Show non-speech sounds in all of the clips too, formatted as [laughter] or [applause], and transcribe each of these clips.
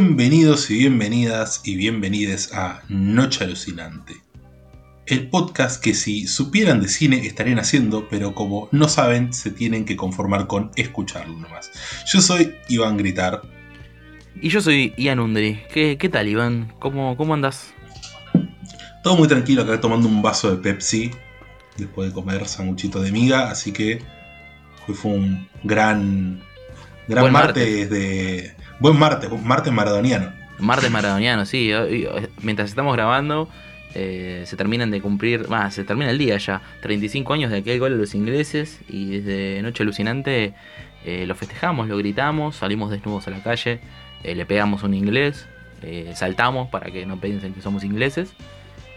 Bienvenidos y bienvenidas y bienvenides a Noche Alucinante. El podcast que si supieran de cine estarían haciendo, pero como no saben, se tienen que conformar con escucharlo nomás. Yo soy Iván Gritar. Y yo soy Ian Undri. ¿Qué, qué tal, Iván? ¿Cómo, ¿Cómo andas? Todo muy tranquilo acá tomando un vaso de Pepsi después de comer sanguchito de miga, así que hoy fue un gran, gran martes. de. Buen martes, martes maradoniano. Martes maradoniano, sí. Hoy- hoy- Mientras estamos grabando, eh, se terminan de cumplir, más, se termina el día ya. 35 años de aquel gol de los ingleses y desde Noche Alucinante eh, lo festejamos, lo gritamos, salimos desnudos a la calle, eh, le pegamos un inglés, saltamos para que no piensen que somos ingleses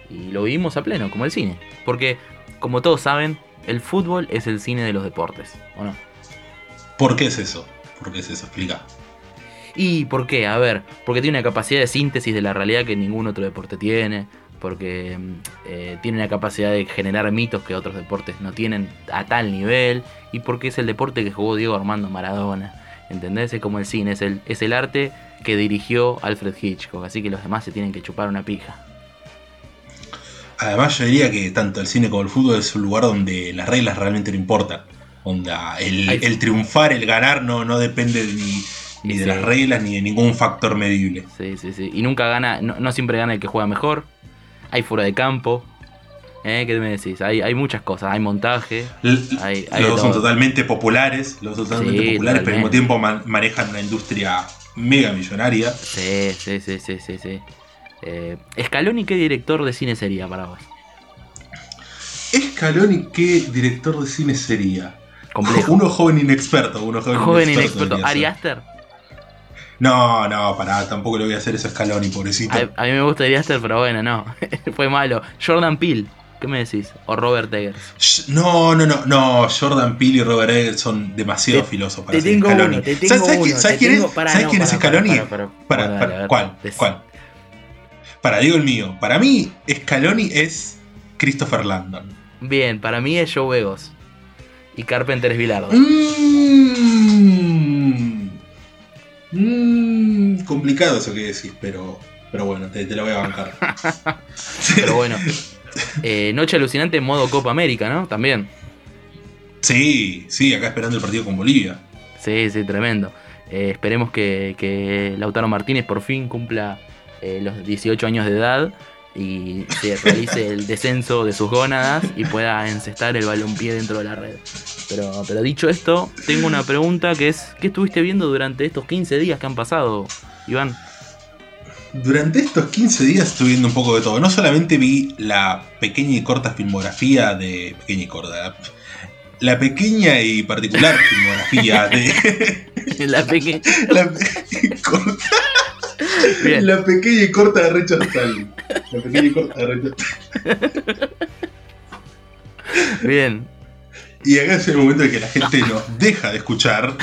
y lo vivimos a pleno, como el cine. Porque, como todos saben, el fútbol es el cine de los deportes, ¿o no? ¿Por qué es eso? ¿Por qué es eso? Explica. ¿Y por qué? A ver, porque tiene una capacidad de síntesis de la realidad que ningún otro deporte tiene, porque mm, eh, tiene una capacidad de generar mitos que otros deportes no tienen a tal nivel, y porque es el deporte que jugó Diego Armando Maradona. ¿Entendés? Es como el cine, es el, es el arte que dirigió Alfred Hitchcock, así que los demás se tienen que chupar una pija. Además, yo diría que tanto el cine como el fútbol es un lugar donde las reglas realmente no importan. Onda, el, triunfar, el ganar, no, no depende ni, ni de sí. las reglas ni de ningún factor medible. Sí, sí, sí. Y nunca gana, no, no siempre gana el que juega mejor. Hay fuera de campo. ¿Eh? ¿Qué me decís? Hay, hay muchas cosas, hay montaje. Hay- hay los dos son totalmente populares, los dos totalmente Sí, populares, pero al mismo totalmente. tiempo man- manejan una industria mega millonaria. Sí, sí, sí, sí, sí, sí. Eh, Scaloni, ¿qué director de cine sería para vos? Scaloni, ¿qué director de cine sería? Complejo. [laughs] Uno joven inexperto, uno joven, Joven inexperto. inexperto. Ari. Aster. No, no, pará, tampoco le voy a hacer eso a Scaloni, pobrecito. A, a mí me gusta Ari Aster, pero bueno, no. [laughs] Fue malo. Jordan Peele, ¿qué me decís? O Robert Eggers. No, no, no, no, Jordan Peele y Robert Eggers son demasiado Te- filosos para Te ser tengo Scaloni. uno, te tengo ¿Sabes, sabes uno. quién- sabes te quién tengo- es? pará, ¿Sabes no, quién es pará, Scaloni? Para, para, dale, a ver. ¿Cuál? Decí. ¿Cuál? Para, digo el mío. Para mí, Scaloni es Christopher Landon. Bien, para mí es Joe Begos. Y Carpenter es Bilardo. Mm. Mm, complicado eso que decís, pero, pero bueno, te, te lo voy a bancar. [laughs] Pero bueno. Eh, Noche alucinante en modo Copa América, ¿no? También. Sí, sí, acá esperando el partido con Bolivia. Sí, sí, tremendo. Eh, esperemos que, que Lautaro Martínez por fin cumpla eh, los 18 años de edad y se realice el descenso de sus gónadas y pueda encestar el balompié dentro de la red. Pero, pero dicho esto, tengo una pregunta que es, ¿qué estuviste viendo durante estos 15 días que han pasado, Iván? Durante estos 15 días estuve viendo un poco de todo. No solamente vi la pequeña y corta filmografía de. Pequeña y corta. La pequeña y particular filmografía de. [laughs] La peque- [laughs] la, pe- corta, Bien. la pequeña y corta de Richard Stanley. La pequeña y corta de Richard Bien, Y acá es el momento en que la gente nos deja de escuchar.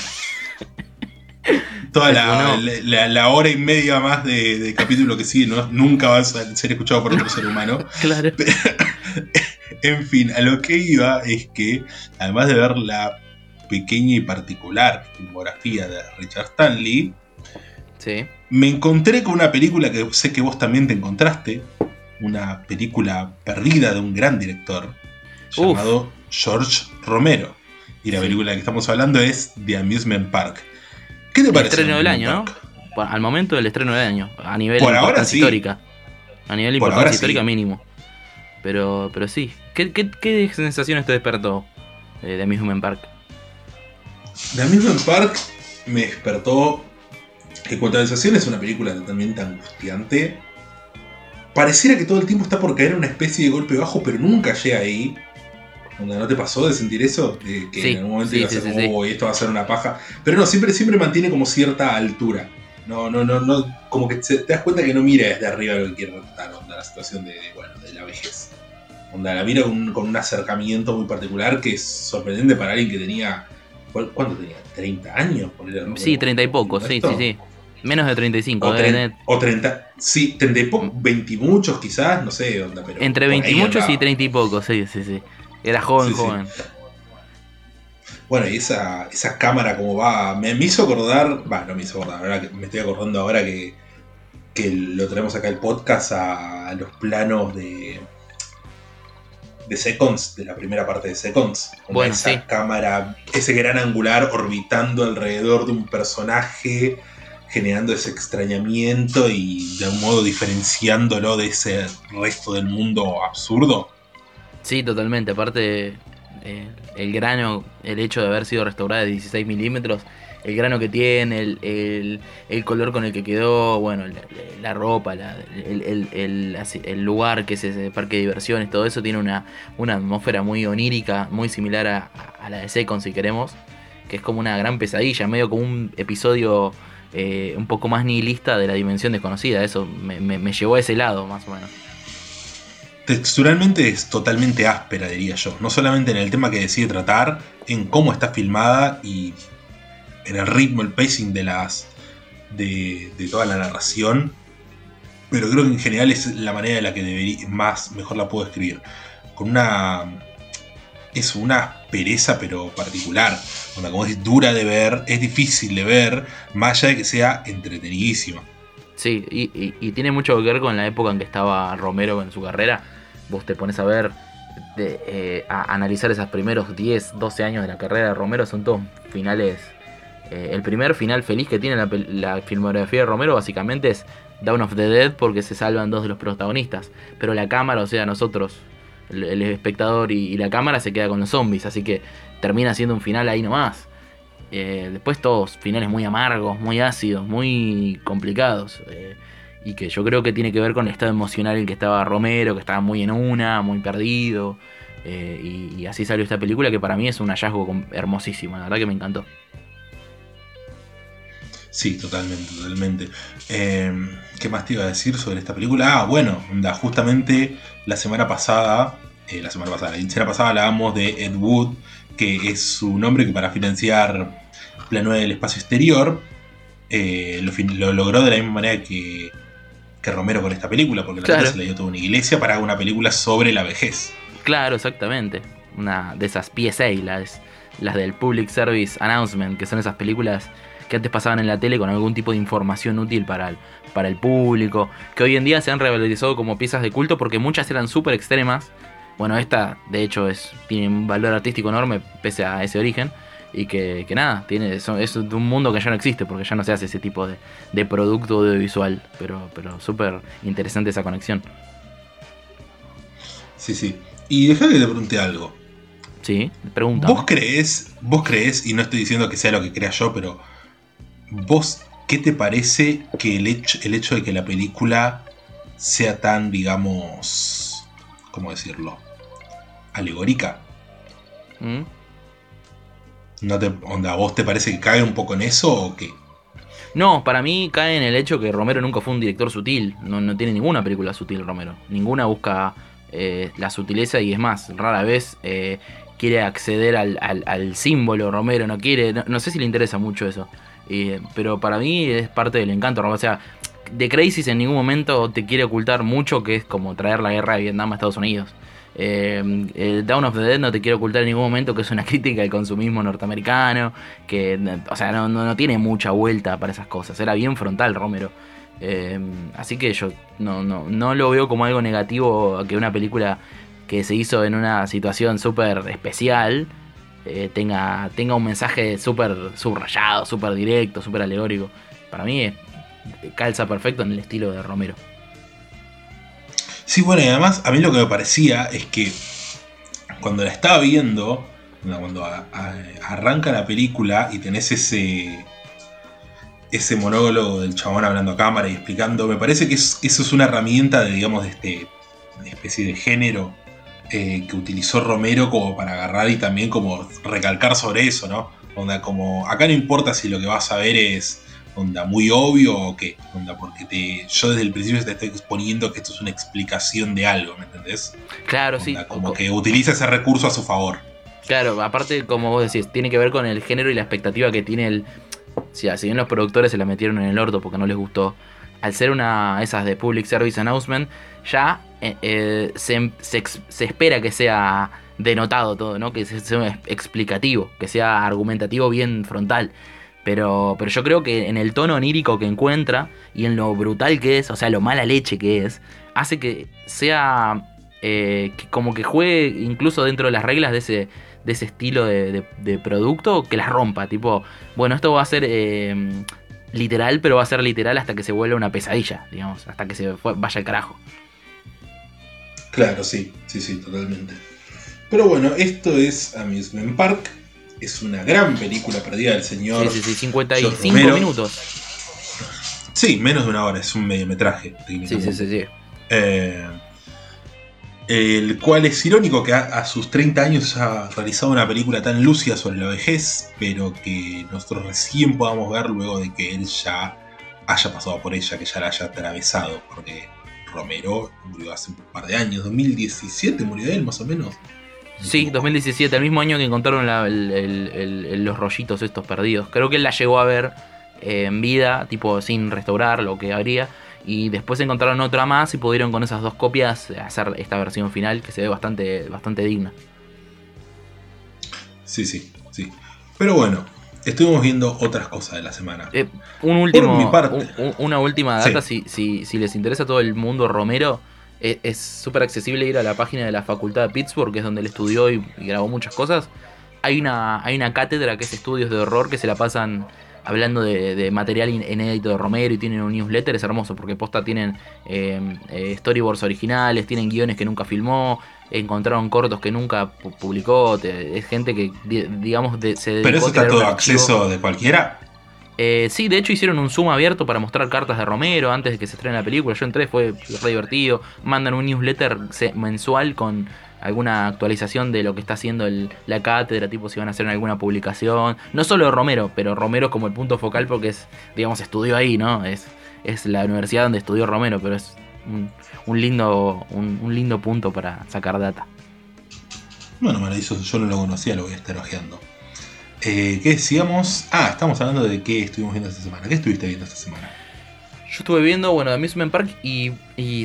Toda la, No. la- la- la hora y media más de, de capítulo que sigue no- nunca va a ser escuchado por otro ser humano. claro. En fin, a lo que iba es que, además de ver la pequeña y particular filmografía de Richard Stanley, Sí. me encontré con una película que sé que vos también te encontraste. Una película perdida de un gran director Uf. llamado George Romero. Y la Sí. película que estamos hablando es The Amusement Park. ¿Qué te El parece? estreno del año, ¿no? Por- Al momento del estreno del año, a nivel Por ahora sí. histórica. A nivel importancia ahora histórica sí. mínimo. Pero, pero sí. ¿Qué, qué, qué sensaciones te despertó eh, de Amusement Park? The Amusement Park me despertó. En cuanto a sensación, es una película totalmente angustiante. Pareciera que todo el tiempo está por caer en una especie de golpe bajo, pero nunca llega ahí. ¿No te pasó de sentir eso? De que Sí, en algún momento sí, iba a ser. "Oh, esto va a ser una paja. Pero no, siempre, siempre mantiene como cierta altura. No, no, no, no. Como que te das cuenta que no mira desde arriba lo que quiere retratar, onda, la situación de, de, bueno, de la vejez. Onda, la mira con, con un acercamiento muy particular que es sorprendente para alguien que tenía. ¿cu- ¿Cuánto tenía? ¿30 años? Sí, recuerdo treinta y poco, sí, sí, sí. Menos de 35. O, debe tre- o 30, sí, 30 y poco, 20 y muchos quizás, no sé, onda, pero. entre por 20 y muchos y andaba. 30 y pocos, sí, sí, sí. Era joven, Sí, sí. joven. Bueno, y esa, esa cámara como va, me, me hizo acordar, va, no me hizo acordar, ahora que me estoy acordando ahora que, que lo tenemos acá el podcast a, los planos de de Seconds, de la primera parte de Seconds. Bueno, esa sí. cámara, ese gran angular orbitando alrededor de un personaje, generando ese extrañamiento y de algún modo diferenciándolo de ese resto del mundo absurdo. Sí, totalmente. Aparte, eh, el grano, el hecho de haber sido restaurada de 16 milímetros, el grano que tiene, el, el- el color con el que quedó, bueno, la, ropa, la- el, el- lugar que es ese parque de diversiones, todo eso tiene una, una atmósfera muy onírica, muy similar a, a la de Second, si queremos, que es como una gran pesadilla, medio como un episodio eh, un poco más nihilista de la dimensión desconocida. Eso me, llevó a ese lado, más o menos. Texturalmente es totalmente áspera, diría yo. No solamente en el tema que decide tratar, en cómo está filmada y en el ritmo, el pacing de las. de, de toda la narración. Pero creo que en general es la manera en la que más mejor la puedo escribir. Con una. Es una aspereza, pero particular. Onda, como es dura de ver, es difícil de ver, más allá de que sea entretenidísima. Sí, y, tiene mucho que ver con la época en que estaba Romero en su carrera. Vos te pones a ver, eh, a analizar esos primeros 10, 12 años de la carrera de Romero, son todos finales. eh, el primer final feliz que tiene la filmografía de Romero básicamente es Down of the Dead porque se salvan dos de los protagonistas. Pero la cámara, o sea, nosotros, el, espectador y, la cámara se queda con los zombies, así que termina siendo un final ahí nomás. Eh, después todos finales muy amargos, muy ácidos, muy complicados. eh, y que yo creo que tiene que ver con el estado emocional en que estaba Romero, que estaba muy en una, muy perdido. eh, y, y así salió esta película que para mí es un hallazgo hermosísimo, la verdad que me encantó. Sí, totalmente, totalmente. Eh, ¿Qué más te iba a decir sobre esta película? Ah, bueno, justamente la semana pasada, eh, la semana pasada, la semana pasada hablábamos de Ed Wood, que es su nombre que para financiar la nueva del espacio exterior eh, lo, logró de la misma manera que, que Romero con esta película, porque la Claro. plata se le dio toda una iglesia para una película sobre la vejez. Claro, exactamente. Una de esas PSA, las, las del Public Service Announcement, que son esas películas que antes pasaban en la tele con algún tipo de información útil para el, para el público, que hoy en día se han revalorizado como piezas de culto porque muchas eran súper extremas. Bueno, esta de hecho es, tiene un valor artístico enorme pese a ese origen. Y que, que nada, tiene, es, es de un mundo que ya no existe porque ya no se hace ese tipo de, de producto audiovisual. Pero, pero súper interesante esa conexión. Sí, sí. Y déjame que te pregunte algo. Sí, pregunta. ¿Vos crees, vos crees, y no estoy diciendo que sea lo que crea yo, pero vos, ¿qué te parece que el hecho, el hecho de que la película sea tan, digamos, ¿cómo decirlo? Alegórica. ¿Mm? ¿No te, onda, ¿Vos te parece que cae un poco en eso o qué? No, para mí cae en el hecho que Romero nunca fue un director sutil. No, no tiene ninguna película sutil Romero. Ninguna busca eh, la sutileza y es más, rara vez eh, quiere acceder al, al- al símbolo Romero. No quiere, no, no sé si le interesa mucho eso. Eh, pero para mí es parte del encanto. O sea, The Crisis en ningún momento te quiere ocultar mucho que es como traer la guerra de Vietnam a Estados Unidos. Eh, el Down of the Dead no te quiere ocultar en ningún momento que es una [laughs] crítica al consumismo norteamericano, que, o sea, no, no- no tiene mucha vuelta para esas cosas. Era bien frontal Romero. Eh, así que yo no, no, no lo veo como algo negativo que una película que se hizo en una situación súper especial eh, tenga, tenga un mensaje súper subrayado, súper directo, súper alegórico. Para mí calza perfecto en el estilo de Romero. Sí, bueno, y además a mí lo que me parecía es que cuando la estaba viendo, cuando arranca la película y tenés ese ese monólogo del chabón hablando a cámara y explicando, me parece que es- eso es una herramienta de, digamos, de este de especie de género eh, que utilizó Romero como para agarrar y también como recalcar sobre eso, ¿no? Onda, como acá no importa si lo que vas a ver es onda muy obvio o qué, onda, porque te, yo desde el principio te estoy exponiendo que esto es una explicación de algo, ¿me entendés? Claro, sí. Onda, como co- que utiliza ese recurso a su favor. Claro, aparte, como vos decís, tiene que ver con el género y la expectativa que tiene el. Si, si bien los productores se la metieron en el orto porque no les gustó, al ser una esas de Public Service Announcement, ya eh, eh, se, se espera que sea denotado todo, ¿no? Que sea explicativo, que sea argumentativo bien frontal. Pero, pero yo creo que en el tono onírico que encuentra y en lo brutal que es, o sea, lo mala leche que es, hace que sea eh, como que juegue incluso dentro de las reglas de ese, de ese estilo de, producto, que las rompa. Tipo, bueno, esto va a ser literal, pero va a ser literal hasta que se vuelva una pesadilla, digamos, hasta que se vaya al carajo. Claro, sí, sí, sí, totalmente. Pero bueno, esto es Amusement Park. Es una gran película perdida del señor. Sí, sí, sí, 55 minutos. Sí, menos de una hora, es un mediometraje. Sí, sí, sí, sí. Eh, el cual es irónico que a, sus 30 años ha realizado una película tan lúcida sobre la vejez, pero que nosotros recién podamos ver luego de que él ya haya pasado por ella, que ya la haya atravesado, porque Romero murió hace un par de años, 2017 murió él más o menos. Sí, 2017, el mismo año que encontraron los rollitos estos perdidos. Creo que él la llegó a ver eh, en vida, tipo sin restaurar lo que habría. Y después encontraron otra más y pudieron con esas dos copias hacer esta versión final que se ve bastante, bastante digna. Sí, sí, sí. Pero bueno, estuvimos viendo otras cosas de la semana. Eh, un último, una última data, si, si, si les interesa todo el mundo Romero es súper accesible ir a la página de la Facultad de Pittsburgh, que es donde él estudió y, grabó muchas cosas. Hay una, hay una cátedra que es estudios de horror que se la pasan hablando de, material inédito de Romero y tienen un newsletter, es hermoso porque posta tienen eh, storyboards originales, tienen guiones que nunca filmó, encontraron cortos que nunca publicó, es gente que digamos se dedicó ¿Pero eso está todo acceso de cualquiera? Eh, sí, de hecho hicieron un Zoom abierto para mostrar cartas de Romero antes de que se estrene la película. Yo entré, fue re divertido. Mandan un newsletter mensual con alguna actualización de lo que está haciendo la cátedra, tipo si van a hacer alguna publicación. No solo de Romero, pero Romero como el punto focal porque es, digamos, estudió ahí, ¿no? Es, es la universidad donde estudió Romero, pero es un, lindo, un, lindo punto para sacar data. Bueno, maravilloso, yo no lo conocía, lo voy a estar ojeando. Eh, ¿Qué decíamos? Ah, estamos hablando de qué estuvimos viendo esta semana. ¿Qué estuviste viendo esta semana? Yo estuve viendo, bueno, Amusement Park y,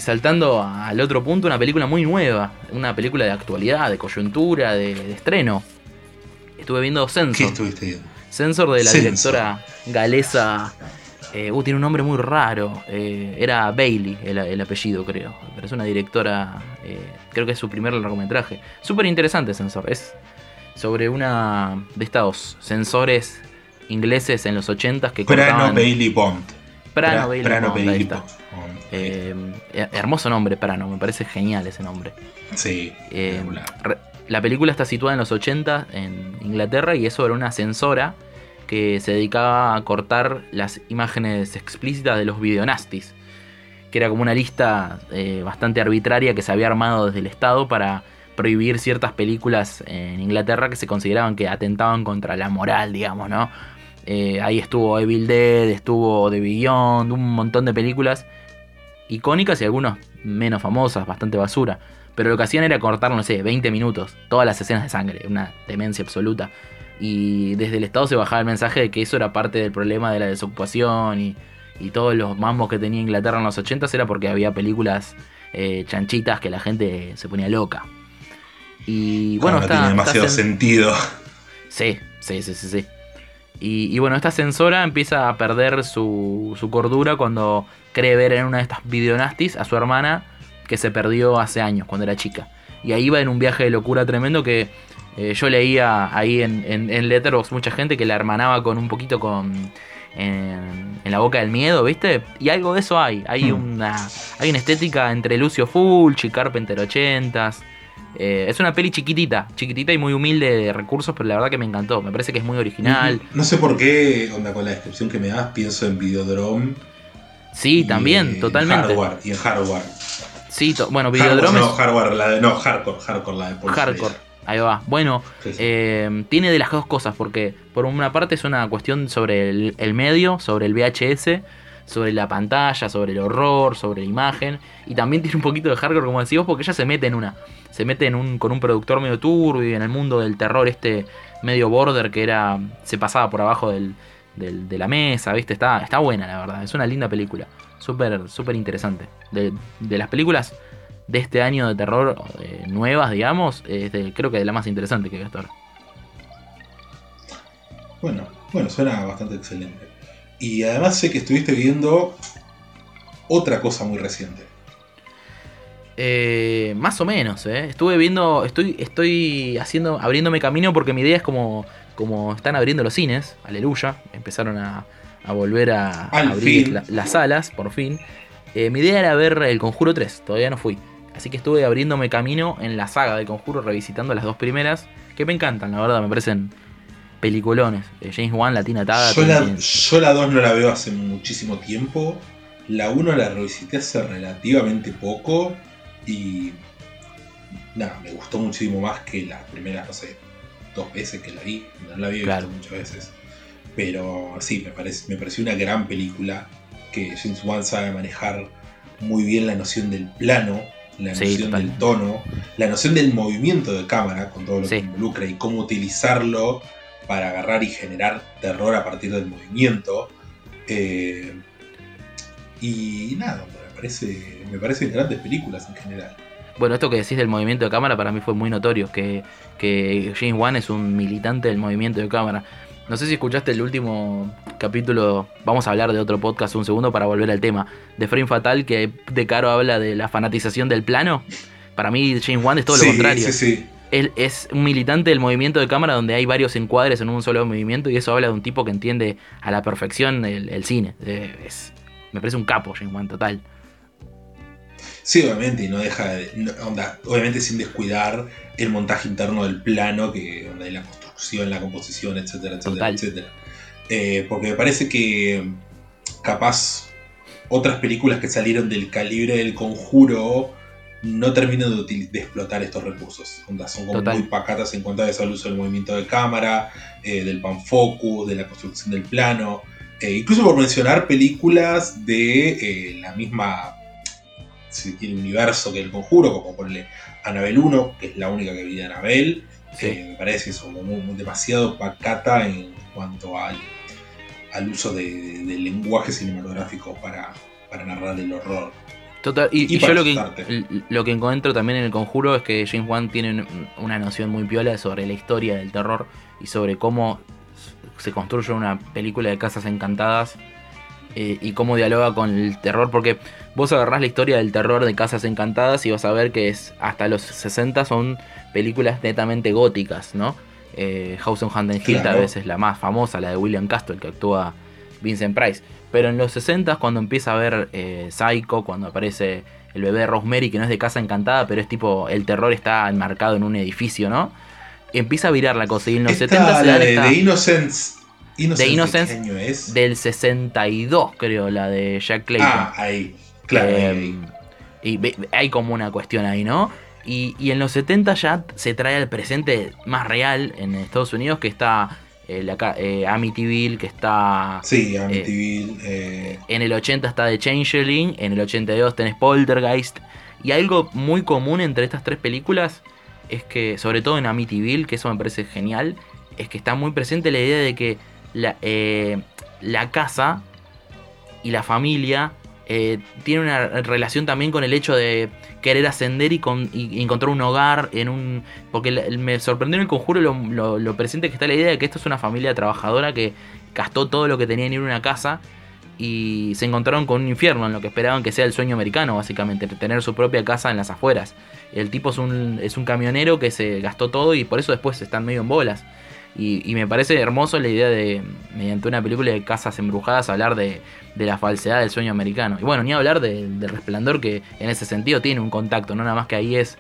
saltando al otro punto, una película muy nueva. Una película de actualidad, de coyuntura, de, estreno. Estuve viendo Sensor. ¿Qué estuviste viendo? Sensor de la directora galesa. Eh, uh, tiene un nombre muy raro. Eh, era Bailey el, apellido, creo. Pero es una directora. Eh, creo que es su primer largometraje. Súper interesante, Sensor. Es sobre una de estos sensores ingleses en los 80 que Prano Bailey Bond. Prano, Bailey, Bond, eh, hermoso nombre, Prano, me parece genial ese nombre. Sí. La película está situada en los 80 en Inglaterra y es sobre una sensora que se dedicaba a cortar las imágenes explícitas de los videonastis, que era como una lista eh, bastante arbitraria que se había armado desde el Estado para prohibir ciertas películas en Inglaterra que se consideraban que atentaban contra la moral, digamos, ¿no? Eh, ahí estuvo Evil Dead, estuvo The Beyond, un montón de películas icónicas y algunas menos famosas, bastante basura. Pero lo que hacían era cortar, no sé, 20 minutos, todas las escenas de sangre, una demencia absoluta. Y desde el Estado se bajaba el mensaje de que eso era parte del problema de la desocupación y, todos los mambos que tenía Inglaterra en los 80 era porque había películas eh, chanchitas que la gente se ponía loca. Y bueno, está. tiene demasiado sentido. Sí, sí, sí, sí. sí. Y, bueno, esta sensora empieza a perder su, su, cordura cuando cree ver en una de estas videonastis a su hermana que se perdió hace años, cuando era chica. Y ahí va en un viaje de locura tremendo que eh, yo leía ahí en, en, Letterboxd mucha gente que la hermanaba con un poquito con. En, la boca del miedo, ¿viste? Y algo de eso hay. Hay, hmm. una, hay una estética entre Lucio Fulci, Carpenter 80s. Eh, es una peli chiquitita, chiquitita y muy humilde de recursos, pero la verdad que me encantó. Me parece que es muy original. No sé por qué, onda, con la descripción que me das, pienso en Videodrome. Sí, también, totalmente. y en hardware. Sí, bueno, Videodrome. No, hardware, la de, no, hardcore, hardcore, la de Hardcore. Ahí va. Bueno, eh, tiene de las dos cosas, porque por una parte es una cuestión sobre el medio, sobre el VHS, sobre la pantalla, sobre el horror, sobre la imagen. Y también tiene un poquito de hardcore, como decís vos, porque ella se mete en una. Se mete en un, con un productor medio turbio en el mundo del terror, este medio border que era. se pasaba por abajo del, de la mesa, ¿viste? Está, está buena, la verdad. Es una linda película. Súper, súper interesante. De, de las películas de este año de terror eh, nuevas, digamos, es creo que de la más interesante que vi hasta ahora. Bueno, bueno, suena bastante excelente. Y además sé que estuviste viendo otra cosa muy reciente. Eh, más o menos, ¿eh? Estuve viendo, estoy, estoy haciendo, abriéndome camino porque mi idea es como, como están abriendo los cines, aleluya, empezaron a, volver a, abrir las salas, por fin. Eh, mi idea era ver El Conjuro 3, todavía no fui. Así que estuve abriéndome camino en la saga de Conjuro, revisitando las dos primeras, que me encantan, la verdad, me parecen peliculones. Eh, James Wan, Latina Atada. Yo la, yo la 2 no la veo hace muchísimo tiempo. La 1 la revisité hace relativamente poco. Y nada, me gustó muchísimo más que las primeras, no sé, dos veces que la vi. No la había visto muchas veces. Pero sí, me, parece, me pareció una gran película que James Wan sabe manejar muy bien la noción del plano, la noción del tono, la noción del movimiento de cámara con todo lo que involucra y cómo utilizarlo para agarrar y generar terror a partir del movimiento. Eh, y nada, me parece, me parecen grandes películas en general. Bueno, esto que decís del movimiento de cámara para mí fue muy notorio, que, que James Wan es un militante del movimiento de cámara. No sé si escuchaste el último capítulo, vamos a hablar de otro podcast un segundo para volver al tema, de Frame Fatal, que de Caro habla de la fanatización del plano. Para mí James Wan es todo lo contrario. Sí, sí él es un militante del movimiento de cámara donde hay varios encuadres en un solo movimiento y eso habla de un tipo que entiende a la perfección el, cine. me parece un capo, James Wan, total. Sí, obviamente, y no deja de, obviamente sin descuidar el montaje interno del plano, que donde hay la construcción, la composición, etcétera, etcétera, etcétera. Eh, porque me parece que capaz otras películas que salieron del calibre del conjuro no terminan de, explotar estos recursos. son como muy pacatas en cuanto a eso, al uso del movimiento de cámara, eh, del pan focus, de la construcción del plano. Eh, incluso por mencionar películas de eh, la misma si universo que el conjuro, como ponerle Anabel 1, que es la única que vi de Anabel. Me parece eso como demasiado pacata en cuanto al, al uso del lenguaje cinematográfico para, para narrar el horror. Total, y, yo lo que, lo que encuentro también en el conjuro es que James Wan tiene una noción muy piola sobre la historia del terror y sobre cómo se construye una película de casas encantadas eh, y cómo dialoga con el terror, porque vos agarrás la historia del terror de casas encantadas y vas a ver que es hasta los 60 son películas netamente góticas, ¿no? Eh, House on Haunted Hill tal vez es la más famosa, la de William Castle que actúa Vincent Price. Pero en los 60 cuando empieza a ver eh, Psycho, cuando aparece el bebé Rosemary, que no es de casa encantada, pero es tipo, el terror está enmarcado en un edificio, ¿no? empieza a virar la cosa. Y en los 70 se da de, de Innocence. de Innocence es? del 62, creo, la de Jack Clayton. Ah, ahí, claro. Eh, y hay como una cuestión ahí, ¿no? Y, y, en los 70 ya se trae al presente más real en Estados Unidos, que está eh, eh, Amityville, que está. Sí, Amityville. Eh, en el 80 está The Changeling, en el 82 tenés Poltergeist. Y algo muy común entre estas tres películas es que, sobre todo en Amityville, que eso me parece genial, es que está muy presente la idea de que la, la casa y la familia eh, tiene una relación también con el hecho de querer ascender y, con, encontrar un hogar en un... Porque me sorprendió en el conjuro lo, presente que está la idea de que esto es una familia trabajadora que gastó todo lo que tenía en ir a una casa y se encontraron con un infierno en lo que esperaban que sea el sueño americano, básicamente, tener su propia casa en las afueras. El tipo es un, es un camionero que se gastó todo y por eso después están medio en bolas. Y, me parece hermoso la idea de, mediante una película de casas embrujadas, hablar de, la falsedad del sueño americano. Y bueno, ni hablar del resplandor que en ese sentido tiene un contacto, no nada más que ahí es,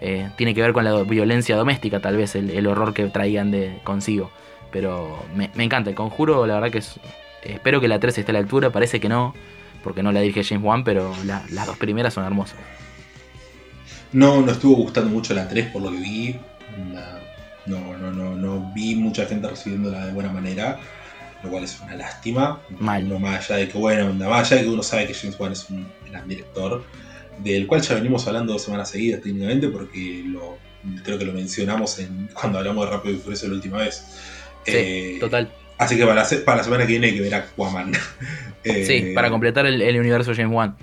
eh, tiene que ver con la violencia doméstica, tal vez el, horror que traían de consigo. Pero me, encanta, el conjuro, la verdad que es, espero que la 3 esté a la altura, parece que no, porque no la dije James Wan, pero las dos primeras son hermosas. No, no estuvo gustando mucho la 3 por lo que vi. No, no, no, no vi mucha gente recibiéndola de buena manera, lo cual es una lástima. Mal. No más allá de que, bueno, más allá de que uno sabe que James Wan es un gran director, del cual ya venimos hablando dos semanas seguidas técnicamente, porque lo, creo que lo mencionamos en, cuando hablamos de Rápido y Furioso la última vez. Sí, eh, total. Así que para la, para la semana que viene hay que ver a Aquaman. sí, [laughs] para completar el, el universo James Wan.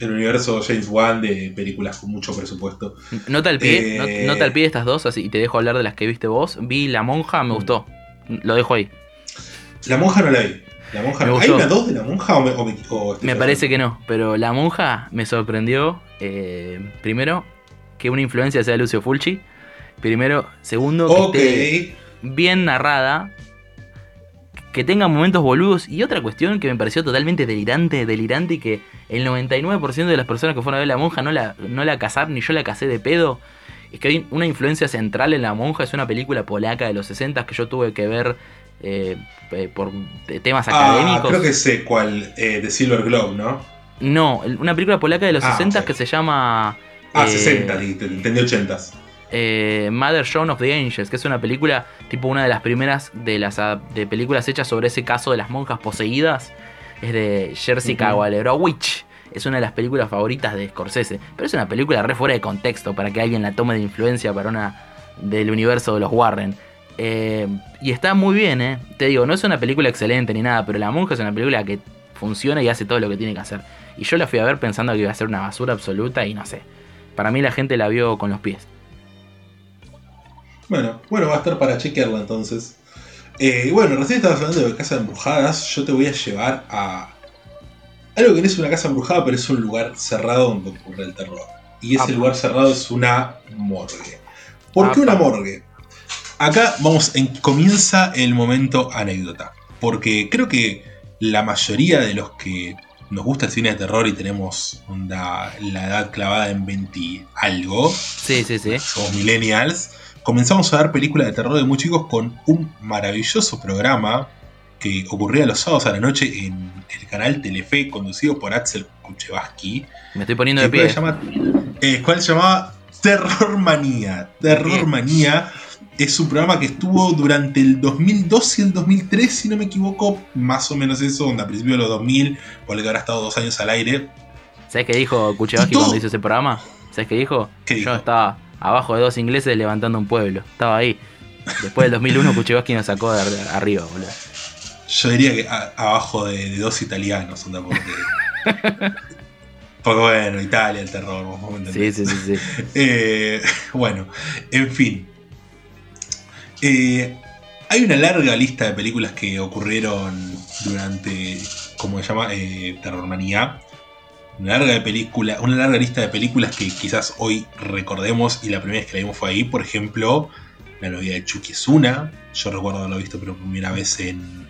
El universo James Wan de películas con mucho presupuesto. Nota al pie, Eh, no- nota al pie estas dos, así y te dejo hablar de las que viste vos. Vi La Monja, me Mm. gustó. Lo dejo ahí. La monja no la vi. La monja ¿Hay una dos de la monja o me, o me- o Me parece que no, pero La Monja me sorprendió. eh, primero, que una influencia sea Lucio Fulci. Primero, segundo, que esté bien narrada. Que tenga momentos boludos. Y otra cuestión que me pareció totalmente delirante, delirante y que el 99% de las personas que fueron a ver La Monja no la, no la cazaron, ni yo la casé de pedo. Es que hay una influencia central en La Monja. Es una película polaca de los 60 que yo tuve que ver eh, eh, por temas Ah, académicos. creo que sé cuál. Eh, de Silver Globe, ¿no? No, una película polaca de los Ah, 60 ok. que se llama. Ah, eh, 60, te te entendí 80. Eh, Mother Shown of the Angels, que es una película, tipo una de las primeras de las ah, de películas hechas sobre ese caso de las monjas poseídas. Es de Jerzy Ujú. Kawalewicz. Es una de las películas favoritas de Scorsese. Pero es una película re fuera de contexto para que alguien la tome de influencia para una del universo de los Warren. Eh, y está muy bien, ¿eh? Te digo, no es una película excelente ni nada, pero La Monja es una película que funciona y hace todo lo que tiene que hacer. Y yo la fui a ver pensando que iba a ser una basura absoluta y no sé. Para mí la gente la vio con los pies. Bueno, bueno, va a estar para chequearla entonces. Eh, bueno, recién estabas hablando de casas embrujadas. Yo te voy a llevar a algo que no es una casa embrujada, pero es un lugar cerrado donde ocurre el terror. Y ese Apa. lugar cerrado es una morgue. ¿Por qué una morgue? Acá vamos, en- comienza el momento anécdota. Porque creo que la mayoría de los que nos gusta el cine de terror y tenemos onda, la edad clavada en 20 algo, Sí, sí, sí. somos millennials, comenzamos a ver películas de terror de muy chicos con un maravilloso programa que ocurría los sábados a la noche en el canal Telefe, conducido por Axel Kuchevaski, Me estoy poniendo de pie. llama, eh, cual se llamaba Terror Manía. Terror. Manía es un programa que estuvo durante el 2002 y el 2003, si no me equivoco, más o menos eso, donde a principios de los 2000, por el que habrá estado dos años al aire. ¿Sabes qué dijo Kuchevaski cuando hizo ese programa? ¿Sabes qué dijo? ¿Qué Yo dijo? estaba abajo de dos ingleses levantando un pueblo. Estaba ahí. Después del 2001 Kuchevaski nos sacó de ar- arriba, boludo. Yo diría que a- abajo de, de dos italianos, onda, porque. porque bueno, Italia, el terror, Sí, sí, sí, sí. [laughs] Eh, bueno, en fin. Eh, hay una larga lista de películas que ocurrieron durante, como se llama, eh, Terrormanía. Una larga, de película, una larga lista de películas que quizás hoy recordemos y la primera vez que la vimos fue ahí. Por ejemplo, La novia de Chucky es una. Yo recuerdo haberlo visto por primera vez en,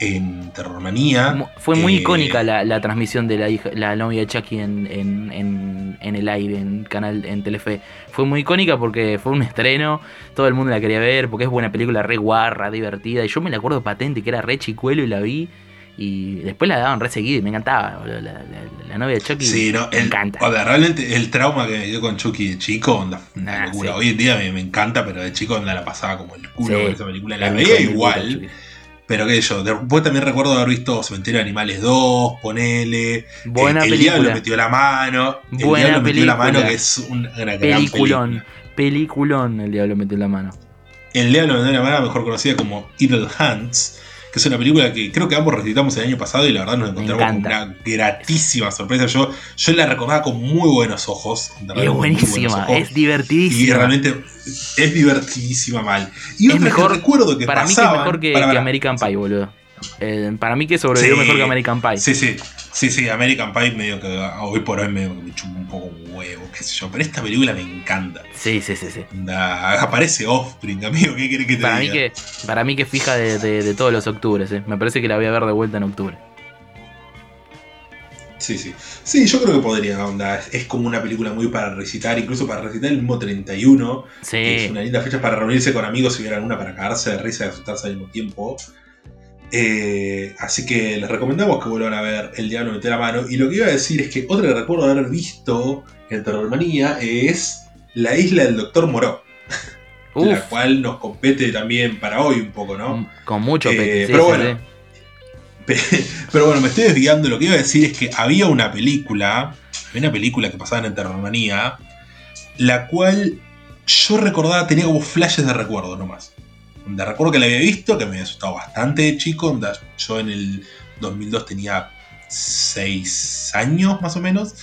en Terrormanía. Fue muy Eh, icónica la, la transmisión de la hija, la novia de Chucky en, en, en, en el aire, en canal, en Telefe. Fue muy icónica porque fue un estreno, todo el mundo la quería ver, porque es buena película, re guarra, divertida. Y yo me la acuerdo patente que era re chicuelo y la vi. Y después la daban re seguida y me encantaba, boludo, la, la- la novia de Chucky. Sí, no, me el- encanta. o sea, realmente el trauma que me dio con Chucky de chico, onda, una locura. sí. Hoy en día me, me encanta, pero de chico onda la pasaba como el culo Sí. con esa película. La veía igual, Chucky. pero qué sé yo. Después también recuerdo haber visto Cementerio de Animales 2, ponele. Buena el, el película. Diablo metió la mano. El Buena Diablo metió la mano, película. que es un- una gran Peliculón. película. Peliculón, el diablo metió la mano. El Diablo metió la mano, mejor conocida como Evil Hands. Que es una película que creo que ambos recitamos el año pasado y la verdad nos encontramos con una gratísima sorpresa. Yo, yo la recordaba con muy buenos ojos. Es buenísima, ojos. es Y divertidísima. realmente es divertidísima mal. Y Es otra mejor- que recuerdo que para mí que es mejor que, para, que. American Pie, boludo. Eh, para mí que sobrevivió Sí. mejor que American Pie. Sí, sí, sí, sí, American Pie medio que hoy por hoy medio que me chupa un poco un huevo, qué sé yo. Pero esta película me encanta. Sí, sí, sí, sí. Aparece Offspring, amigo, ¿qué querés que te Para mí diga? que, para mí que fija de, de- de todos los octubres, eh. Me parece que la voy a ver de vuelta en octubre. Sí, sí. Sí, yo creo que podría, onda. Es, es como una película muy para recitar, incluso para recitar el mismo 31. que es Sí. una linda fecha para reunirse con amigos si hubiera alguna para cagarse de risa y asustarse al mismo tiempo. Eh, así que les recomendamos que vuelvan a ver El Diablo Mete la Mano. Y lo que iba a decir es que otra que recuerdo haber visto en Terrormanía es La Isla del Doctor Moró. [laughs] Uf, La cual nos compete también para hoy un poco, ¿no? con mucho Eh, pete, sí, pero bueno, sí. [laughs] Pero bueno, me estoy desviando. Lo que iba a decir es que había una película, había una película que pasaba en Terrormanía, la cual yo recordaba, tenía como flashes de recuerdo nomás. Donde recuerdo que la había visto, que me había asustado bastante de chico. onda, yo en el 2002 tenía 6 años más o menos.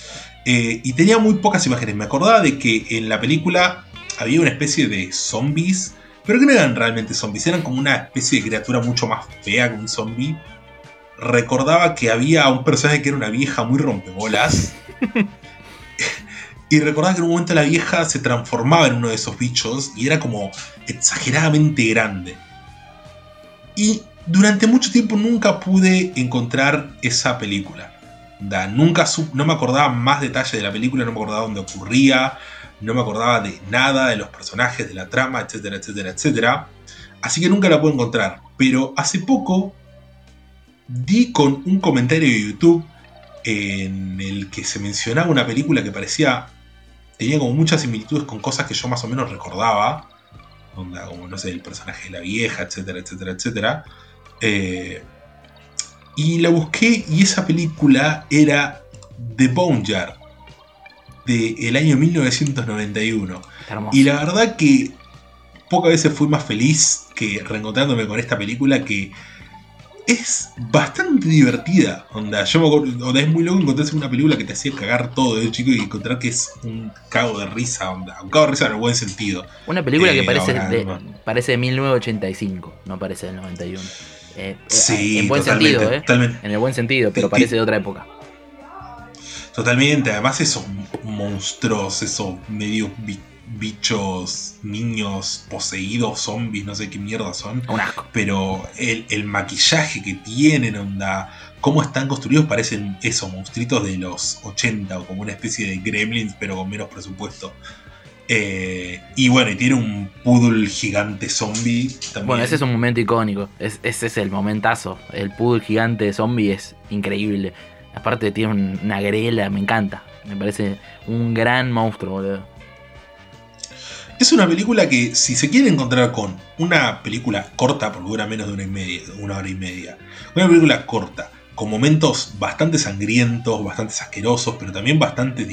Eh, y tenía muy pocas imágenes. Me acordaba de que en la película había una especie de zombies. Pero que no eran realmente zombies. Eran como una especie de criatura mucho más fea que un zombie. Recordaba que había un personaje que era una vieja muy rompebolas. [laughs] y recordaba que en un momento la vieja se transformaba en uno de esos bichos. Y era como exageradamente grande. Y durante mucho tiempo nunca pude encontrar esa película. nunca no me acordaba más detalles de la película, no me acordaba dónde ocurría, no me acordaba de nada, de los personajes, de la trama, etcétera, etcétera, etcétera. Así que nunca la pude encontrar. Pero hace poco di con un comentario de YouTube en el que se mencionaba una película que parecía. Tenía como muchas similitudes con cosas que yo más o menos recordaba. como no sé, el personaje de la vieja, etcétera, etcétera, etcétera. Eh, y la busqué y esa película era The Bone Jar, del año 1991. Y la verdad que pocas veces fui más feliz que reencontrándome con esta película que es bastante divertida. Onda, yo me acuerdo, es muy loco encontrarse una película que te hacía cagar todo de chico y encontrar que es un cago de risa, onda, un cago de risa en el buen sentido. Una película que eh, parece, de, parece de 1985, no parece del 91. Eh, sí, en buen sentido, ¿eh? En el buen sentido, pero parece de otra época. Totalmente, además esos monstruos, esos medio bichos, niños poseídos, zombies, no sé qué mierda son. Un asco. Pero el, maquillaje que tienen, onda, cómo están construidos, parecen esos monstruitos de los 80 o como una especie de gremlins, pero con menos presupuesto. Eh, y bueno, y tiene un poodle gigante zombie también. Bueno, ese es un momento icónico. ese es el momentazo. El poodle gigante zombie es increíble. Aparte tiene una grela, me encanta. Me parece un gran monstruo, boludo. Es una película que, si se quiere encontrar con una película corta, porque dura menos de una, y media, una hora y media, una película corta, con momentos bastante sangrientos, bastante asquerosos, pero también bastante,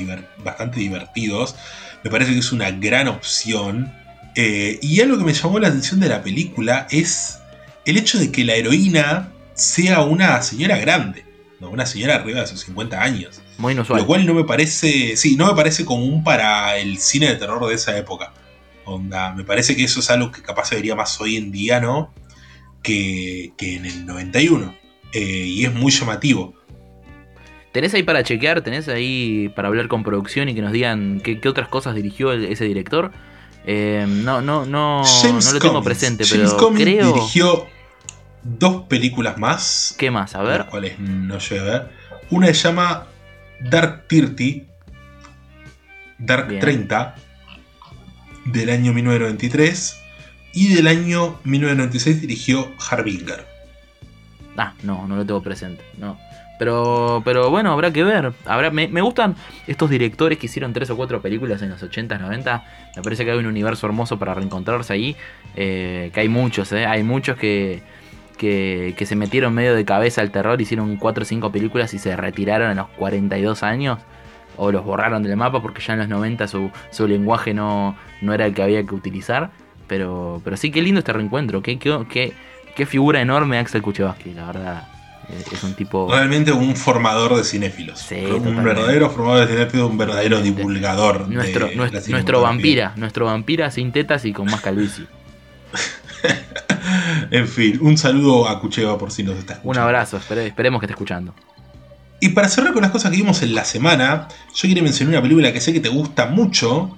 bastante divertidos, me parece que es una gran opción. Eh, y algo que me llamó la atención de la película es el hecho de que la heroína sea una señora grande, ¿no? una señora arriba de sus 50 años. Muy inusual. Lo cual no me parece, sí, no me parece común para el cine de terror de esa época. Onda, me parece que eso es algo que capaz se vería más hoy en día, ¿no? Que, en el 91. Eh, y es muy llamativo. ¿Tenés ahí para chequear? ¿Tenés ahí para hablar con producción y que nos digan qué, otras cosas dirigió ese director? Eh, no, no, no, no lo tengo presente, James pero creo... dirigió dos películas más. ¿Qué más? A ver. Las cuales no llegué a ver. Una se llama Dark 30. Dark 30. Del año 1993. Y del año 1996 dirigió Harbinger. Ah, no, no lo tengo presente. No. Pero, pero bueno, habrá que ver. Habrá, me, gustan estos directores que hicieron tres o cuatro películas en los 80, 90. Me parece que hay un universo hermoso para reencontrarse ahí. Eh, que hay muchos, eh. hay muchos que, que, se metieron medio de cabeza al terror, hicieron cuatro o cinco películas y se retiraron a los 42 años. O los borraron del mapa porque ya en los 90 su, su lenguaje no, no era el que había que utilizar. Pero, pero sí, qué lindo este reencuentro. Qué, qué, qué, figura enorme Axel Kuchevaski, la verdad. Es un tipo. Realmente un formador de cinéfilos. un verdadero formador de cinéfilos, un verdadero divulgador. Nuestro, nuestro, vampira, nuestro vampira sin tetas y con más calvicie. [laughs] en fin, un saludo a Cucheva por si nos está escuchando. Un abrazo, esperemos que esté escuchando. Y para cerrar con las cosas que vimos en la semana, yo quiero mencionar una película que sé que te gusta mucho,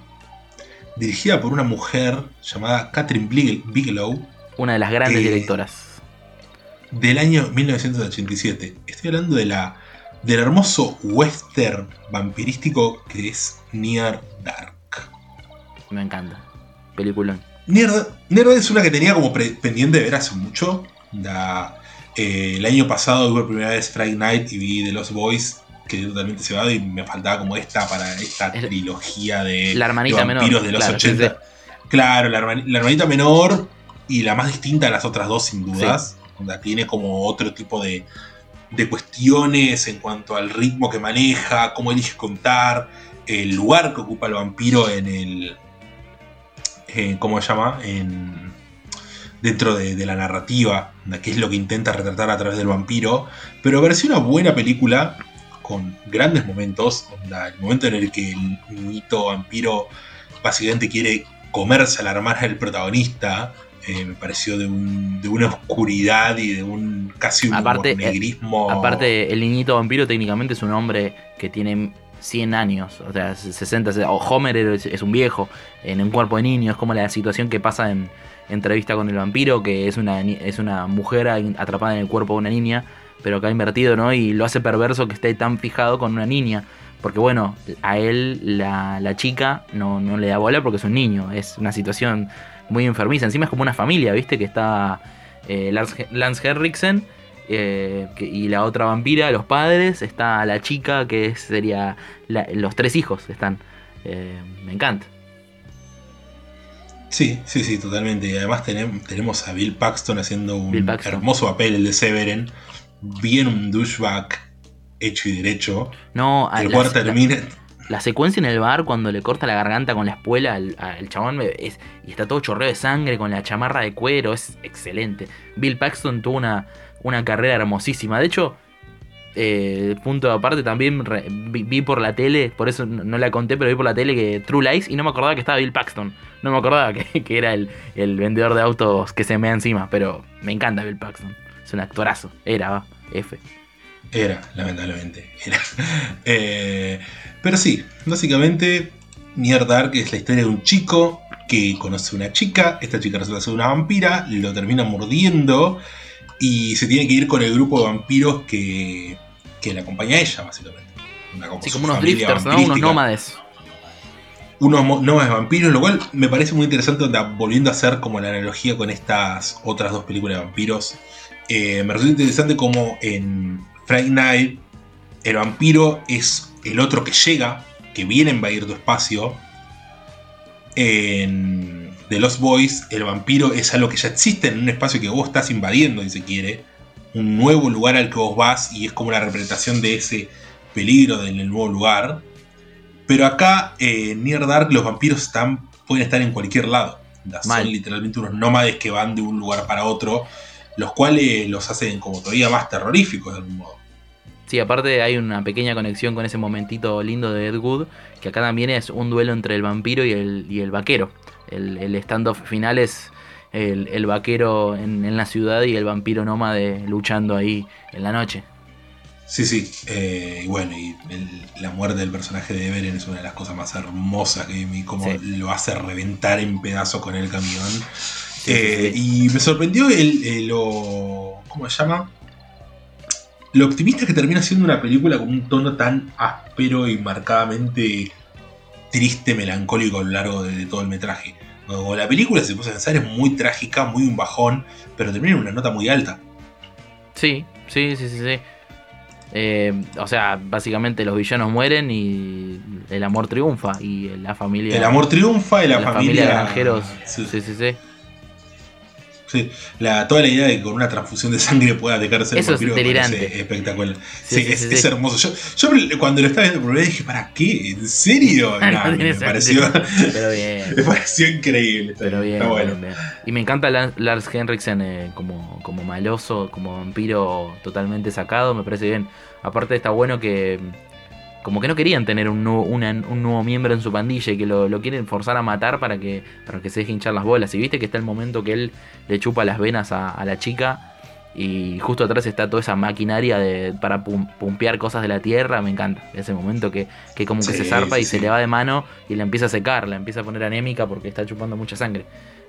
dirigida por una mujer llamada Catherine Bigelow. Una de las grandes directoras del año 1987. Estoy hablando de la, del hermoso western vampirístico que es Near Dark. Me encanta. Peliculón. Near, Dark es una que tenía como pendiente de ver hace mucho. Eh, el año pasado vi por primera vez Friday Night y vi The Lost Boys, quedé totalmente cebado y me faltaba como esta para esta trilogía de, la hermanita vampiros de los 80. Claro, la, hermanita menor y la más distinta de las otras dos, sin dudas tiene como otro tipo de, cuestiones en cuanto al ritmo que maneja, cómo elige contar, el lugar que ocupa el vampiro en el. ¿Cómo se llama? En. Dentro de, la narrativa, que es lo que intenta retratar a través del vampiro, pero pareció una buena película con grandes momentos, el momento en el que el niñito vampiro básicamente quiere comerse a la hermana del protagonista, eh, me pareció de, una oscuridad y de un casi un aparte, eh, negrismo. aparte, el niñito vampiro técnicamente es un hombre que tiene 100 años, o sea, 60, o Homer es un viejo en un cuerpo de niño, es como la situación que pasa en entrevista con el vampiro, que es una, es una mujer atrapada en el cuerpo de una niña, pero que ha invertido, ¿no? Y lo hace perverso que esté tan fijado con una niña. Porque bueno, a él la, la chica no, no, le da bola porque es un niño. Es una situación muy enfermiza. Encima es como una familia, ¿viste? Que está eh, Lance, Henriksen eh, y la otra vampira, los padres. Está la chica que sería... los tres hijos están. Eh, me encanta. Sí, sí, sí, totalmente. Y además tenemos, a Bill Paxton haciendo un hermoso papel, el de Severen. Bien un douchebag hecho y derecho. No, el cual termina. La, secuencia en el bar cuando le corta la garganta con la espuela al, chabón es, y está todo chorreo de sangre con la chamarra de cuero, es excelente. Bill Paxton tuvo una, una carrera hermosísima. De hecho, eh, punto aparte, también vi, por la tele, por eso no, la conté, pero vi por la tele que True Lies y no me acordaba que estaba Bill Paxton. No me acordaba que, [laughs] era el, vendedor de autos que se me da encima, pero me encanta Bill Paxton. Es un actorazo. Era, F. Era, lamentablemente. Era. [laughs] Eh, pero sí, básicamente, Near Dark es la historia de un chico que conoce a una chica. Esta chica resulta ser una vampira, lo termina mordiendo y se tiene que ir con el grupo de vampiros que, que le acompaña a ella, básicamente. sí, como unos drifters, ¿no? Unos nómades. Unos nómades vampiros, lo cual me parece muy interesante, volviendo a hacer como la analogía con estas otras dos películas de vampiros. Eh, me resulta interesante como en Friday Night el vampiro es el otro que llega, que viene a invadir tu espacio. En de Lost Boys, el vampiro es algo que ya existe en un espacio que vos estás invadiendo, si se quiere. Un nuevo lugar al que vos vas y es como la representación de ese peligro del nuevo lugar. Pero acá, en Near Dark, los vampiros están, pueden estar en cualquier lado. Son literalmente unos nómades que van de un lugar para otro, los cuales los hacen como todavía más terroríficos de algún modo. Sí, aparte hay una pequeña conexión con ese momentito lindo de Ed Wood, que acá también es un duelo entre el vampiro y el, y el vaquero. El, el stand-off final es el, vaquero en, la ciudad y el vampiro nómade luchando ahí en la noche. Sí, sí. Eh, y bueno, y la muerte del personaje de Everen es una de las cosas más hermosas que vi, como lo hace reventar en pedazos con el camión. Eh, y me sorprendió el, lo. ¿Cómo se llama? Lo optimista que termina siendo una película con un tono tan áspero y marcadamente triste, melancólico a lo largo de, todo el metraje. la película, si se puede pensar, es muy trágica, muy un bajón, pero termina en una nota muy alta. Sí, sí, sí, sí, sí. Eh, o sea, básicamente los villanos mueren y el amor triunfa y la familia. El amor triunfa y la, la familia. granjeros. sí, sí, sí. Sí, la, toda la idea de que con una transfusión de sangre pueda dejar ser Eso vampiro es espectacular. Sí, es, hermoso. Yo, cuando lo estaba viendo por primera vez dije, ¿para qué? ¿En serio? [laughs] me, pareció, [laughs] Pero bien. me pareció increíble. Pero bien, bueno. Y me encanta Lars Henriksen eh, como, como maloso, como vampiro totalmente sacado, me parece bien. Aparte está bueno que como que no querían tener un nuevo, un nuevo miembro en su pandilla y que lo, quieren forzar a matar para que, para que se deje hinchar las bolas. Y viste que está el momento que él le chupa las venas a, la chica y justo atrás está toda esa maquinaria de, para pumpear cosas de la tierra. Me encanta ese momento que, que como que se zarpa y se le va de mano y la empieza a secar, la empieza a poner anémica porque está chupando mucha sangre.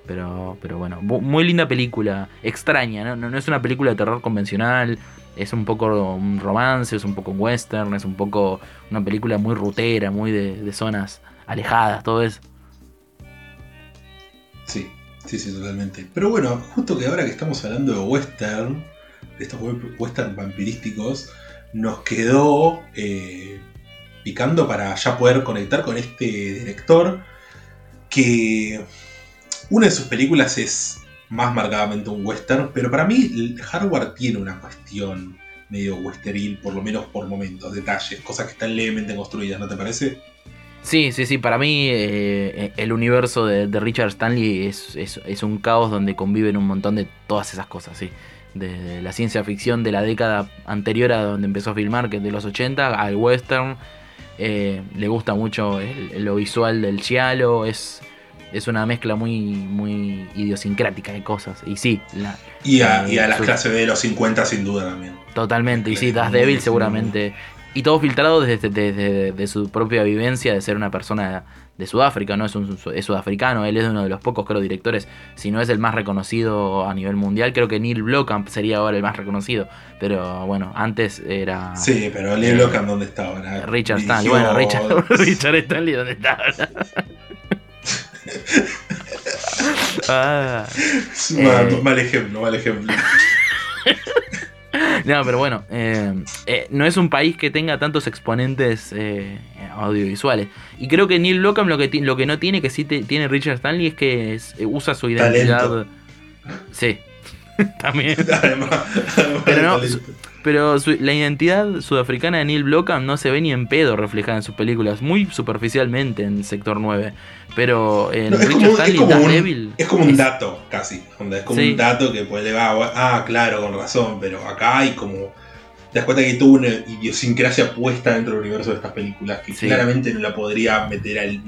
Pero, pero bueno, muy linda película, extraña, ¿no? No, es una película de terror convencional, es un poco un romance, es un poco un western, es un poco una película muy rutera, muy de, zonas alejadas, todo eso. Sí, sí, sí, totalmente. Pero bueno, justo que ahora que estamos hablando de western, de estos western vampirísticos, nos quedó eh, picando para ya poder conectar con este director que una de sus películas es más marcadamente un western, pero para mí Hardware tiene una cuestión medio westeril, por lo menos por momentos, detalles, cosas que están levemente construidas, ¿no te parece? Sí, sí, sí, para mí eh, el universo de, Richard Stanley es, es, un caos donde conviven un montón de todas esas cosas, sí. De, la ciencia ficción de la década anterior a donde empezó a filmar, que es de los 80, al western. Eh, le gusta mucho lo visual del giallo, es, es una mezcla muy, muy idiosincrática de cosas. Y sí, la, y a, y a las clases de los 50 sin duda también. Totalmente, y sí, Das Devil seguramente y todo filtrado desde, su propia vivencia de ser una persona de Sudáfrica, ¿no? Es, un, es sudafricano, él es uno de los pocos, creo, directores, si no es el más reconocido a nivel mundial, creo que Neil Blomkamp sería ahora el más reconocido, pero bueno, antes era... Sí, pero Neil eh, Blomkamp, ¿dónde está ahora? Richard Stanley, bueno, Richard, [laughs] Richard Stanley, ¿dónde está ahora? Ah, mal, eh, mal ejemplo, mal ejemplo. [laughs] no, pero bueno, eh, eh, no es un país que tenga tantos exponentes eh, audiovisuales. Y creo que Neil Blomkamp lo que, lo que no tiene, que sí tiene Richard Stanley, es que usa su identidad. Sí, [laughs] también. [laughs] pero no, pero la identidad sudafricana de Neil Blomkamp no se ve ni en pedo reflejada en sus películas, muy superficialmente en Sector 9. Pero en es, como, un, es como un dato, casi. Es como un dato que pues le va, ah, claro, con razón, pero acá hay como. Te das cuenta que tuvo una idiosincrasia puesta dentro del universo de estas películas que claramente no la podría meter al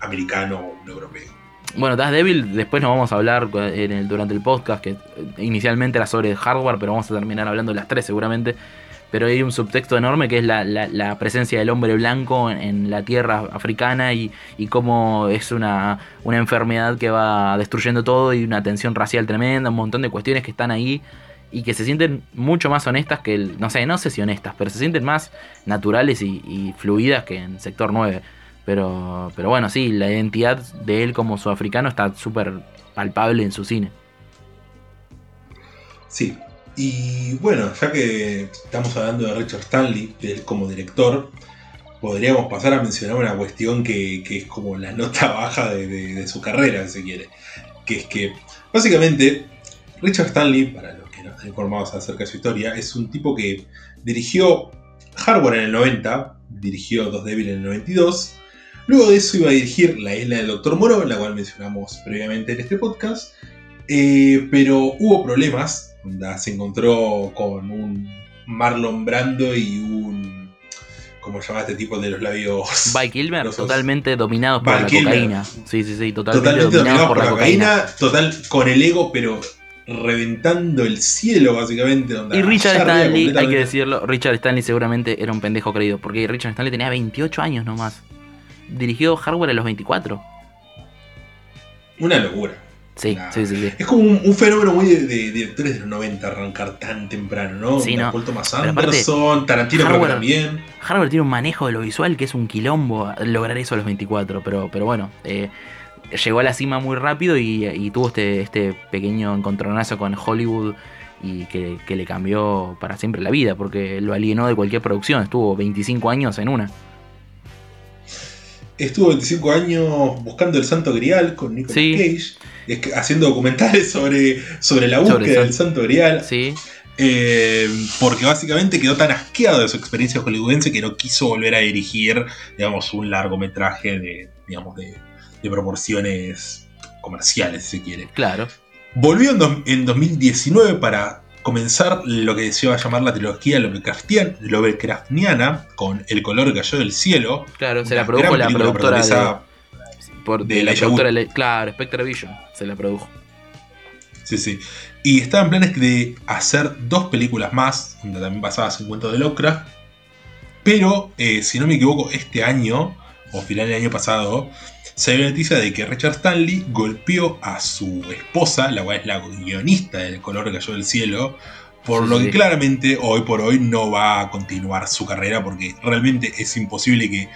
americano o un europeo. Bueno, Das Devil, después nos vamos a hablar en el, durante el podcast, que inicialmente era sobre hardware, pero vamos a terminar hablando de las tres seguramente pero hay un subtexto enorme que es la, presencia del hombre blanco en, la tierra africana y, cómo es una, enfermedad que va destruyendo todo y una tensión racial tremenda, un montón de cuestiones que están ahí y que se sienten mucho más honestas que el, no sé, no sé si honestas, pero se sienten más naturales y, fluidas que en Sector 9. Pero, pero bueno, sí, la identidad de él como sudafricano está súper palpable en su cine. Sí, y bueno, ya que estamos hablando de Richard Stanley, él como director, podríamos pasar a mencionar una cuestión que, es como la nota [laughs] baja de, su carrera, si quiere. Que es que, básicamente, Richard Stanley, para los que no están informados acerca de su historia, es un tipo que dirigió Hardware en el 90, dirigió Dos Devil en el 92, luego de eso iba a dirigir La isla del Doctor Moro, la cual mencionamos previamente en este podcast, eh, pero hubo problemas se encontró con un Marlon Brando y un. ¿Cómo se llama este tipo de los labios? [laughs] By Kilmer, totalmente dominados por la cocaína. Sí, sí, sí, totalmente, dominados, por, la cocaína, Total, con el ego, pero reventando el cielo, básicamente. y Richard Stanley, hay que decirlo, Richard Stanley seguramente era un pendejo creído, porque Richard Stanley tenía 28 años nomás. Dirigió Hardware a los 24. Una locura. Sí, sí, sí, Es como un, fenómeno muy de, directores de los 90 arrancar tan temprano, ¿no? Sí, no. Thomas Anderson, Tarantino creo que también. Harvard tiene un manejo de lo visual que es un quilombo lograr eso a los 24, pero, pero bueno, eh, llegó a la cima muy rápido y, tuvo este, este pequeño encontronazo con Hollywood y que, que, le cambió para siempre la vida, porque lo alienó de cualquier producción, estuvo 25 años en una estuvo 25 años buscando el Santo Grial con Nicolas Cage, haciendo documentales sobre, sobre la búsqueda del Santo Grial. Sí. Eh, porque básicamente quedó tan asqueado de su experiencia hollywoodense que no quiso volver a dirigir, digamos, un largometraje de, digamos, de, proporciones comerciales, si se quiere. Claro. Volvió en, en 2019 para comenzar lo que se iba a llamar la trilogía Lovecraftiana, con El color que cayó del cielo. Claro, se la produjo la productora de, la productora claro, Spectre Vision se la produjo. Sí, sí. Y estaban planes de hacer dos películas más, también basadas en cuentos de Lovecraft. Pero, eh, si no me equivoco, este año, o final del año pasado, se la noticia de que Richard Stanley golpeó a su esposa, la cual es la guionista del color que cayó del cielo, por lo que claramente hoy por hoy no va a continuar su carrera porque realmente es imposible que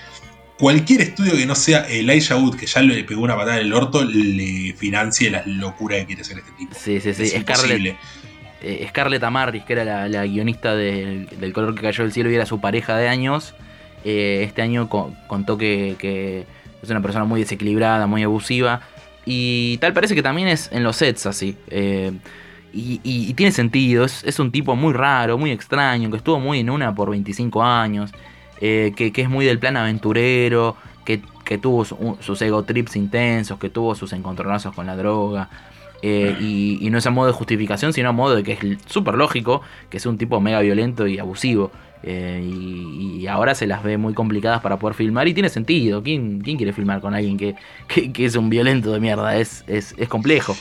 cualquier estudio que no sea Elijah Wood, que ya le pegó una patada en el orto, le financie la locura que quiere hacer este tipo. Sí, sí, sí. Es Scarlett, eh, Scarlett Amarris, que era la, guionista del, color que cayó del cielo y era su pareja de años, eh, este año contó que es una persona muy desequilibrada, muy abusiva. Y tal parece que también es en los sets así. Eh, y, tiene sentido, es, un tipo muy raro, muy extraño, que estuvo muy en una por 25 años, eh, que, es muy del plan aventurero, que, que tuvo sus ego trips intensos, que tuvo sus encontronazos con la droga. Eh, y, no es a modo de justificación, sino a modo de que es súper lógico que es un tipo mega violento y abusivo. Eh, y, ahora se las ve muy complicadas para poder filmar y tiene sentido. ¿Quién, quién quiere filmar con alguien que, que, es un violento de mierda? Es, es, es complejo.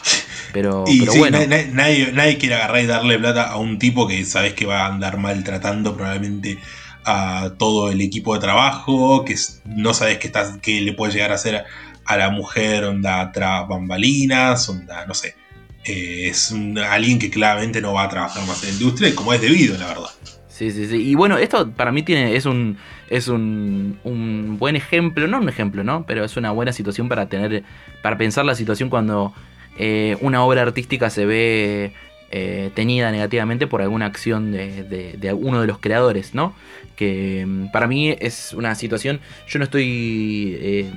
Pero, [laughs] bueno. Nadie, nadie, quiere agarrar y darle plata a un tipo que sabes que va a andar maltratando probablemente a todo el equipo de trabajo, que no sabes qué, estás, qué le puede llegar a hacer a la mujer, onda, tras bambalinas, onda, no sé. Eh, es alguien que claramente no va a trabajar más en la industria, como es debido, la verdad. Sí, sí, sí. Y bueno, esto para mí tiene, es un, es un, un, buen ejemplo, no un ejemplo, ¿no? Pero es una buena situación para tener, para pensar la situación cuando eh, una obra artística se ve eh, tenida negativamente por alguna acción de, de, de, uno de los creadores, ¿no? Que mm, para mí es una situación, yo no estoy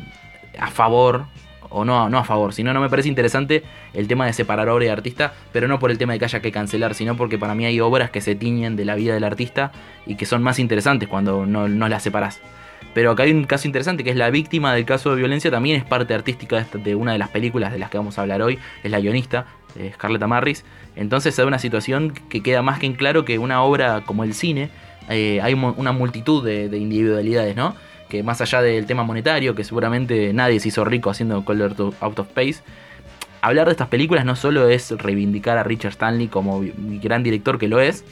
a favor, o no, no a favor, sino no me parece interesante el tema de separar obra y artista, pero no por el tema de que haya que cancelar, sino porque para mí hay obras que se tiñen de la vida del artista y que son más interesantes cuando no, las separas. Pero acá hay un caso interesante que es la víctima del caso de violencia, también es parte artística de una de las películas de las que vamos a hablar hoy, es la guionista, Scarlett Marris. Entonces da una situación que queda más que en claro que una obra como el cine, eh, hay una multitud de individualidades, ¿no? Que más allá del tema monetario, que seguramente nadie se hizo rico haciendo Color Out of Space, hablar de estas películas no solo es reivindicar a Richard Stanley como gran director que lo es,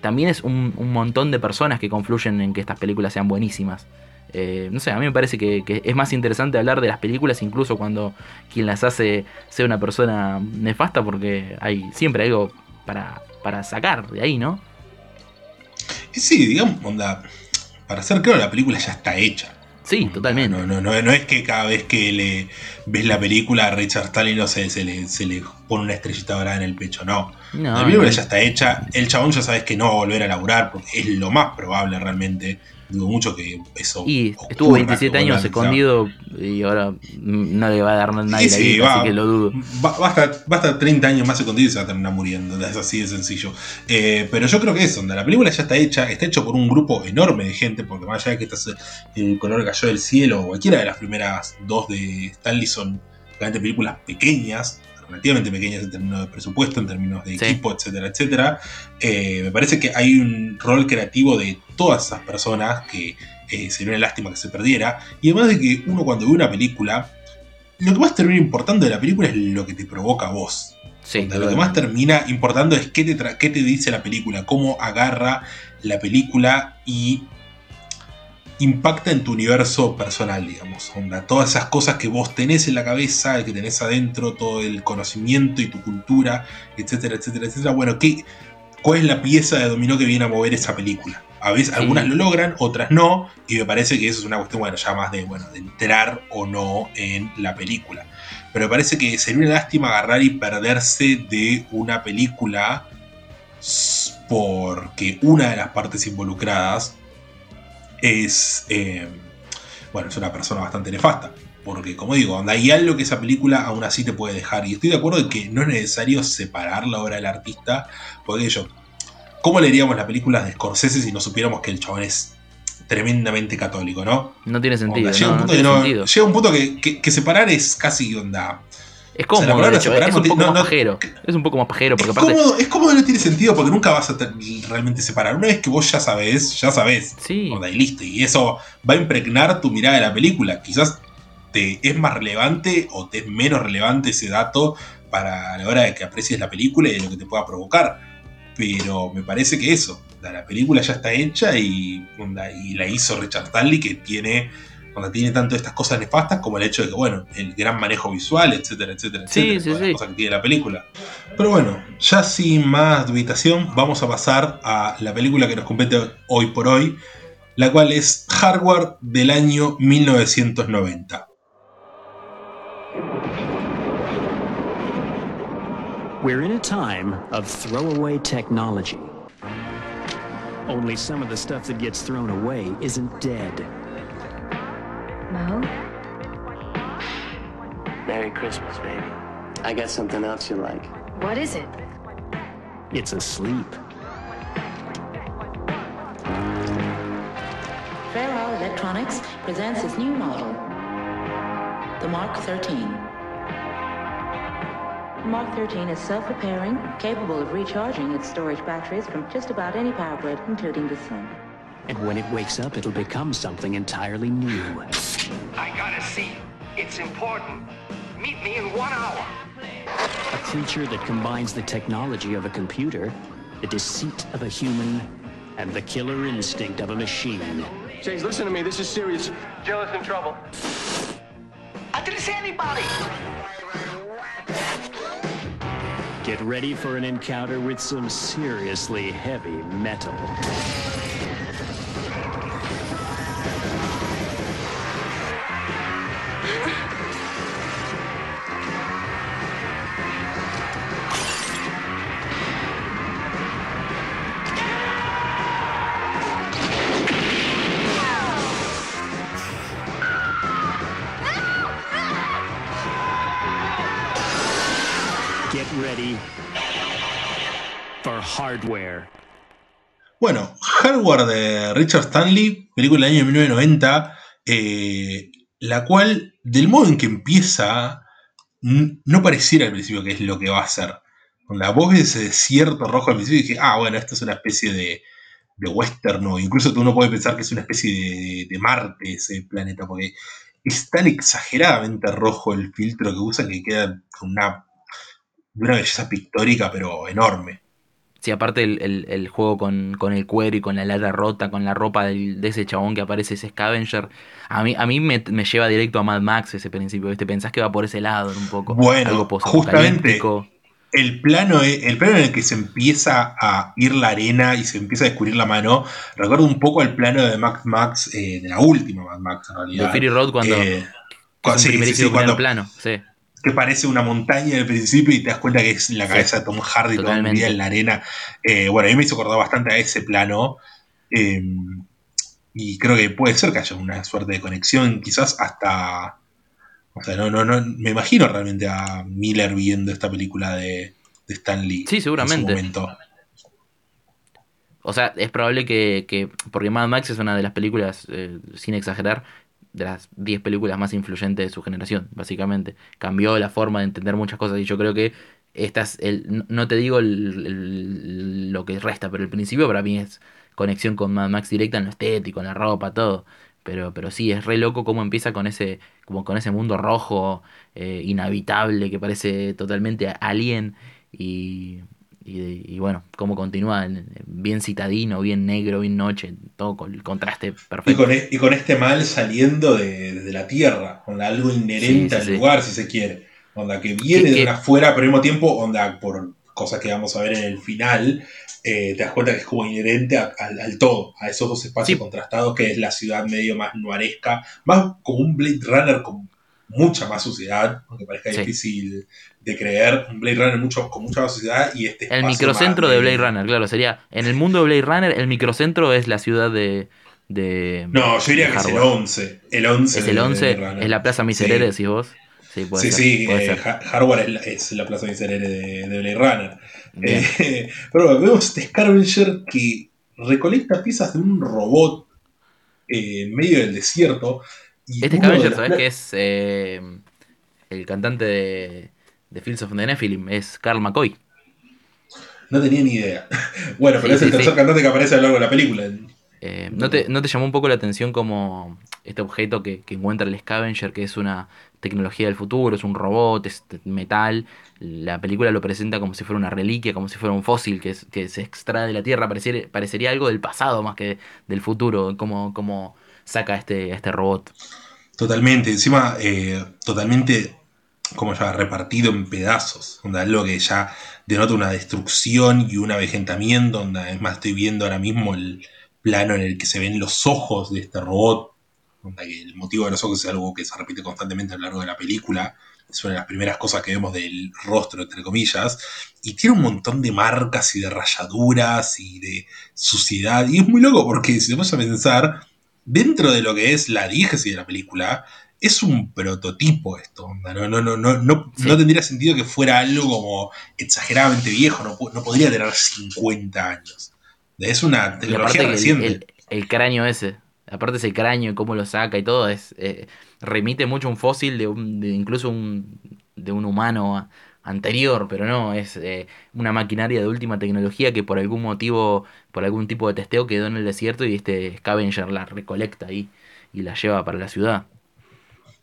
también es un, montón de personas que confluyen en que estas películas sean buenísimas. Eh, no sé, a mí me parece que, es más interesante hablar de las películas incluso cuando quien las hace sea una persona nefasta porque hay siempre algo para, para sacar de ahí, ¿no? Sí, digamos, onda, para ser claro, la película ya está hecha. Sí, totalmente. No, no, no, no, es que cada vez que le ves la película a Richard Stalin no sé, se, le, se le pone una estrellita dorada en el pecho, no. la película ya está hecha, el chabón ya sabes que no va a volver a laburar porque es lo más probable realmente Dudo mucho que eso. Y estuvo 27 años escondido y ahora no le va a dar nadie la va, así que lo dudo. Va, va, a estar, 30 años más escondido y se va a terminar muriendo. Es así de sencillo. Eh, pero yo creo que eso, la película ya está hecha, está hecho por un grupo enorme de gente, porque más allá de que estás, el color cayó del cielo, o cualquiera de las primeras dos de Stanley son realmente películas pequeñas relativamente pequeñas en términos de presupuesto, en términos de equipo, etcétera, etcétera. Eh, me parece que hay un rol creativo de todas esas personas que eh, sería una lástima que se perdiera. Y además de que uno cuando ve una película, lo que más termina importando de la película es lo que te provoca a vos. lo que más termina importando es qué te, qué te dice la película, cómo agarra la película y impacta en tu universo personal, digamos. Onda, todas esas cosas que vos tenés en la cabeza, que tenés adentro, todo el conocimiento y tu cultura, etcétera, etcétera, etcétera. Bueno, ¿qué, ¿cuál es la pieza de dominó que viene a mover esa película? A veces algunas lo logran, otras no, y me parece que eso es una cuestión, bueno, ya más de, bueno, de entrar o no en la película. Pero me parece que sería una lástima agarrar y perderse de una película porque una de las partes involucradas es, eh, bueno, es una persona bastante nefasta. Porque, como digo, hay algo que esa película aún así te puede dejar. Y estoy de acuerdo en que no es necesario separar la obra del artista. Porque yo, ¿cómo leeríamos las películas de Scorsese si no supiéramos que el chabón es tremendamente católico, ¿no? No tiene sentido. llega, un punto que, separar es casi onda. Es cómodo, es un poco más pajero. Es un poco más pajero. Porque es, cómodo, es cómodo, no tiene sentido porque nunca vas a realmente separar. Una vez que vos ya sabés, ya sabés. Sí. y listo. Y eso va a impregnar tu mirada de la película. Quizás te es más relevante o te es menos relevante ese dato para la hora de que aprecies la película y de lo que te pueda provocar. Pero me parece que eso, la película ya está hecha y, y la hizo Richard Stanley que tiene cuando tiene tanto estas cosas nefastas como el hecho de que, bueno, el gran manejo visual, etcétera, etcétera, etcétera, sí, sí. cosas que tiene la película. Pero bueno, ya sin más dubitación, vamos a pasar a la película que nos compete hoy por hoy, la cual es Hardware del año 1990. We're in a time of throwaway technology. Only some of the stuff that gets thrown away isn't dead. Mo? Merry Christmas, baby. I got something else you like. What is it? It's asleep. Pharaoh Electronics. Electronics presents its new model, the Mark 13. The Mark 13 is self-repairing, capable of recharging its storage batteries from just about any power grid, including the sun. And when it wakes up, it'll become something entirely new. I gotta see. It's important. Meet me in one hour. A creature that combines the technology of a computer, the deceit of a human, and the killer instinct of a machine. Chase, listen to me. This is serious. Jill is in trouble. I didn't see anybody. Get ready for an encounter with some seriously heavy metal. Hardware. Bueno, Hardware de Richard Stanley, película del año 1990, eh, la cual, del modo en que empieza, no pareciera al principio que es lo que va a ser. Con la voz de ese desierto rojo al principio dije, ah, bueno, esto es una especie de, de western, o incluso uno puede pensar que es una especie de, de Marte ese planeta, porque es tan exageradamente rojo el filtro que usa que queda con una, una belleza pictórica, pero enorme. Sí, aparte el, el- el juego con, con el cuero y con la lata rota, con la ropa del- de ese chabón que aparece, ese Scavenger, a mí, a mí me, me lleva directo a Mad Max ese principio, ¿viste? Pensás que va por ese lado un poco. Bueno, algo justamente el plano, e- el plano en el que se empieza a ir la arena y se empieza a descubrir la mano, recuerdo un poco el plano de Max Max, eh, de la última Mad Max en realidad. De Fury Road cuando Eh, es cu- un sí, sí, cuando plano, sí. Que parece una montaña al principio y te das cuenta que es la Sí, cabeza de Tom Hardy totalmente. hundida en la arena. Eh, bueno, a mí me hizo acordar bastante a ese plano. eh, y creo que puede ser que haya una suerte de conexión, quizás hasta. O sea, no, no, no. Me imagino realmente a Miller viendo esta película de, de Stan Lee. Sí, seguramente. En su momento. O sea, es probable que, que- porque Mad Max es una de las películas, eh, sin exagerar, de las 10 películas más influyentes de su generación, básicamente. Cambió la forma de entender muchas cosas y yo creo que esta es el, no- te digo el- el- lo que resta, pero el principio para mí es conexión con Mad Max directa en lo estético, en la ropa, todo. Pero, pero sí, es re loco cómo empieza con ese, como con ese mundo rojo, eh, inhabitable, que parece totalmente alien. Y, y, y bueno, cómo continúa en- bien citadino, bien negro, bien noche, todo con el contraste Y perfecto. con, e- y con este mal saliendo de, de la tierra, con algo inherente Sí, sí, al sí. lugar, si se quiere. Onda que viene de afuera, pero al mismo tiempo, onda, por cosas que vamos a ver en el final, eh, te das cuenta que es como inherente a- al, al todo, a esos dos espacios contrastados, que es la ciudad medio más nuaresca, más como un Blade Runner con mucha más suciedad, aunque parezca Sí. difícil de creer, un Blade Runner mucho, con mucha más suciedad y este El microcentro más de Blade Runner, claro, sería. En el mundo de Blade Runner, el microcentro es la ciudad de. de No, yo diría que es el Hardware. 11. El 11 Es el de 11, Blade Runner. es la Plaza. Miserere, decís vos. Sí, puede sí, ser. sí, puede eh, Hardware es la, es la plaza miserere de, de Blade Runner. Eh, [laughs] pero bueno, vemos este Scavenger que recolecta piezas de un robot eh, en medio del desierto. Este Scavenger, ¿sabes qué es? Eh, el cantante de, de Fields of the Nephilim, es Carl McCoy. No tenía ni idea. [laughs] bueno, pero Sí, es el sí, tercer sí. cantante que aparece a lo largo de la película. Eh, ¿no, te, ¿No te llamó un poco la atención como este objeto que, que encuentra el Scavenger, que es una tecnología del futuro, es un robot, es metal? La película lo presenta como si fuera una reliquia, como si fuera un fósil que, es- que se extrae de la Tierra. Pareciera, parecería algo del pasado más que del futuro, como, como saca este, este robot. Totalmente, encima eh, totalmente como ya repartido en pedazos, onda, algo que ya denota una destrucción y un avejentamiento, onda, es más, estoy viendo ahora mismo el plano en el que se ven los ojos de este robot, onda, que el motivo de los ojos es algo que se repite constantemente a lo largo de la película, es una de las primeras cosas que vemos del rostro, entre comillas, y tiene un montón de marcas y de rayaduras y de suciedad, y es muy loco porque si te vas a pensar, dentro de lo que es la diégesis de la película, es un prototipo esto, onda, no, no, no, no, no, Sí. no tendría sentido que fuera algo como exageradamente viejo, no, no podría tener 50 años. Es una tecnología que el, reciente. el- el cráneo ese, aparte ese cráneo y cómo lo saca y todo, es eh, remite mucho a un fósil de, un, de incluso un, de un humano anterior, pero no, es eh, una maquinaria de última tecnología que por algún motivo, por algún tipo de testeo quedó en el desierto y este Scavenger la recolecta ahí y la lleva para la ciudad.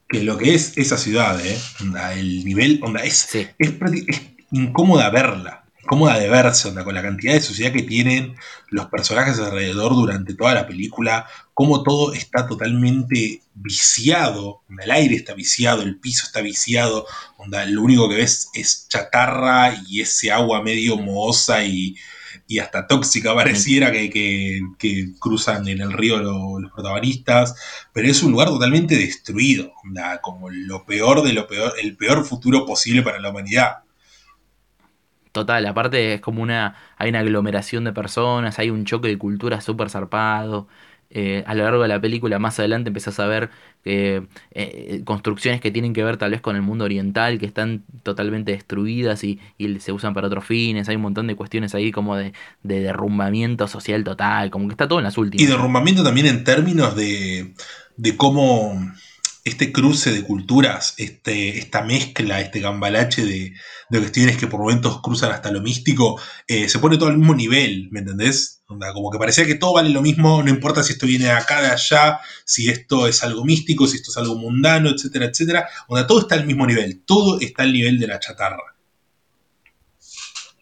Que lo que es esa ciudad, ¿eh? Onda, el nivel, onda, es, Sí. es, es incómoda verla, incómoda de verse, onda, con la cantidad de suciedad que tienen los personajes alrededor durante toda la película, cómo todo está totalmente viciado, onda, el aire está viciado, el piso está viciado, onda, lo único que ves es chatarra y ese agua medio mohosa y, y hasta tóxica pareciera que, que- que cruzan en el río lo- los protagonistas, pero es un lugar totalmente destruido, onda, como lo peor de lo peor, el peor futuro posible para la humanidad. Total, aparte es como una, hay una aglomeración de personas, hay un choque de culturas súper zarpado. Eh, a lo largo de la película, más adelante empezás a ver eh, eh, construcciones que tienen que ver tal vez con el mundo oriental, que están totalmente destruidas y, y se usan para otros fines. Hay un montón de cuestiones ahí como de, de derrumbamiento social total, como que está todo en las últimas. Y derrumbamiento también en términos de, de cómo este cruce de culturas, este, esta mezcla, este gambalache de, de cuestiones que por momentos cruzan hasta lo místico, eh, se pone todo al mismo nivel, ¿me entendés? Como que parecía que todo vale lo mismo, no importa si esto viene de acá, de allá, si esto es algo místico, si esto es algo mundano, etcétera, etcétera. Onda, todo está al mismo nivel, todo está al nivel de la chatarra.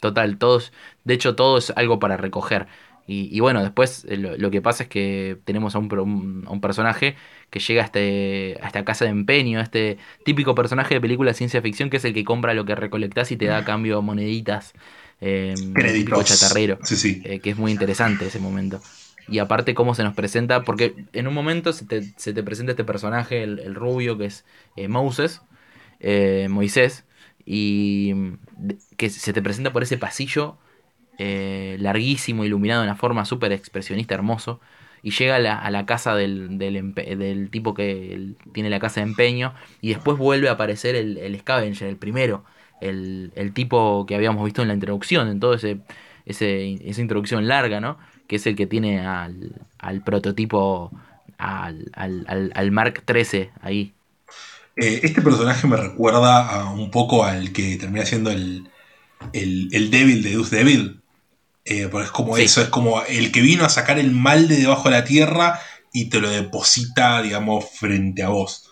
Total, todos, de hecho todo es algo para recoger. Y, y bueno, después eh, lo, lo que pasa es que tenemos a un, a un personaje que llega a, este, a esta casa de empeño, este típico personaje de película de ciencia ficción que es el que compra lo que recolectás y te da a cambio moneditas. Eh, Créditos. chatarrero. Sí, sí. eh, que es muy interesante ese momento. Y aparte cómo se nos presenta, porque en un momento se te, se te presenta este personaje, el, el rubio, que es eh, Moses, eh, Moisés, y que se te presenta por ese pasillo eh, larguísimo, iluminado de una forma súper expresionista, hermoso, y llega a la, a la casa del, del, del tipo que tiene la casa de empeño, y después vuelve a aparecer el, el Scavenger, el primero, el, el tipo que habíamos visto en la introducción, en todo ese, ese- esa introducción larga, ¿no? Que es el que tiene al, al prototipo, al, al, al, al Mark 13 ahí. Eh, este personaje me recuerda a un poco al que termina siendo el, el, el Devil de Deuce Devil. Eh, porque es como Sí. eso, es como el que vino a sacar el mal de debajo de la tierra y te lo deposita, digamos, frente a vos.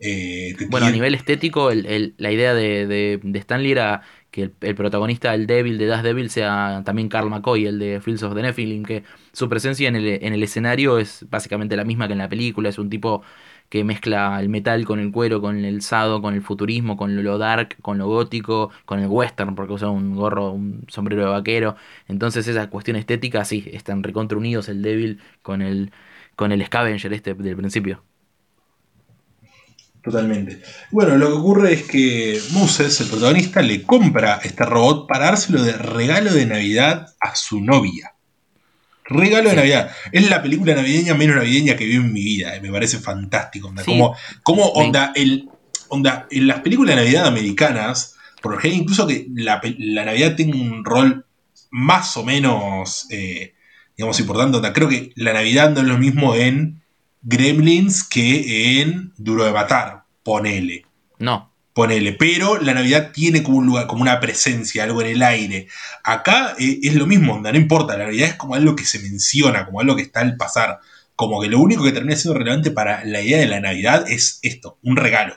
Eh, Bueno, a nivel estético, el- el- la idea de, de, de Stanley era que el, el protagonista del Devil, de Das Devil, sea también Carl McCoy, el de Fields of the Nephilim, que su presencia en el, en el escenario es básicamente la misma que en la película, es un tipo que mezcla el metal con el cuero, con el sado, con el futurismo, con lo dark, con lo gótico, con el western, porque usa un gorro, un sombrero de vaquero. Entonces esa cuestión estética, sí, están recontra unidos el Devil con el, con el Scavenger este del principio. Totalmente. Bueno, lo que ocurre es que Moses, el protagonista, le compra este robot para dárselo de regalo de Navidad a su novia. Regalo de. Navidad. Es la película navideña menos navideña que vi en mi vida. eh, Me parece fantástico. Onda. Sí. Como, como onda, el, onda, en las películas de Navidad americanas, por lo general, incluso que la, la Navidad tenga un rol más o menos, eh, digamos, importante. Onda, creo que la Navidad no es lo mismo en Gremlins que en Duro de Matar. Ponele. No, Ponele, pero la Navidad tiene como un lugar, como una presencia, algo en el aire. Acá eh, es lo mismo, onda, no importa, la Navidad es como algo que se menciona, como algo que está al pasar. Como que lo único que termina siendo relevante para la idea de la Navidad es esto, un regalo.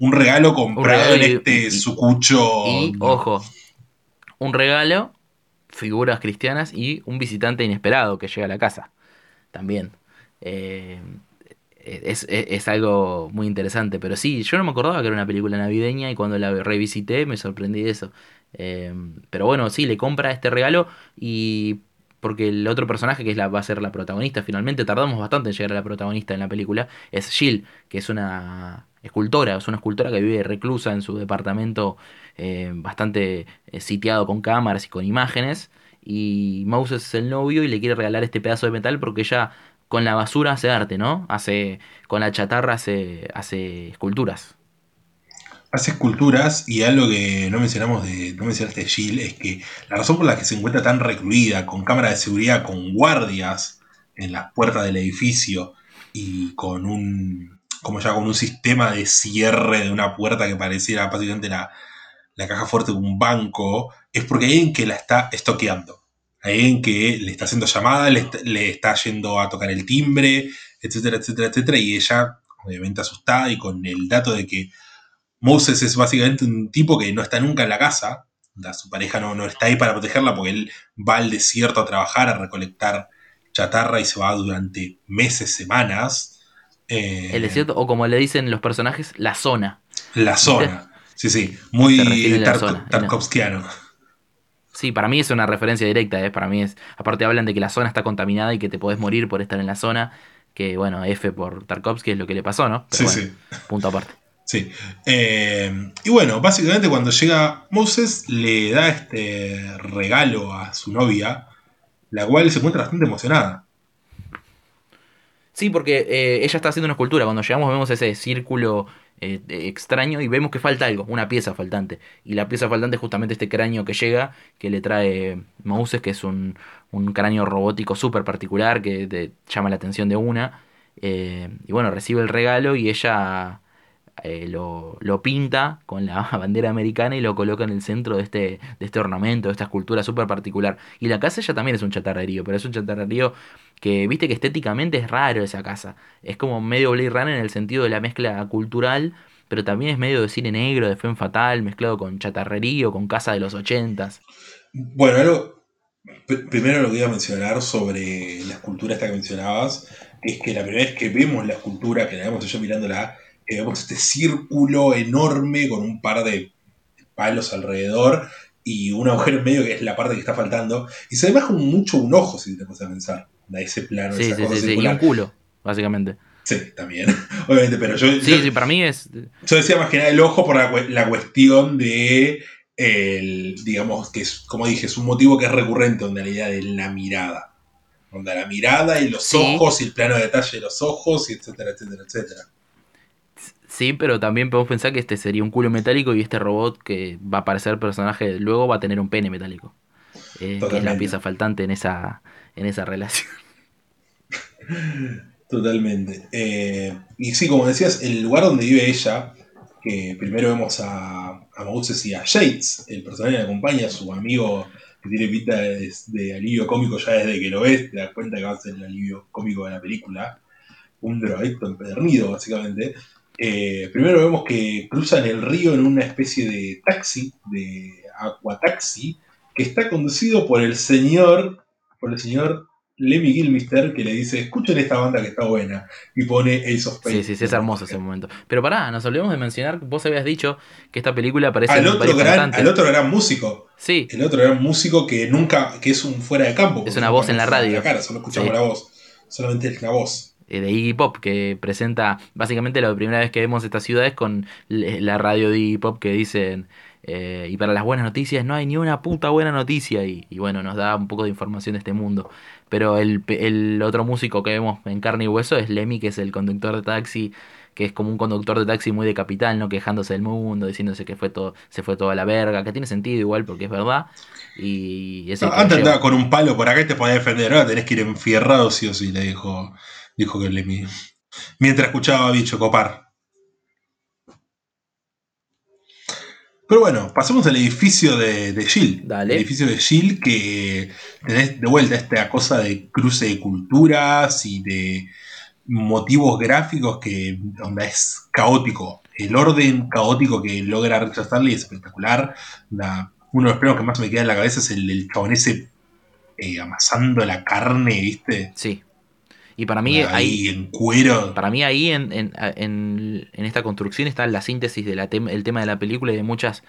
Un regalo comprado regalo y- en este y- sucucho. Y, ojo, un regalo, figuras cristianas y un visitante inesperado que llega a la casa. También. Eh, es, es- es algo muy interesante. Pero sí, yo no me acordaba que era una película navideña y cuando la revisité me sorprendí de eso. Eh, pero bueno, sí, le compra este regalo y porque el otro personaje que es la, va a ser la protagonista finalmente, tardamos bastante en llegar a la protagonista en la película, es Jill, que es una escultora, es una escultora que vive reclusa en su departamento eh, bastante eh, sitiado con cámaras y con imágenes. Y Moses es el novio y le quiere regalar este pedazo de metal porque ella con la basura hace arte, ¿no? Hace, con la chatarra hace, hace esculturas. hace esculturas y algo que no mencionamos de, no mencionaste Jill es que la razón por la que se encuentra tan recluida, con cámara de seguridad, con guardias en las puertas del edificio, y con un, como ya con un sistema de cierre de una puerta que pareciera básicamente la, la caja fuerte de un banco, es porque hay alguien que la está estoqueando. Alguien que le está haciendo llamada, le, está- le está yendo a tocar el timbre, etcétera, etcétera, etcétera, y ella, obviamente asustada y con el dato de que Moses es básicamente un tipo que no está nunca en la casa, su pareja no, no está ahí para protegerla porque él va al desierto a trabajar, a recolectar chatarra y se va durante meses, semanas. Eh, El desierto, o como le dicen los personajes, la zona. La zona. Sí, sí. Muy Tar- zona, Tarkovskiano. Sí, para mí es una referencia directa, ¿eh? para mí es. Aparte hablan de que la zona está contaminada y que te podés morir por estar en la zona. Que bueno, F por Tarkovsky es lo que le pasó, ¿no? Sí, bueno, sí. Punto aparte. Sí. Eh, y bueno, básicamente cuando llega Moses le da este regalo a su novia, la cual se encuentra bastante emocionada. Sí, porque eh, ella está haciendo una escultura. Cuando llegamos vemos ese círculo eh, eh, extraño y vemos que falta algo, una pieza faltante. Y la pieza faltante es justamente este cráneo que llega, que le trae Moses, que es un, un cráneo robótico súper particular que te llama la atención de una. Eh, y bueno, recibe el regalo y ella eh, lo, lo pinta con la [laughs] bandera americana y lo coloca en el centro de este, de este ornamento, de esta escultura súper particular. Y la casa ya también es un chatarrerío, pero es un chatarrerío que viste que estéticamente es raro esa casa. Es como medio Blade Runner en el sentido de la mezcla cultural, pero también es medio de cine negro, de Femme Fatal, mezclado con chatarrerío, con casa de los ochentas. Bueno, algo, pr- primero lo que iba a mencionar sobre la escultura esta que mencionabas, es que la primera vez que vemos la escultura, que la vemos yo mirándola, vemos este círculo enorme con un par de palos alrededor y un agujero en medio que es la parte que está faltando, y se ve más como mucho un ojo, si te pones a pensar, da ese plano, Sí, esa sí, cosa sí, sí, y circular. un culo, básicamente. Sí, también, [laughs] obviamente, pero yo, Sí, yo- sí, para mí es... yo decía más que nada el ojo por la, la cuestión de, el, digamos, que es, como dije, es un motivo que es recurrente, donde la idea de la mirada. Donde la mirada y los Sí. ojos y el plano de detalle de los ojos, y etcétera, etcétera, etcétera. Sí, pero también podemos pensar que este sería un culo metálico y este robot que va a aparecer personaje luego va a tener un pene metálico. Eh, que es la pieza faltante en esa, en esa relación. [laughs] Totalmente. Eh, y sí, como decías, el lugar donde vive ella, que primero vemos a, a Moses y a Yates, el personaje que acompaña, su amigo que tiene pinta de, de alivio cómico ya desde que lo ves, te das cuenta que va a ser el alivio cómico de la película. Un drogadicto empedernido, básicamente. Eh, primero vemos que cruzan el río en una especie de taxi, de aquataxi, que está conducido por el señor, por el señor Lemmy Gilmister, que le dice, escuchen esta banda que está buena, y pone Ace of Spades. Sí, sí, sí, es hermoso ese momento. Pero pará, nos olvidamos de mencionar, vos habías dicho que esta película aparece Al en otro, gran, cantantes. al otro gran músico, Sí, el otro gran músico que nunca, que es un fuera de campo. porque una voz en la radio. La cara, solo escuchamos Sí. la voz, solamente es la voz. Eh, de Iggy Pop, que presenta básicamente la primera vez que vemos estas ciudades con le- la radio de Iggy Pop que dicen, eh, y para las buenas noticias no hay ni una puta buena noticia, y, y bueno, nos da un poco de información de este mundo. Pero el, el otro músico que vemos en carne y hueso es Lemmy, que es el conductor de taxi, que es como un conductor de taxi muy de capital, ¿no? Quejándose del mundo, diciéndose que fue todo, se fue toda la verga, que tiene sentido igual porque es verdad. Y es lo Antes andaba con un palo por acá y te podía defender, ahora tenés que ir enfierrado sí o sí, le dijo, dijo que Lemmy. Mientras escuchaba a Bicho copar. Pero bueno, pasemos al edificio de, de Jill. Dale. El edificio de Jill que tenés de vuelta esta cosa de cruce de culturas y de motivos gráficos que onda, es caótico. El orden caótico que logra Richard Stanley es espectacular. La- uno de los planos que más me queda en la cabeza es el del chabón ese eh, amasando la carne, ¿viste? Sí. Y para mí ahí ahí, en cuero. Para mí ahí en, en, en- en esta construcción está la síntesis del el tema de la película y de muchas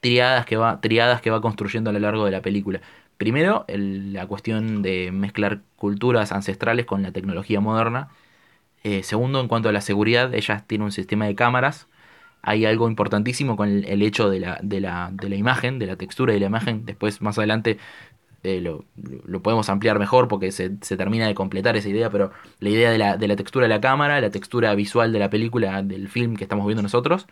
triadas que va, triadas que va construyendo a lo largo de la película. Primero, el- la cuestión de mezclar culturas ancestrales con la tecnología moderna. Eh, segundo, en cuanto a la seguridad, ella tiene un sistema de cámaras. Hay algo importantísimo con el, el hecho de la, de, la, de la imagen, de la textura de la imagen. Después, más adelante, eh, lo, lo podemos ampliar mejor porque se, se termina de completar esa idea, pero la idea de la, de la textura de la cámara, la textura visual de la película, del film que estamos viendo nosotros,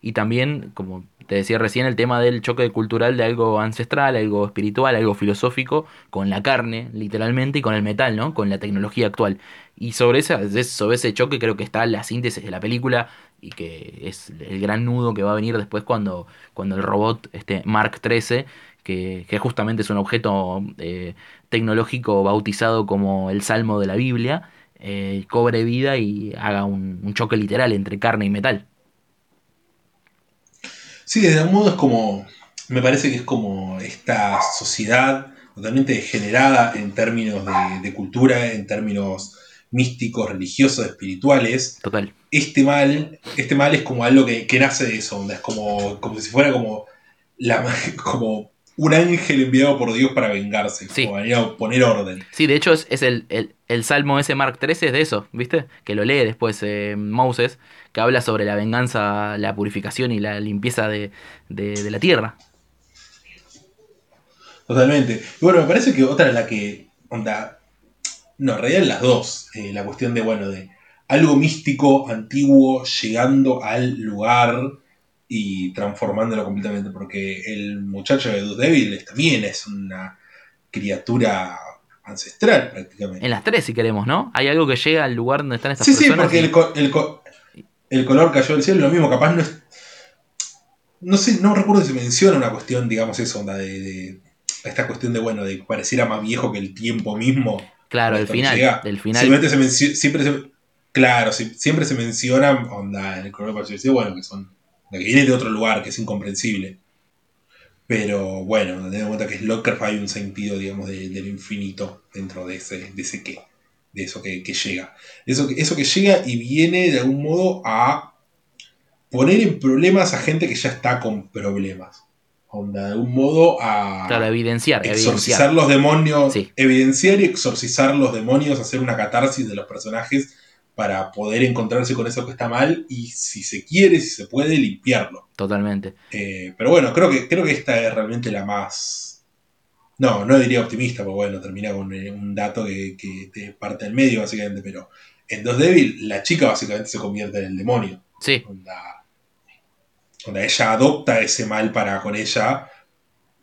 Y también, como te decía recién, el tema del choque cultural de algo ancestral, algo espiritual, algo filosófico, con la carne, literalmente, y con el metal, ¿no? Con la tecnología actual. Y sobre, esa, sobre ese choque creo que está la síntesis de la película y que es el gran nudo que va a venir después cuando, cuando el robot este Mark 13 que, que, justamente es un objeto eh, tecnológico bautizado como el Salmo de la Biblia, eh, cobre vida y haga un, un, choque literal entre carne y metal. Sí, de algún modo es como, me parece que es como esta sociedad totalmente degenerada en términos de, de cultura, en términos místicos, religiosos, espirituales. Total. Este mal, este mal es como algo que, que nace de eso, es como, como si fuera como, la, [laughs] como un ángel enviado por Dios para vengarse, Sí. como venir a poner orden. Sí, de hecho es, es el, el, el Salmo ese Mark 13 es de eso, ¿viste? Que lo lee después eh, Moses, que habla sobre la venganza, la purificación y la limpieza de, de, de la tierra. Totalmente. Y bueno, me parece que otra es la que, onda, no, en realidad las dos, eh, la cuestión de, bueno, de algo místico, antiguo, llegando al lugar y transformándolo completamente, porque el muchacho de Dust Devil también es una criatura ancestral prácticamente. En las tres, si queremos, ¿no? Hay algo que llega al lugar donde están estas Sí, sí, personas. porque y- el, co- el, co- el color cayó del cielo, lo mismo, capaz no es... No sé, no recuerdo si menciona una cuestión, digamos eso, onda, de, de- esta cuestión de, bueno, de que pareciera más viejo que el tiempo mismo. Claro, el final. Del final. Simplemente se siempre se, claro, si- siempre se menciona, onda, en el color cayó del cielo, bueno, que son... Que viene de otro lugar, que es incomprensible. Pero bueno, teniendo en cuenta que es Lovecraft hay un sentido, digamos, de- del infinito dentro de ese, de ese qué, de eso que, que llega. Eso que, eso que llega y viene de algún modo a poner en problemas a gente que ya está con problemas. Onda, de algún modo a Claro, evidenciar, exorcizar evidenciar. los demonios, Sí. evidenciar y exorcizar los demonios, hacer una catarsis de los personajes para poder encontrarse con eso que está mal y si se quiere, si se puede, limpiarlo. Totalmente. Eh, pero bueno, creo que, creo que esta es realmente la más. No, no diría optimista, porque bueno, termina con eh, un dato que, que te parte del medio, básicamente. Pero en Dos Devil, la chica básicamente se convierte en el demonio. Sí, Onda, onda, ella adopta ese mal para con ella,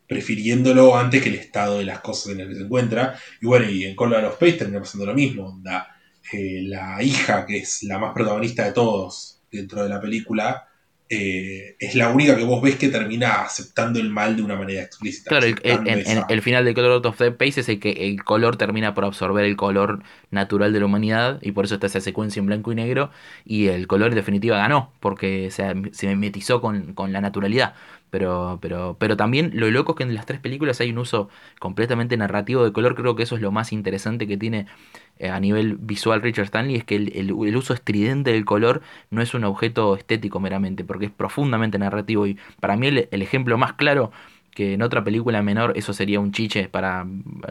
prefiriéndolo antes que el estado de las cosas en el que se encuentra. Y bueno, y en Color of Space termina pasando lo mismo. Onda, eh, la hija, que es la más protagonista de todos dentro de la película, eh, es la única que vos ves que termina aceptando el mal de una manera explícita. claro, el, el- aceptando en- en- esa- el final de Color of the Space es el que el color termina por absorber el color natural de la humanidad y por eso está esa secuencia en blanco y negro y el color en definitiva ganó porque se, se mimetizó con, con la naturalidad. Pero, pero, pero también lo loco es que en las tres películas hay un uso completamente narrativo de color. Creo que eso es lo más interesante que tiene eh, a nivel visual Richard Stanley, es que el, el- uso estridente del color no es un objeto estético meramente, porque es profundamente narrativo. Y para mí el, el ejemplo más claro que en otra película menor eso sería un chiche para,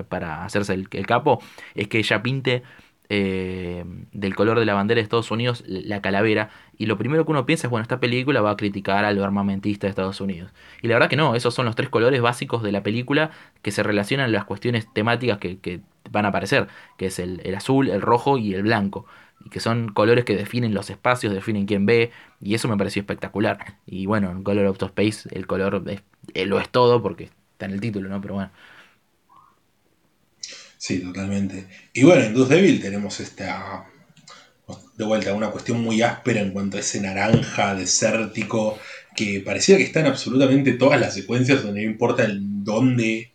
para hacerse el, el capo, es que ella pinte eh, del color de la bandera de Estados Unidos la calavera y lo primero que uno piensa es bueno esta película va a criticar a lo armamentista de Estados Unidos. Y la verdad que no esos son los tres colores básicos de la película que se relacionan a las cuestiones temáticas que, que van a aparecer que es el, el azul el rojo y el blanco y que son colores que definen los espacios definen quién ve y eso me pareció espectacular. Y bueno en Color of Space el color es- eh, lo es todo porque está en el título no pero bueno Sí, totalmente. Y bueno, en Dust Devil tenemos esta. De vuelta, una cuestión muy áspera en cuanto a ese naranja desértico que parecía que está en absolutamente todas las secuencias donde no importa el dónde,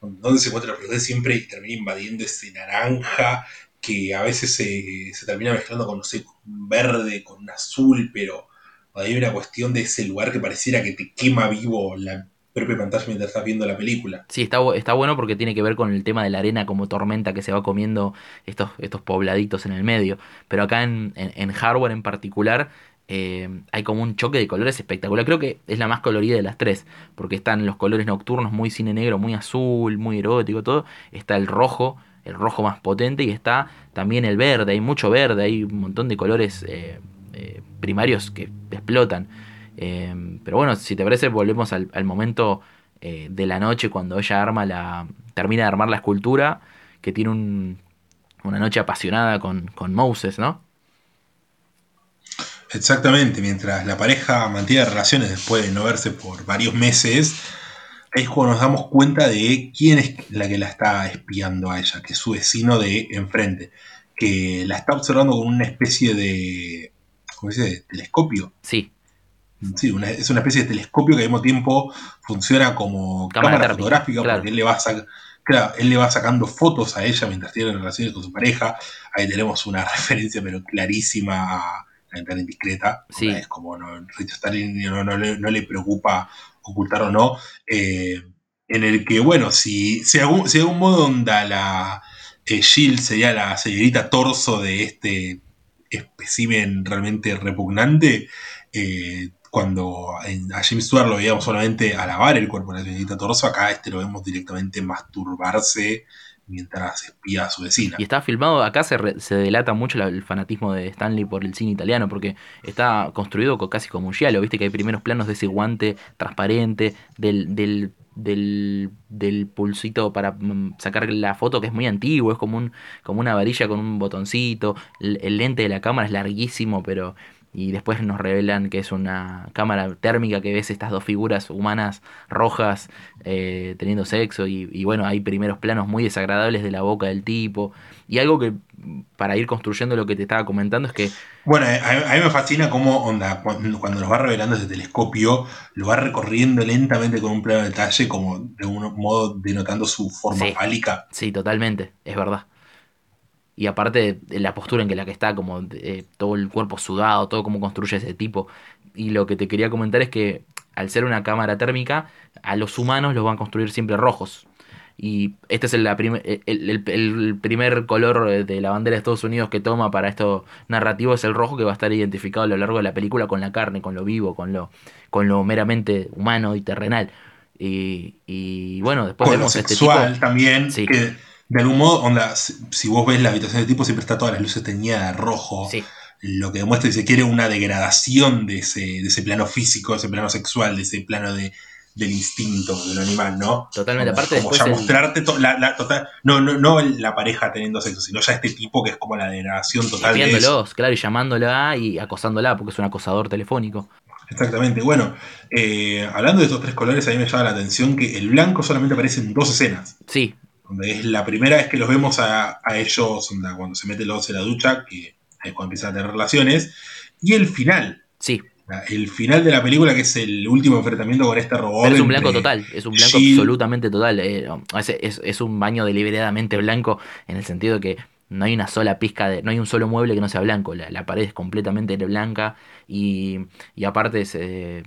dónde se encuentra el personaje, siempre termina invadiendo ese naranja que a veces se, se termina mezclando con, no sé, con verde, con un azul, pero hay una cuestión de ese lugar que pareciera que te quema vivo la pantalla mientras estás viendo la película. Sí, está, está bueno porque tiene que ver con el tema de la arena como tormenta que se va comiendo estos, estos pobladitos en el medio. Pero acá en, en, en Hardware en particular eh, hay como un choque de colores espectacular. Creo que es la más colorida de las tres, porque están los colores nocturnos muy cine negro, muy azul, muy erótico, todo. Está el rojo, el rojo más potente, y está también el verde. Hay mucho verde, hay un montón de colores eh, eh, primarios que explotan. Eh, pero bueno, si te parece, volvemos al, al momento eh, de la noche cuando ella arma la. termina de armar la escultura. Que tiene un- una noche apasionada con, con Moses, ¿no? Exactamente, mientras la pareja mantiene relaciones después de no verse por varios meses, es cuando nos damos cuenta de quién es la que la está espiando a ella, que es su vecino de enfrente, que la está observando con una especie de, ¿cómo se dice?, de telescopio. Sí, Sí, una- es una especie de telescopio que al mismo tiempo funciona como Cámara fotográfica, claro. porque él le, va sac- claro, él le va sacando fotos a ella mientras tiene relaciones con su pareja. Ahí tenemos una [laughs] referencia, pero clarísima a la ventana indiscreta. Sí. Es como no, Rito Stalin no, no le, no le preocupa ocultar o no. eh, en el que, bueno, si, si, de algún, si de algún modo onda la eh, Jill sería la señorita torso de este espécimen realmente repugnante, eh, cuando a James Stewart lo veíamos solamente alabar el cuerpo de la señorita Torso, acá este lo vemos directamente masturbarse mientras espía a su vecina. Y está filmado, acá se, re- se delata mucho el fanatismo de Stanley por el cine italiano, porque está construido co- casi como un giallo, viste que hay primeros planos de ese guante transparente, del, del, del, del pulsito para mm, sacar la foto que es muy antiguo, es como, un, como una varilla con un botoncito, el lente de la cámara es larguísimo, pero... Y después nos revelan que es una cámara térmica que ves estas dos figuras humanas rojas eh, teniendo sexo y, y bueno, hay primeros planos muy desagradables de la boca del tipo. Y algo que, para ir construyendo lo que te estaba comentando, es que Bueno, eh, a, mí me fascina cómo onda, cuando, cuando nos va revelando ese telescopio, lo va recorriendo lentamente con un plano de detalle, como de un modo denotando su forma Sí. fálica. sí, totalmente, es verdad. Y aparte de la postura en que la que está, como eh, todo el cuerpo sudado, todo cómo construye ese tipo. Y lo que te quería comentar es que al ser una cámara térmica, a los humanos los van a construir siempre rojos. Y este es el, la prim- el- el- el primer color eh, de la bandera de Estados Unidos que toma para esto narrativo, es el rojo que va a estar identificado a lo largo de la película con la carne, con lo vivo, con lo, con lo meramente humano y terrenal. Y, y bueno, después Con lo vemos a este sexual tipo. también, Sí. que de algún modo, onda, si, vos ves la habitación del tipo, siempre está todas las luces teñidas de rojo. Sí, Lo que demuestra, si se quiere, una degradación de ese, de ese plano físico, de ese plano sexual, de ese plano de, del instinto del animal, ¿no? Totalmente, Como- aparte como después ya el- mostrarte la, la total, no, no, no la pareja teniendo sexo, sino ya este tipo que es como la degradación total de eso. espiándolos, claro, y llamándola y acosándola porque es un acosador telefónico. Exactamente. Bueno, eh, hablando de estos tres colores, a mí me llama la atención que el blanco solamente aparece en dos escenas. Sí, Donde es la primera vez que los vemos a, a ellos onda, cuando se meten los en la ducha, que es cuando empiezan a tener relaciones. Y el final. sí, El final de la película, que es el último enfrentamiento con este robot. pero es un blanco total, es un blanco Jill- absolutamente total. eh, es, es- es un baño deliberadamente blanco en el sentido que no hay una sola pizca de, no hay un solo mueble que no sea blanco, la, la pared es completamente blanca y, y aparte eh,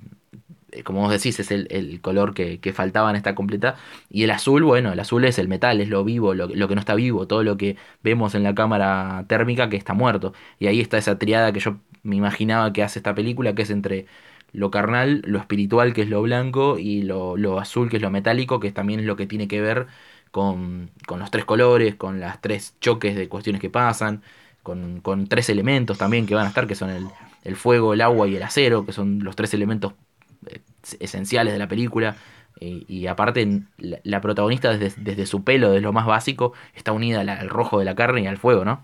como vos decís, es el, el color que, que faltaba en esta completa. Y el azul, bueno, el azul es el metal, es lo vivo, lo, lo que no está vivo, todo lo que vemos en la cámara térmica que está muerto. Y ahí está esa triada que yo me imaginaba que hace esta película, que es entre lo carnal, lo espiritual, que es lo blanco, y lo, lo azul, que es lo metálico, que también es lo que tiene que ver con, con los tres colores, con las tres choques de cuestiones que pasan, con, con tres elementos también que van a estar, que son el, el fuego, el agua y el acero, que son los tres elementos eh, esenciales de la película. Y, y aparte, la, protagonista desde, desde su pelo, desde lo más básico, está unida al, rojo de la carne y al fuego, ¿no?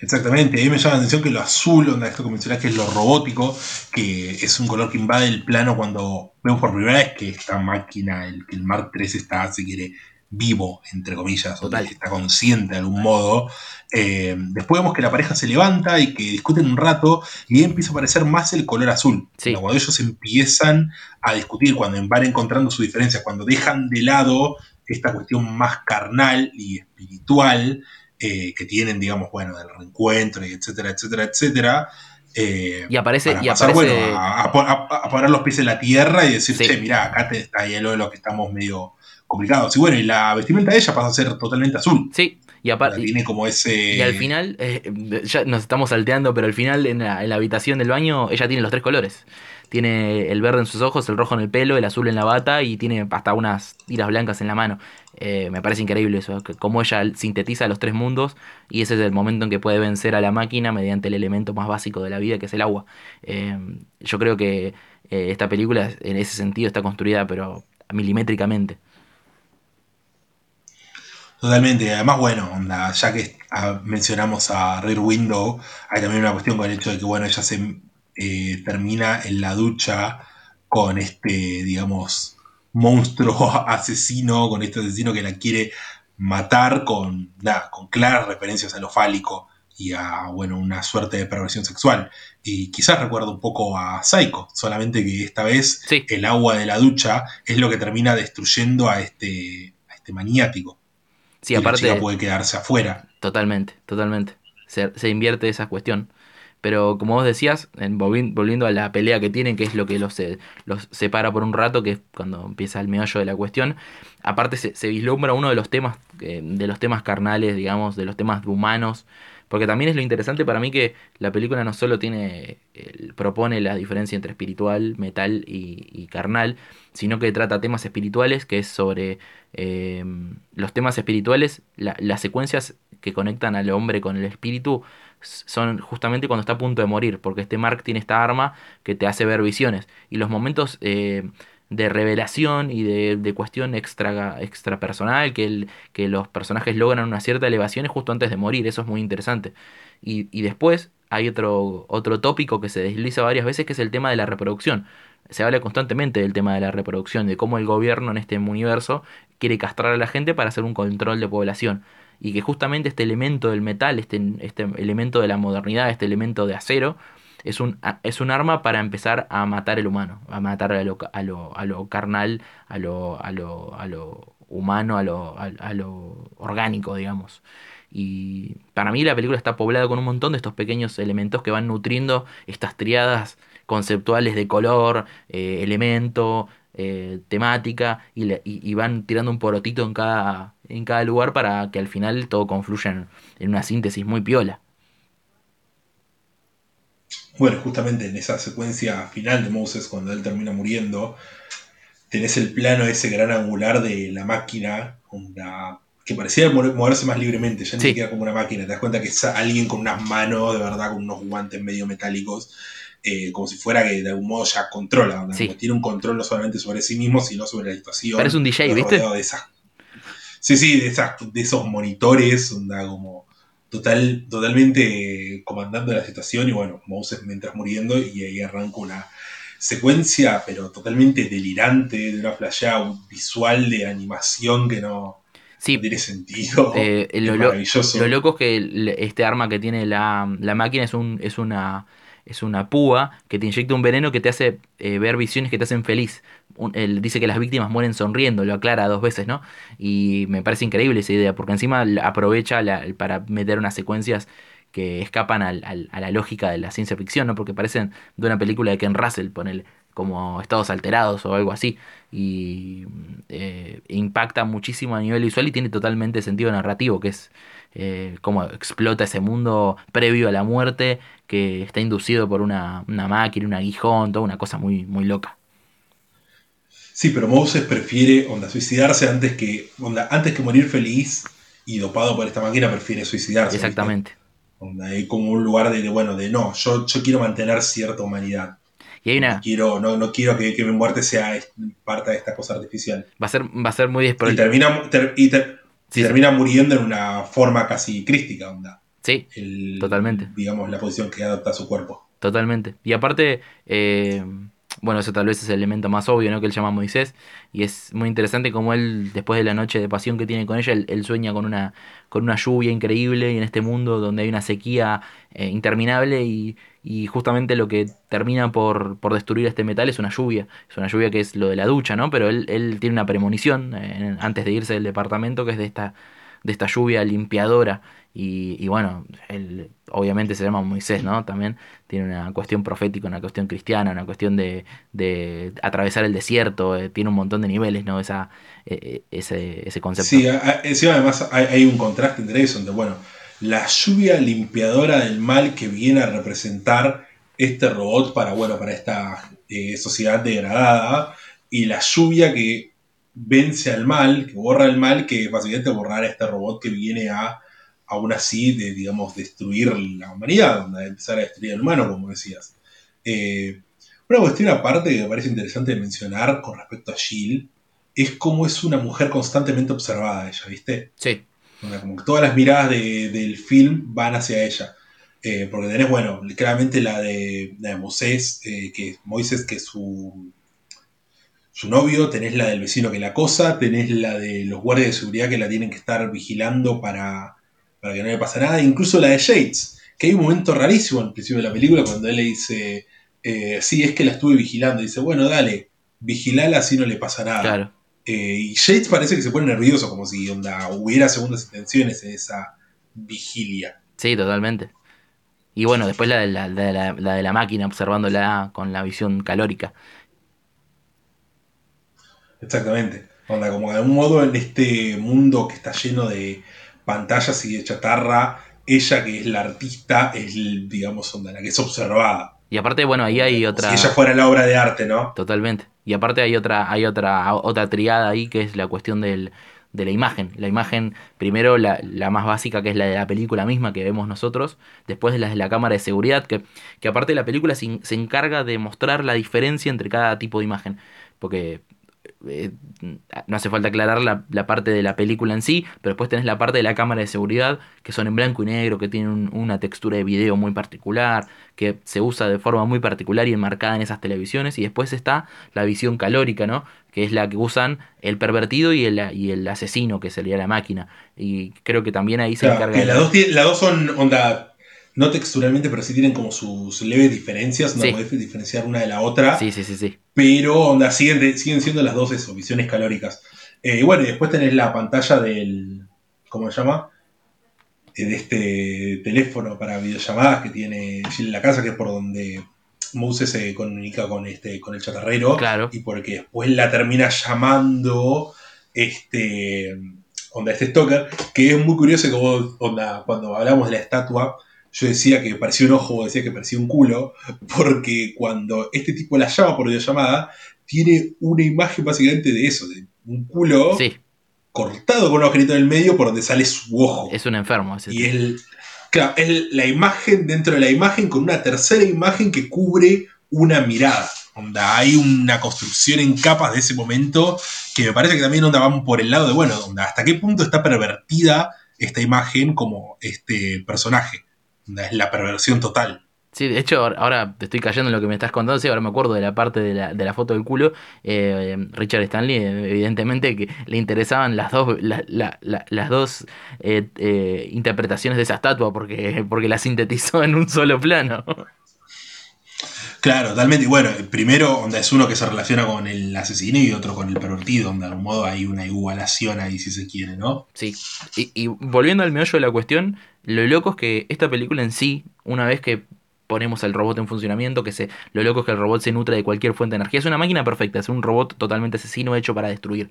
Exactamente, a mí me llama la atención que lo azul, onda, esto que mencionás que es lo robótico, que es un color que invade el plano cuando vemos por primera vez que esta máquina, el, el Mark III está, si quiere, vivo, entre comillas, o que está consciente de algún modo. Eh, después vemos que la pareja se levanta y que discuten un rato y ahí empieza a aparecer más el color azul. Sí. Cuando ellos empiezan a discutir, cuando van encontrando sus diferencias, cuando dejan de lado esta cuestión más carnal y espiritual eh, que tienen, digamos, bueno, del reencuentro y etcétera, etcétera, etcétera. eh, Y aparece, para y pasar, aparece bueno, a, a pon- a- a poner los pies en la tierra y decir, Sí. che, mirá, acá te, está ahí algo de lo que estamos medio complicados. Y bueno, y la vestimenta de ella pasa a ser totalmente azul. Sí, y aparte... tiene como ese... Y al final, eh, ya nos estamos salteando, pero al final en la, en la habitación del baño ella tiene los tres colores. Tiene el verde en sus ojos, el rojo en el pelo, el azul en la bata y tiene hasta unas tiras blancas en la mano. Eh, me parece increíble eso, cómo ella sintetiza los tres mundos y ese es el momento en que puede vencer a la máquina mediante el elemento más básico de la vida que es el agua. Eh, yo creo que esta película en ese sentido está construida pero milimétricamente. Totalmente, además, bueno, onda, ya que mencionamos a Rear Window, hay también una cuestión con el hecho de que, bueno, ella se eh, termina en la ducha con este, digamos, monstruo [laughs] asesino, con este asesino que la quiere matar con, con claras referencias a lo fálico y a, bueno, una suerte de perversión sexual. Y quizás recuerdo un poco a Psycho, solamente que esta vez el agua de la ducha es lo que termina destruyendo a este, a este maniático. Sí, aparte. La puede quedarse afuera. Totalmente, totalmente. Se, se invierte esa cuestión. Pero como vos decías, volviendo a la pelea que tienen, que es lo que los, los separa por un rato, que es cuando empieza el meollo de la cuestión, aparte se, vislumbra uno de los temas, eh, de los temas carnales, digamos, de los temas humanos, porque también es lo interesante para mí que la película no solo tiene, propone la diferencia entre espiritual, metal y, carnal, sino que trata temas espirituales, que es sobre eh, los temas espirituales, las secuencias que conectan al hombre con el espíritu son justamente cuando está a punto de morir, porque este Mark tiene esta arma que te hace ver visiones. Y los momentos eh, de revelación y de, cuestión extra, personal, que, el, que los personajes logran una cierta elevación justo antes de morir, eso es muy interesante. Y, y después hay otro, otro tópico que se desliza varias veces, que es el tema de la reproducción. Se habla constantemente del tema de la reproducción, de cómo el gobierno en este universo quiere castrar a la gente para hacer un control de población y que justamente este elemento del metal, este, este elemento de la modernidad, este elemento de acero, es un, es un arma para empezar a matar el humano, a matar a lo, a lo, a lo carnal, a lo, a lo, a lo humano, a lo, a, lo orgánico, digamos. Y para mí la película está poblada con un montón de estos pequeños elementos que van nutriendo estas triadas conceptuales de color, eh, elemento, eh, temática y, van tirando un porotito en cada, en cada lugar para que al final todo confluya en, una síntesis muy piola. Bueno, justamente en esa secuencia final de Moses, cuando él termina muriendo, tenés el plano ese gran angular de la máquina, que parecía moverse más libremente, ya ni siquiera como una máquina. Te das cuenta que es alguien con unas manos, de verdad, con unos guantes medio metálicos, eh, como si fuera que de algún modo ya controla, tiene un control no solamente sobre sí mismo, sino sobre la situación. Parece un DJ, ¿viste? sí, sí, de, de esos monitores, onda como total, totalmente comandando la situación y bueno, Moses mientras muriendo y ahí arranca una secuencia pero totalmente delirante, de una flashada visual de animación que no, tiene sentido. Eh, lo, maravilloso. Lo loco es que este arma que tiene la, la máquina es, un, es una es una púa que te inyecta un veneno que te hace eh, ver visiones que te hacen feliz. él dice que las víctimas mueren sonriendo, lo aclara dos veces, ¿no? Y me parece increíble esa idea, porque encima aprovecha para meter unas secuencias que escapan a la lógica de la ciencia ficción, ¿no? Porque parecen de una película de Ken Russell, ponele, como estados alterados o algo así. Y eh, impacta muchísimo a nivel visual y tiene totalmente sentido narrativo, que es eh, cómo explota ese mundo previo a la muerte que está inducido por una, máquina, un aguijón, toda una cosa muy, muy loca. Sí, pero Moses prefiere onda, suicidarse antes que, onda, antes que morir feliz y dopado por esta máquina, prefiere suicidarse. Exactamente. Onda, hay como un lugar de, bueno, de no, yo, yo quiero mantener cierta humanidad. Y hay una... no, quiero, no, no quiero que, mi muerte sea parte de esta cosa artificial. Va a ser, va a ser muy Y termina, y termina muriendo en una forma casi crística, onda. Sí, totalmente. Digamos, la posición que adopta su cuerpo. Totalmente. Y aparte, eh, bueno, eso tal vez es el elemento más obvio, ¿no? Que él llama Moisés. Y es muy interesante como él, después de la noche de pasión que tiene con ella, él, sueña con una, con una lluvia increíble y en este mundo donde hay una sequía eh, interminable y, y, justamente lo que termina por, por, destruir este metal es una lluvia. Es una lluvia que es lo de la ducha, ¿no? Pero él, él tiene una premonición eh, antes de irse del departamento que es de esta, de esta lluvia limpiadora y, bueno, él obviamente se llama Moisés, ¿no? También tiene una cuestión profética, una cuestión cristiana, una cuestión de, de atravesar el desierto, eh, tiene un montón de niveles, ¿no? Esa, eh, eh, ese, ese, concepto. Sí, encima además hay, un contraste entre eso, entre, bueno, la lluvia limpiadora del mal que viene a representar este robot para, bueno, para esta sociedad degradada, y la lluvia que vence al mal, que borra el mal, que básicamente borrar a este robot que viene a aún así de, digamos, destruir la humanidad, de empezar a destruir al humano, como decías. Eh, una cuestión aparte que me parece interesante mencionar con respecto a Jill es cómo es una mujer constantemente observada ella, ¿viste? Sí. Como que todas las miradas de- del film van hacia ella. Eh, porque tenés, bueno, claramente la de, la de Moisés, eh, que, Moisés, que es su, su novio, tenés la del vecino que la acosa, tenés la de los guardias de seguridad que la tienen que estar vigilando para, para que no le pase nada, incluso la de Shades, que hay un momento rarísimo al principio de la película cuando él le dice, eh, sí, es que la estuve vigilando, y dice, bueno, dale, vigilala así no le pasa nada. Claro. Eh, y Shades parece que se pone nervioso, como si onda, hubiera segundas intenciones en esa vigilia. Sí, totalmente. Y bueno, después la de la, la de la- la de la máquina observándola con la visión calórica. Exactamente. Onda, como de algún modo en este mundo que está lleno de pantallas y de chatarra, ella que es la artista es, digamos, onda, la que es observada. Y aparte, bueno, ahí hay otra... Si ella fuera la obra de arte, ¿no? Totalmente. Y aparte hay otra, hay otra, otra triada ahí que es la cuestión del, de la imagen. La imagen, primero la, la más básica que es la de la película misma que vemos nosotros, después las de la cámara de seguridad, que, que aparte la película se, se encarga de mostrar la diferencia entre cada tipo de imagen. Porque eh, no hace falta aclarar la, la parte de la película en sí, pero después tenés la parte de la cámara de seguridad, que son en blanco y negro, que tienen un- una textura de video muy particular, que se usa de forma muy particular y enmarcada en esas televisiones, y después está la visión calórica, ¿no? Que es la que usan el pervertido y el, y el asesino, que sería la máquina. Y creo que también ahí se Claro, encarga... que las, dos, las dos son, onda, no texturalmente, pero sí tienen como sus leves diferencias. No Sí. podés diferenciar una de la otra. Sí, sí, sí, sí. pero onda, siguen, siguen siendo las dos eso, visiones calóricas. Eh, y bueno, y después tenés la pantalla del. ¿Cómo se llama? Eh, De este teléfono para videollamadas que tiene Jill en la casa, que es por donde Moses se comunica con este con el chatarrero. Claro. Y porque después la termina llamando este. Onda, este Stalker, que es muy curioso que vos, onda, cuando hablamos de la estatua, yo decía que parecía un ojo, decía que parecía un culo, porque cuando este tipo la llama por videollamada, tiene una imagen básicamente de eso, de un culo Sí, cortado con un agujerito en el medio por donde sale su ojo. es un enfermo. ese y el- claro, es la imagen dentro de la imagen con una tercera imagen que cubre una mirada. Onda, hay una construcción en capas de ese momento que me parece que también onda van por el lado de, bueno, onda, hasta qué punto está pervertida esta imagen como este personaje. Es la perversión total. Sí, de hecho, ahora- te estoy cayendo en lo que me estás contando. Sí, ahora me acuerdo de la parte de la, de la foto del culo. Eh, Richard Stanley, eh, evidentemente, que le interesaban las dos, la- la- la- las dos eh, eh, interpretaciones de esa estatua porque, porque la sintetizó en un solo plano. Claro, totalmente. Y bueno, primero onda, es uno que se relaciona con el asesino y otro con el pervertido. Onda, de algún modo hay una igualación ahí, si se quiere, ¿no? Sí, y, y volviendo al meollo de la cuestión, lo loco es que esta película en sí, una vez que ponemos el robot en funcionamiento, que se, lo loco es que el robot se nutre de cualquier fuente de energía, es una máquina perfecta, es un robot totalmente asesino hecho para destruir.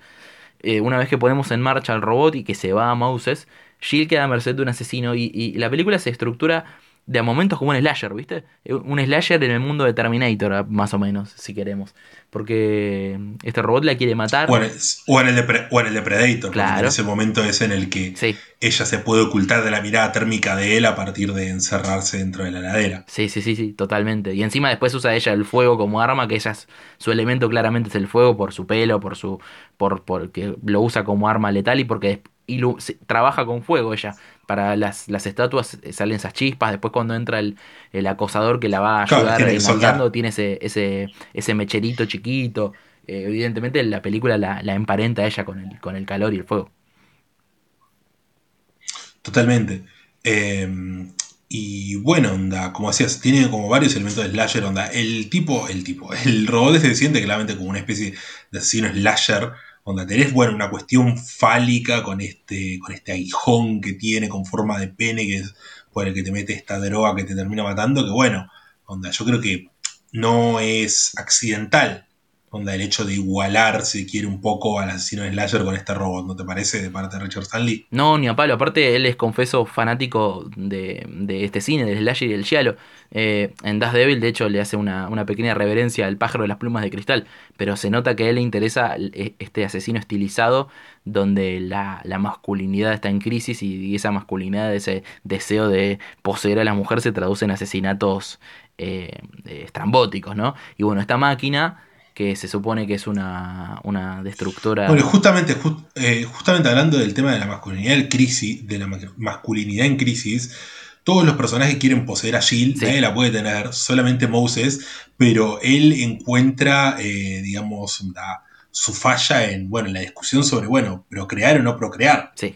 Eh, una vez que ponemos en marcha al robot y que se va a Moses, Jill queda a merced de un asesino y, y la película se estructura de a momentos como un slasher, ¿viste? Eh, Un slasher en el mundo de Terminator, ah, más o menos, si queremos. Porque este robot la quiere matar. O en el, o en el de, o en el de Predator, Claro. en ese momento es en el que Sí. ella se puede ocultar de la mirada térmica de él a partir de encerrarse dentro de la heladera. Sí, sí, sí, sí, totalmente. Y encima después usa ella el fuego como arma, que ella es- su elemento claramente es el fuego por su pelo, por su, por, porque lo usa como arma letal y porque trabaja con fuego ella. Para las, las estatuas eh, salen esas chispas, después cuando entra el, el acosador que la va a Claro, ayudar engañando, soltar. tiene ese, ese, ese mecherito chiquito. Eh, evidentemente la película la, la emparenta a ella con el, con el calor y el fuego. Totalmente. Eh, y bueno, onda, como decías, tiene como varios elementos de slasher, onda. El tipo, el tipo, el robot se siente claramente como una especie de asesino slasher. Onda, tenés, bueno, una cuestión fálica con este, con este aguijón que tiene con forma de pene, que es por el que te mete esta droga que te termina matando, que bueno, onda, yo creo que no es accidental. Onda, el hecho de igualar, si quiere, un poco al asesino slasher con este robot, ¿no te parece? De parte de Richard Stanley. No, ni a palo. Aparte, él es confeso fanático de, de este cine, del slasher y del giallo. Eh, en Das Devil, de hecho, le hace una, una pequeña reverencia al pájaro de las plumas de cristal. Pero se nota que a él le interesa el- este asesino estilizado, donde la, la masculinidad está en crisis y, esa masculinidad, ese deseo de poseer a la mujer, se traduce en asesinatos eh, estrambóticos, ¿no? Y bueno, esta máquina que se supone que es una, una destructora. Bueno, justamente, just- eh, justamente hablando del tema de la masculinidad en crisis, de la ma- masculinidad en crisis, todos los personajes quieren poseer a Jill, Sí. nadie la puede tener, solamente Moses, pero él encuentra, eh, digamos, la- su falla en, bueno, en la discusión sobre, bueno, procrear o no procrear. Sí,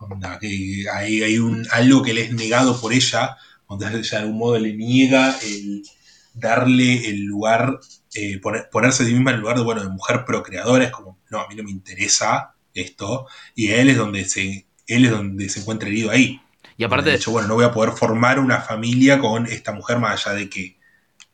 Onda, que hay, hay un, algo que le es negado por ella, donde ella de algún modo le niega el darle el lugar, eh, poner- ponerse sí misma en lugar de, bueno, de mujer procreadora, es como, no, a mí no me interesa esto, y él es donde se, él es donde se encuentra herido ahí. y aparte, ha dicho, bueno, no voy a poder formar una familia con esta mujer más allá de que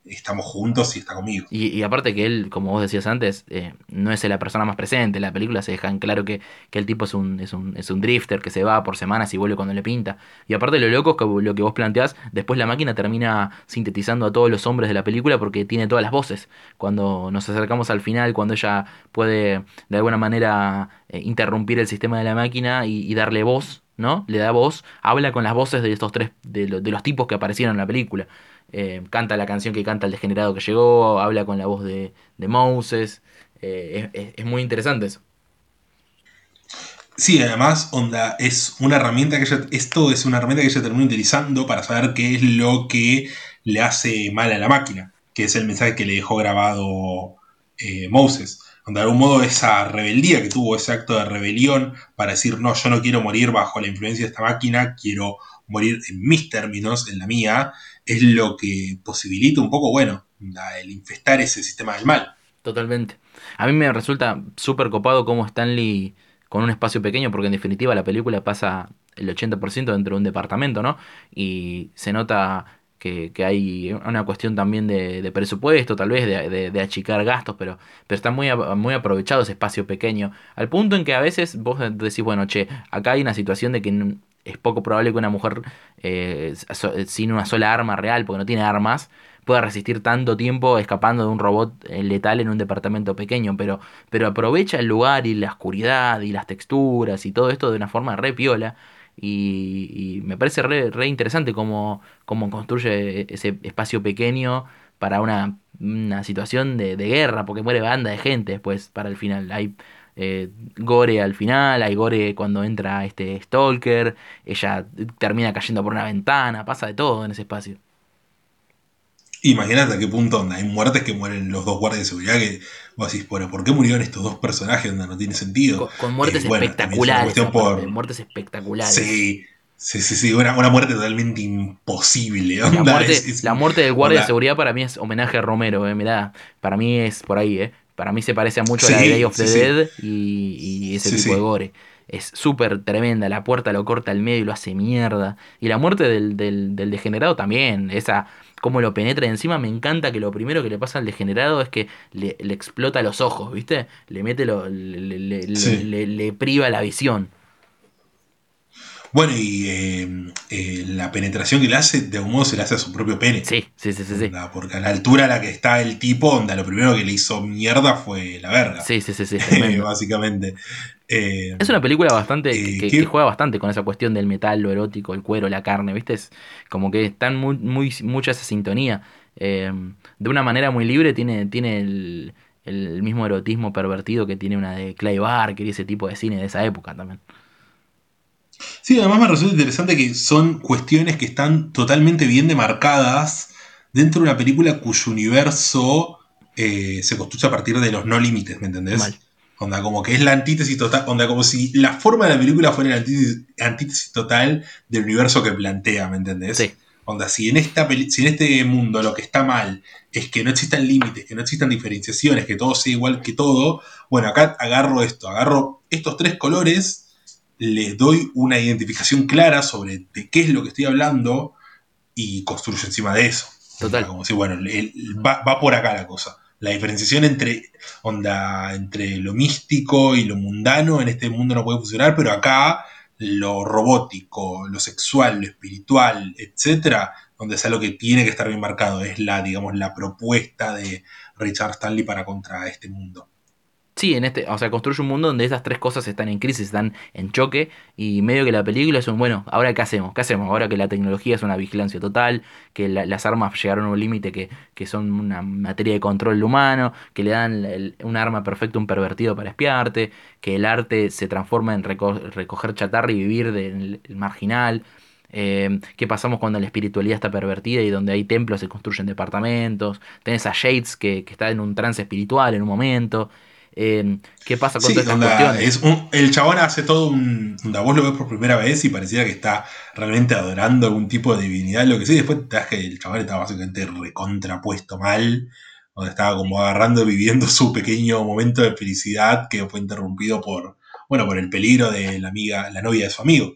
estamos juntos y está conmigo. Y, y aparte que él, como vos decías antes, eh, no es la persona más presente. En la película se deja en claro que, que el tipo es un, es, un, es un drifter que se va por semanas y vuelve cuando le pinta. Y aparte lo loco es que lo que vos planteás, después la máquina termina sintetizando a todos los hombres de la película porque tiene todas las voces. Cuando nos acercamos al final, cuando ella puede de alguna manera eh, interrumpir el sistema de la máquina y, y darle voz, ¿no? Le da voz, habla con las voces de estos tres, de, lo- de los tipos que aparecieron en la película. Eh, canta la canción que canta el degenerado que llegó, habla con la voz de, Moses. Eh, es, es- muy interesante eso. Sí, además, onda, es una herramienta que ella, esto es una herramienta que ella termina utilizando para saber qué es lo que le hace mal a la máquina, que es el mensaje que le dejó grabado eh, Moses. De algún modo esa rebeldía que tuvo, ese acto de rebelión para decir, no, yo no quiero morir bajo la influencia de esta máquina, quiero morir en mis términos, en la mía, es lo que posibilita un poco, bueno, el infestar ese sistema del mal. Totalmente. A mí me resulta súper copado cómo Stanley, con un espacio pequeño, porque en definitiva la película pasa el 80% dentro de un departamento, ¿no? Y se nota que, que hay una cuestión también de, de presupuesto, tal vez, de, de- achicar gastos, pero, pero está muy, muy aprovechado ese espacio pequeño. Al punto en que a veces vos decís, bueno, che, acá hay una situación de que es poco probable que una mujer eh, so- sin una sola arma real, porque no tiene armas, pueda resistir tanto tiempo escapando de un robot eh, letal en un departamento pequeño, pero, pero aprovecha el lugar y la oscuridad y las texturas y todo esto de una forma re piola. Y, y me parece re, re interesante cómo, cómo construye ese espacio pequeño para una, una situación de, de guerra, porque muere banda de gente después para el final. Hay eh, gore al final, hay gore cuando entra este Stalker, ella termina cayendo por una ventana, pasa de todo en ese espacio. Imagínate a qué punto onda. Hay muertes que mueren los dos guardias de seguridad que vos decís, bueno, ¿por qué murieron estos dos personajes? Onda, no tiene sentido. Con, con muertes Eh, bueno, es espectaculares. aparte, por- Muertes espectaculares. Sí, sí, sí, sí, una, una muerte totalmente imposible. La muerte, es- es- la muerte del guardia de seguridad para mí es homenaje a Romero, eh, mirá, para mí es por ahí, eh. Para mí se parece mucho a la Day of the sí, sí. Dead y, y ese tipo de gore. Es súper tremenda, la puerta lo corta al medio y lo hace mierda. Y la muerte del, del, del degenerado también, esa cómo lo penetra y encima me encanta que lo primero que le pasa al degenerado es que le, le explota los ojos, ¿viste? Le mete lo, le, le- Sí. priva la visión. Bueno, y eh, eh, la penetración que le hace, de algún modo se le hace a su propio pene. Sí, sí, sí, sí, sí. Onda, porque a la altura a la que está el tipo, onda, lo primero que le hizo mierda fue la verga. Sí, sí, sí, sí. [laughs] Básicamente. Eh, Es una película bastante Eh, que, juega bastante con esa cuestión del metal, lo erótico, el cuero, la carne, ¿viste? Es como que están muy, muy mucha esa sintonía. Eh, de una manera muy libre tiene, tiene el, el mismo erotismo pervertido que tiene una de Clay Barker y ese tipo de cine de esa época también. Sí, además me resulta interesante que son cuestiones que están totalmente bien demarcadas dentro de una película cuyo universo se construye a partir de los no límites, ¿me entendés? Mal. Onda, como que es la antítesis total, onda, como si la forma de la película fuera la antítesis, antítesis total del universo que plantea, ¿me entendés? Sí. Onda, si en, esta si en este mundo lo que está mal es que no existan límites, que no existan diferenciaciones, que todo sea igual que todo, bueno, acá agarro esto, agarro estos tres colores, les doy una identificación clara sobre de qué es lo que estoy hablando y construyo encima de eso. Total. Como si, bueno, el- el- va, va por acá la cosa. La diferenciación entre, onda, entre lo místico y lo mundano en este mundo no puede funcionar, pero acá lo robótico, lo sexual, lo espiritual, etcétera, donde es algo que tiene que estar bien marcado, es la, digamos, la propuesta de Richard Stanley para contra este mundo. Sí, en este, o sea, construye un mundo donde esas tres cosas están en crisis, están en choque, y medio que la película es un, bueno, ahora qué hacemos, qué hacemos, ahora que la tecnología es una vigilancia total, que la- las armas llegaron a un límite que, que son una materia de control humano, que le dan el- un arma perfecta un pervertido para espiarte, que el arte se transforma en reco- recoger chatarra y vivir del el marginal. Eh, ¿Qué pasamos cuando la espiritualidad está pervertida y donde hay templos se construyen departamentos? Tenés a Shades que, que está en un trance espiritual en un momento. Eh, ¿Qué pasa con Sí, todas estas onda, cuestiones? es un- el chabón hace todo un. onda, vos lo ves por primera vez y pareciera que está realmente adorando algún tipo de divinidad, lo que sí. Después te das que el chabón estaba básicamente recontrapuesto mal, donde estaba como agarrando, viviendo su pequeño momento de felicidad que fue interrumpido por, bueno, por el peligro de la amiga, la novia de su amigo.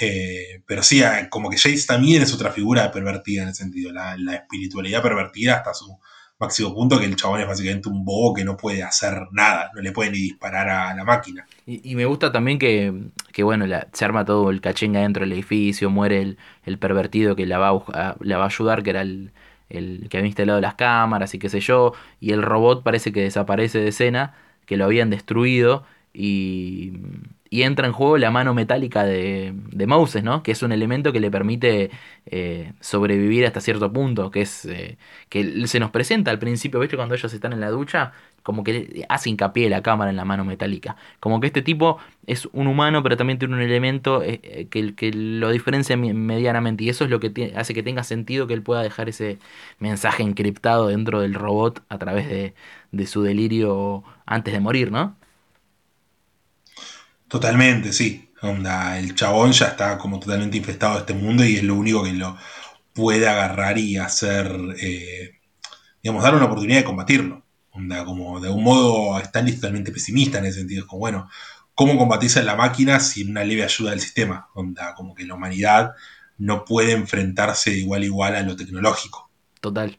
Eh, pero sí, como que Jace también es otra figura pervertida en el sentido, la, la espiritualidad pervertida hasta su máximo punto, que el chabón es básicamente un bobo que no puede hacer nada, no le puede ni disparar a la máquina. Y, me gusta también que, que bueno, la- se arma todo el cachenga dentro del edificio, muere el, el pervertido que la va a- la va a ayudar, que era el, el que había instalado las cámaras y qué sé yo, y el robot parece que desaparece de escena, que lo habían destruido, y, y entra en juego la mano metálica de, de Moses, ¿no? Que es un elemento que le permite eh, sobrevivir hasta cierto punto, que es eh, que se nos presenta al principio, ¿viste? Cuando ellos están en la ducha, como que hace hincapié la cámara en la mano metálica. Como que este tipo es un humano, pero también tiene un elemento eh, que, que lo diferencia medianamente. Y eso es lo que hace que tenga sentido que él pueda dejar ese mensaje encriptado dentro del robot a través de, de su delirio antes de morir, ¿no? Totalmente, sí. Onda, el chabón ya está como totalmente infestado de este mundo y es lo único que lo puede agarrar y hacer, eh, digamos, dar una oportunidad de combatirlo. Onda, como de un modo Stanley totalmente pesimista en ese sentido. Es como, bueno, ¿cómo combatís a la máquina sin una leve ayuda del sistema? Onda, como que la humanidad no puede enfrentarse igual igual a lo tecnológico. Total,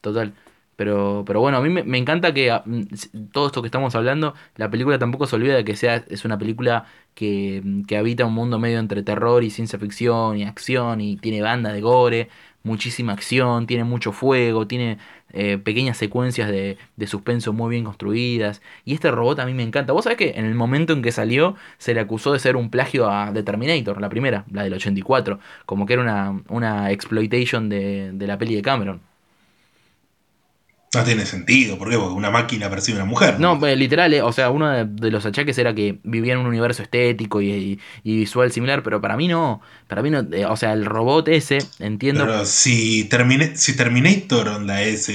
total. Pero, pero bueno, a mí me, me encanta que ah, mm, todo esto que estamos hablando, la película tampoco se olvida de que sea, es una película que, mm, que habita un mundo medio entre terror y ciencia ficción y acción y tiene banda de gore, muchísima acción, tiene mucho fuego, tiene eh, pequeñas secuencias de, de suspenso muy bien construidas. Y este robot a mí me encanta. Vos sabés que en el momento en que salió se le acusó de ser un plagio a The Terminator, la primera, la del 84, como que era una, una exploitation de, de la peli de Cameron. No tiene sentido, ¿por qué? Porque una máquina percibe a una mujer. No, eh, literal, eh, o sea, uno de, de los achaques era que vivía en un universo estético y, y- y visual similar, pero para mí no, para mí no, eh, o sea, el robot ese, entiendo, Pero si, Termine- si Terminator onda es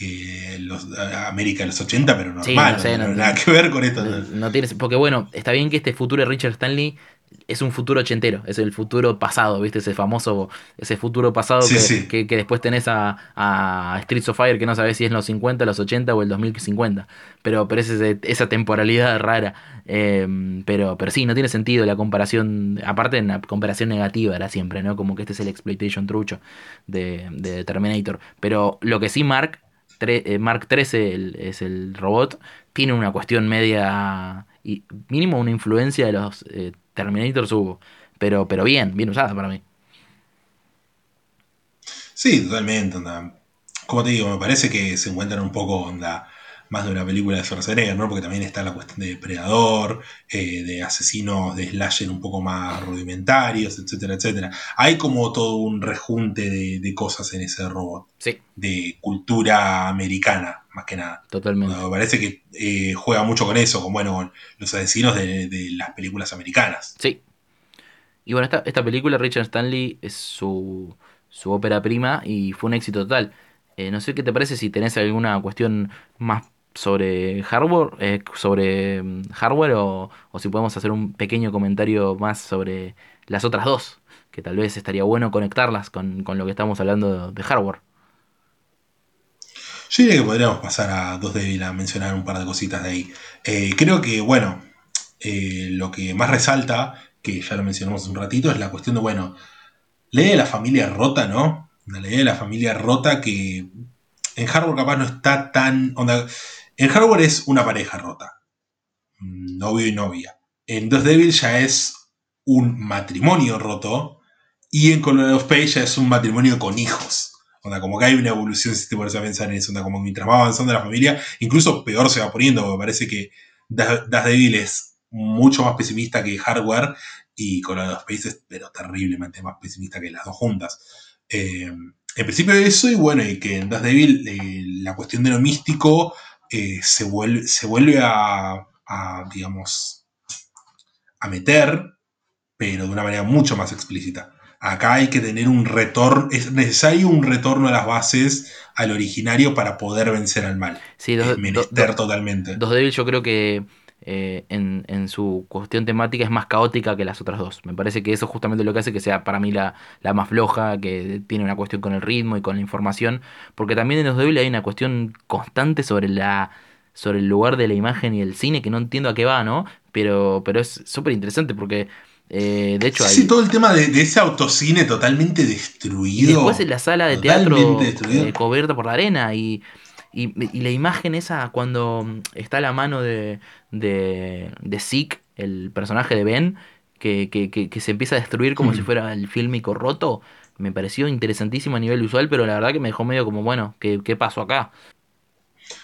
eh, los, América de los 80, pero normal, Sí, no sé, no no- tiene nada que ver con esto. no, porque bueno, está bien que este futuro de Richard Stanley es un futuro ochentero, es el futuro pasado, ¿viste? Ese famoso, ese futuro pasado Sí, que, sí. Que, que después tenés a, a Streets of Fire, que no sabés si es en los 50, los 80 o el 2050, pero, pero es ese- esa temporalidad rara, Eh, pero, pero sí, no tiene sentido la comparación, aparte en la comparación negativa era siempre, ¿no? Como que este es el exploitation trucho de, de Terminator, pero lo que sí Mark, eh, Mark 13 el- es el robot, tiene una cuestión media y mínimo una influencia de los eh, Terminators hubo, pero pero bien, bien usada para mí. Sí, totalmente. Como te digo, me parece que se encuentran un poco onda más de una película de Schwarzenegger, ¿no? Porque también está la cuestión de depredador, eh, de asesinos de slasher un poco más rudimentarios, etcétera, etcétera. Hay como todo un rejunte de, de cosas en ese robot, Sí, de cultura americana, más que nada. totalmente. Me parece que eh, juega mucho con eso, con bueno, con los asesinos de, de las películas americanas. Sí. Y bueno, esta, esta película, Richard Stanley, es su, su ópera prima y fue un éxito total. Eh, no sé qué te parece si tenés alguna cuestión más sobre hardware, eh, sobre mm, hardware o, o si podemos hacer un pequeño comentario más sobre las otras dos, que tal vez estaría bueno conectarlas con, con lo que estamos hablando de, hardware. Yo diría que podríamos pasar a Dos Débil a mencionar un par de cositas de ahí. Eh, creo que, bueno, eh, lo que más resalta, que ya lo mencionamos un ratito, es la cuestión de, bueno, la idea de la familia rota, ¿no? La idea de la familia rota que en hardware capaz no está tan... en hardware es una pareja rota, novio y novia. En Dos Débil ya es un matrimonio roto y en Color of Page ya es un matrimonio con hijos. Onda, como que hay una evolución si te pones a pensar en eso. Onda, como mientras va avanzando la familia, incluso peor se va poniendo, porque parece que Das Devil es mucho más pesimista que Hardware y con los dos países, pero terriblemente más pesimista que las dos juntas. Eh, en principio eso, y bueno, y que en Das Devil eh, la cuestión de lo místico eh, se, vuelve, se vuelve a, a, digamos, a meter, pero de una manera mucho más explícita. Acá hay que tener un retorno, es necesario un retorno a las bases, al originario, para poder vencer al mal. Sí, es dos, menester do- totalmente. Dos Devil yo creo que eh, en, en su cuestión temática es más caótica que las otras dos. Me parece que eso es justamente lo que hace que sea para mí la, la más floja, que tiene una cuestión con el ritmo y con la información. Porque también en Dos Devil hay una cuestión constante sobre la sobre el lugar de la imagen y el cine que no entiendo a qué va, ¿no? Pero, pero es súper interesante porque eh, de hecho hay... Sí, todo el tema de, de ese autocine totalmente Y destruido. después en la sala de teatro eh, cubierta por la arena y, y, y la imagen esa cuando mm, está la mano de, de, de Zeke, el personaje de Ben, que, que, que, que se empieza a destruir como Mm. si fuera el fílmico roto, me pareció interesantísimo a nivel visual, pero la verdad que me dejó medio como, bueno, ¿qué, qué pasó acá?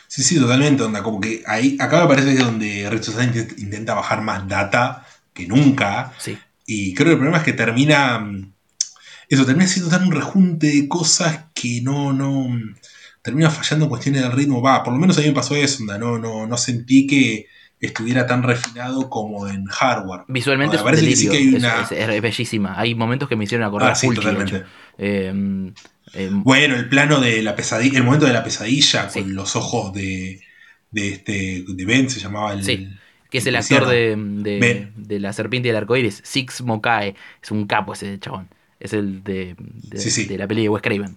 Sí, sí, totalmente. Onda, como que ahí, acá me parece que es donde Richard Sainz intenta bajar más data que nunca. Sí, Y creo que el problema es que termina. mm, Eso, termina siendo tan un rejunte de cosas que no, no. Termina fallando en cuestiones del ritmo. Va, por lo menos a mí me pasó eso, onda, no, no, no sentí que estuviera tan refinado como en hardware. visualmente Me es un que sí delirio, que hay es- una- es, es bellísima. Hay momentos que me hicieron acordar Ah, sí, totalmente. Eh, eh, Bueno, el plano de la pesadilla, el momento de la pesadilla Sí. con los ojos de, de este de Ben se llamaba el, Sí. que es el el actor de, de, La Serpiente y el Arcoíris, Six Mokae. Es un capo ese chabón. Es el de, de la peli de Wes Craven.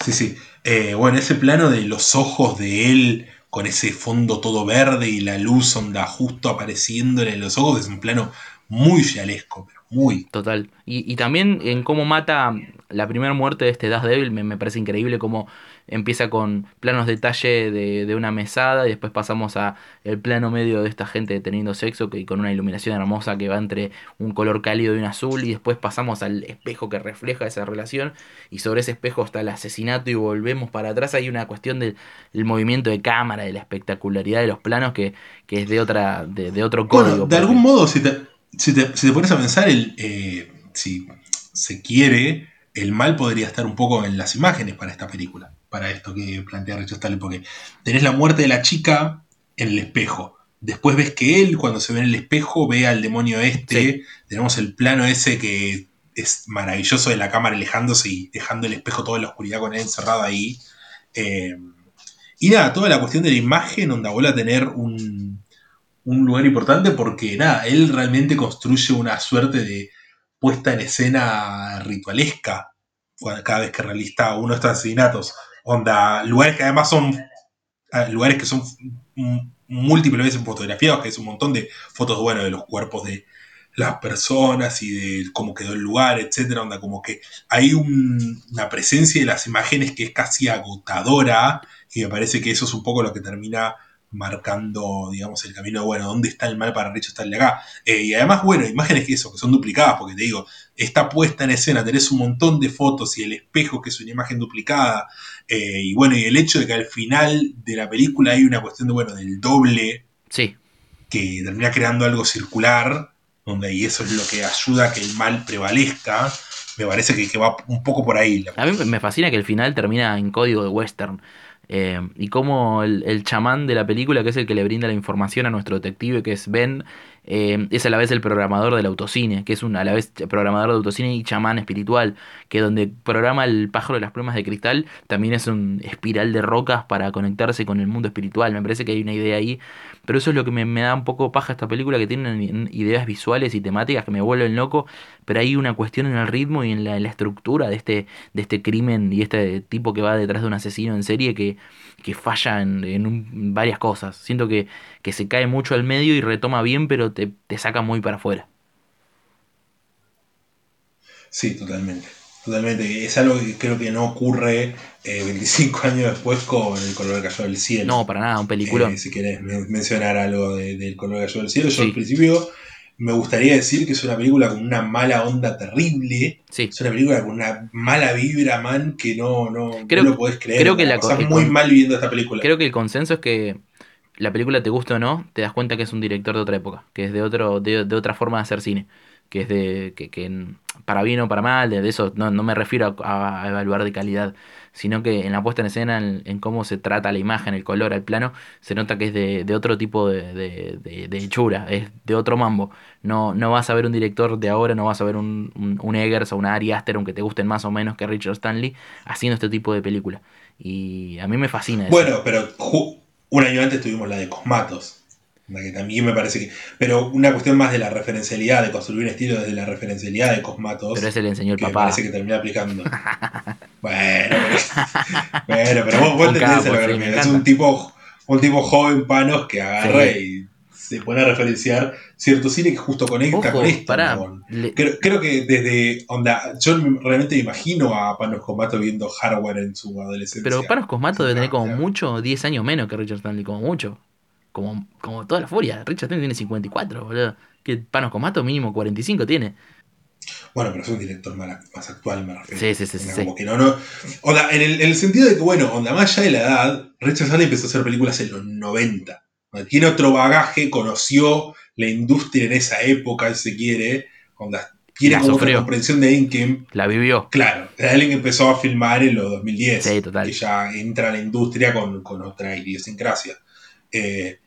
Sí, sí. Eh, bueno, ese plano de los ojos de él con ese fondo todo verde y la luz onda justo apareciéndole en los ojos es un plano muy fialesco, pero muy. Total. Y, y también en cómo mata la primera muerte de este Das Devil, me, me parece increíble cómo empieza con planos detalle de, de una mesada y después pasamos a el plano medio de esta gente teniendo sexo que con una iluminación hermosa que va entre un color cálido y un azul y después pasamos al espejo que refleja esa relación y sobre ese espejo está el asesinato y volvemos para atrás. Hay una cuestión del el movimiento de cámara de la espectacularidad de los planos que, que es de otra de, de otro código Bueno, de porque- algún modo, si te, si te, si te pones a pensar, el, eh, si se quiere, el mal podría estar un poco en las imágenes para esta película, para esto que plantea Richard porque tenés la muerte de la chica en el espejo. Después ves que él, cuando se ve en el espejo, ve al demonio este. Sí. Tenemos el plano ese que es maravilloso de la cámara alejándose y dejando el espejo toda la oscuridad con él encerrado ahí. Eh, y nada, toda la cuestión de la imagen, donde vuelve a tener un, un lugar importante porque nada, él realmente construye una suerte de puesta en escena ritualesca cada vez que realiza uno de estos asesinatos. Onda, lugares que además son ah, lugares que son múltiples veces fotografiados, que es un montón de fotos, bueno, de los cuerpos de las personas y de cómo quedó el lugar, etcétera, onda, como que hay un- una presencia de las imágenes que es casi agotadora y me parece que eso es un poco lo que termina marcando, digamos, el camino de, bueno, ¿dónde está el mal para Richo estar de acá? Eh, y además, bueno, imágenes que eso, que son duplicadas, porque te digo, está puesta en escena, tenés un montón de fotos y el espejo, que es una imagen duplicada, eh, y bueno, y el hecho de que al final de la película hay una cuestión de, bueno, del doble, sí que termina creando algo circular, donde y eso es lo que ayuda a que el mal prevalezca, me parece que, que va un poco por ahí. la A mí me fascina que el final termina en código de western. Eh, y como el, el chamán de la película, que es el que le brinda la información a nuestro detective, que es Ben, eh, es a la vez el programador del autocine, que es un, a la vez programador de autocine y chamán espiritual, que donde programa el pájaro de las plumas de cristal, también es un espiral de rocas para conectarse con el mundo espiritual. Me parece que hay una idea ahí, pero eso es lo que me, me da un poco paja esta película, que tiene ideas visuales y temáticas que me vuelven loco, pero hay una cuestión en el ritmo y en la, en la estructura de este, de este crimen y este tipo que va detrás de un asesino en serie que, que falla en, en varias cosas. Siento que, que se cae mucho al medio y retoma bien, pero te, te saca muy para afuera. Sí, totalmente. Totalmente. Es algo que creo que no ocurre eh, 25 años después con El color que cayó del cielo. No, para nada, un peliculón. Eh, si querés men- mencionar algo de- del color que cayó del cielo. Yo Sí. al principio me gustaría decir que es una película con una mala onda terrible. Sí. Es una película con una mala vibra, man, que no, no, Creo- no lo podés creer. creo que la- el muy mal viendo esta película. Creo que el consenso es que la película te gusta o no, te das cuenta que es un director de otra época, que es de otro, de, de otra forma de hacer cine, que es de, que, que para bien o para mal, de, de eso no, no me refiero a, a evaluar de calidad, sino que en la puesta en escena, en, cómo se trata la imagen, el color, el plano, se nota que es de, de otro tipo de, de, de- hechura, es de otro mambo. No, no vas a ver un director de ahora, no vas a ver un, un, Eggers o una Ari Aster, aunque te gusten más o menos que Richard Stanley, haciendo este tipo de película. Y a mí me fascina eso. Bueno, pero un año antes tuvimos la de Cosmatos. Que también me parece que. Pero una cuestión más de la referencialidad, de construir un estilo desde la referencialidad de Cosmatos. Pero ese le enseñó el que me papá. parece que termina aplicando. [laughs] bueno, pero, bueno, pero vos, vos entendés a capo, lo que sí, me me refiero. Es un tipo, un tipo joven panos que agarra Sí. y se pone a referenciar cierto cine que justo conecta Ojo, con esto. pará. chabón. le- Creo, creo que desde onda, yo realmente me imagino a Panos Comato viendo hardware en su adolescencia. Pero Panos Cosmato debe tener como mucho 10 años menos que Richard Stanley, como mucho. Como, como toda la furia. Richard Stanley tiene 54, boludo. Que Panos Cosmato mínimo 45 tiene. Bueno, pero es un director más, actual, me refiero. Sí, sí, sí, sí, Onda, sí. Como que no, no. Onda, en el, en el sentido de que, bueno, onda, más allá de la edad, Richard Stanley empezó a hacer películas en los 90. Onda, Tiene otro bagaje, conoció la industria en esa época, si se quiere. Onda, tiene La como otra comprensión de Inkem. La vivió. Claro, era alguien que empezó a filmar en los 2010. Sí, total. Que ya entra a la industria con, con otra idiosincrasia. Eh,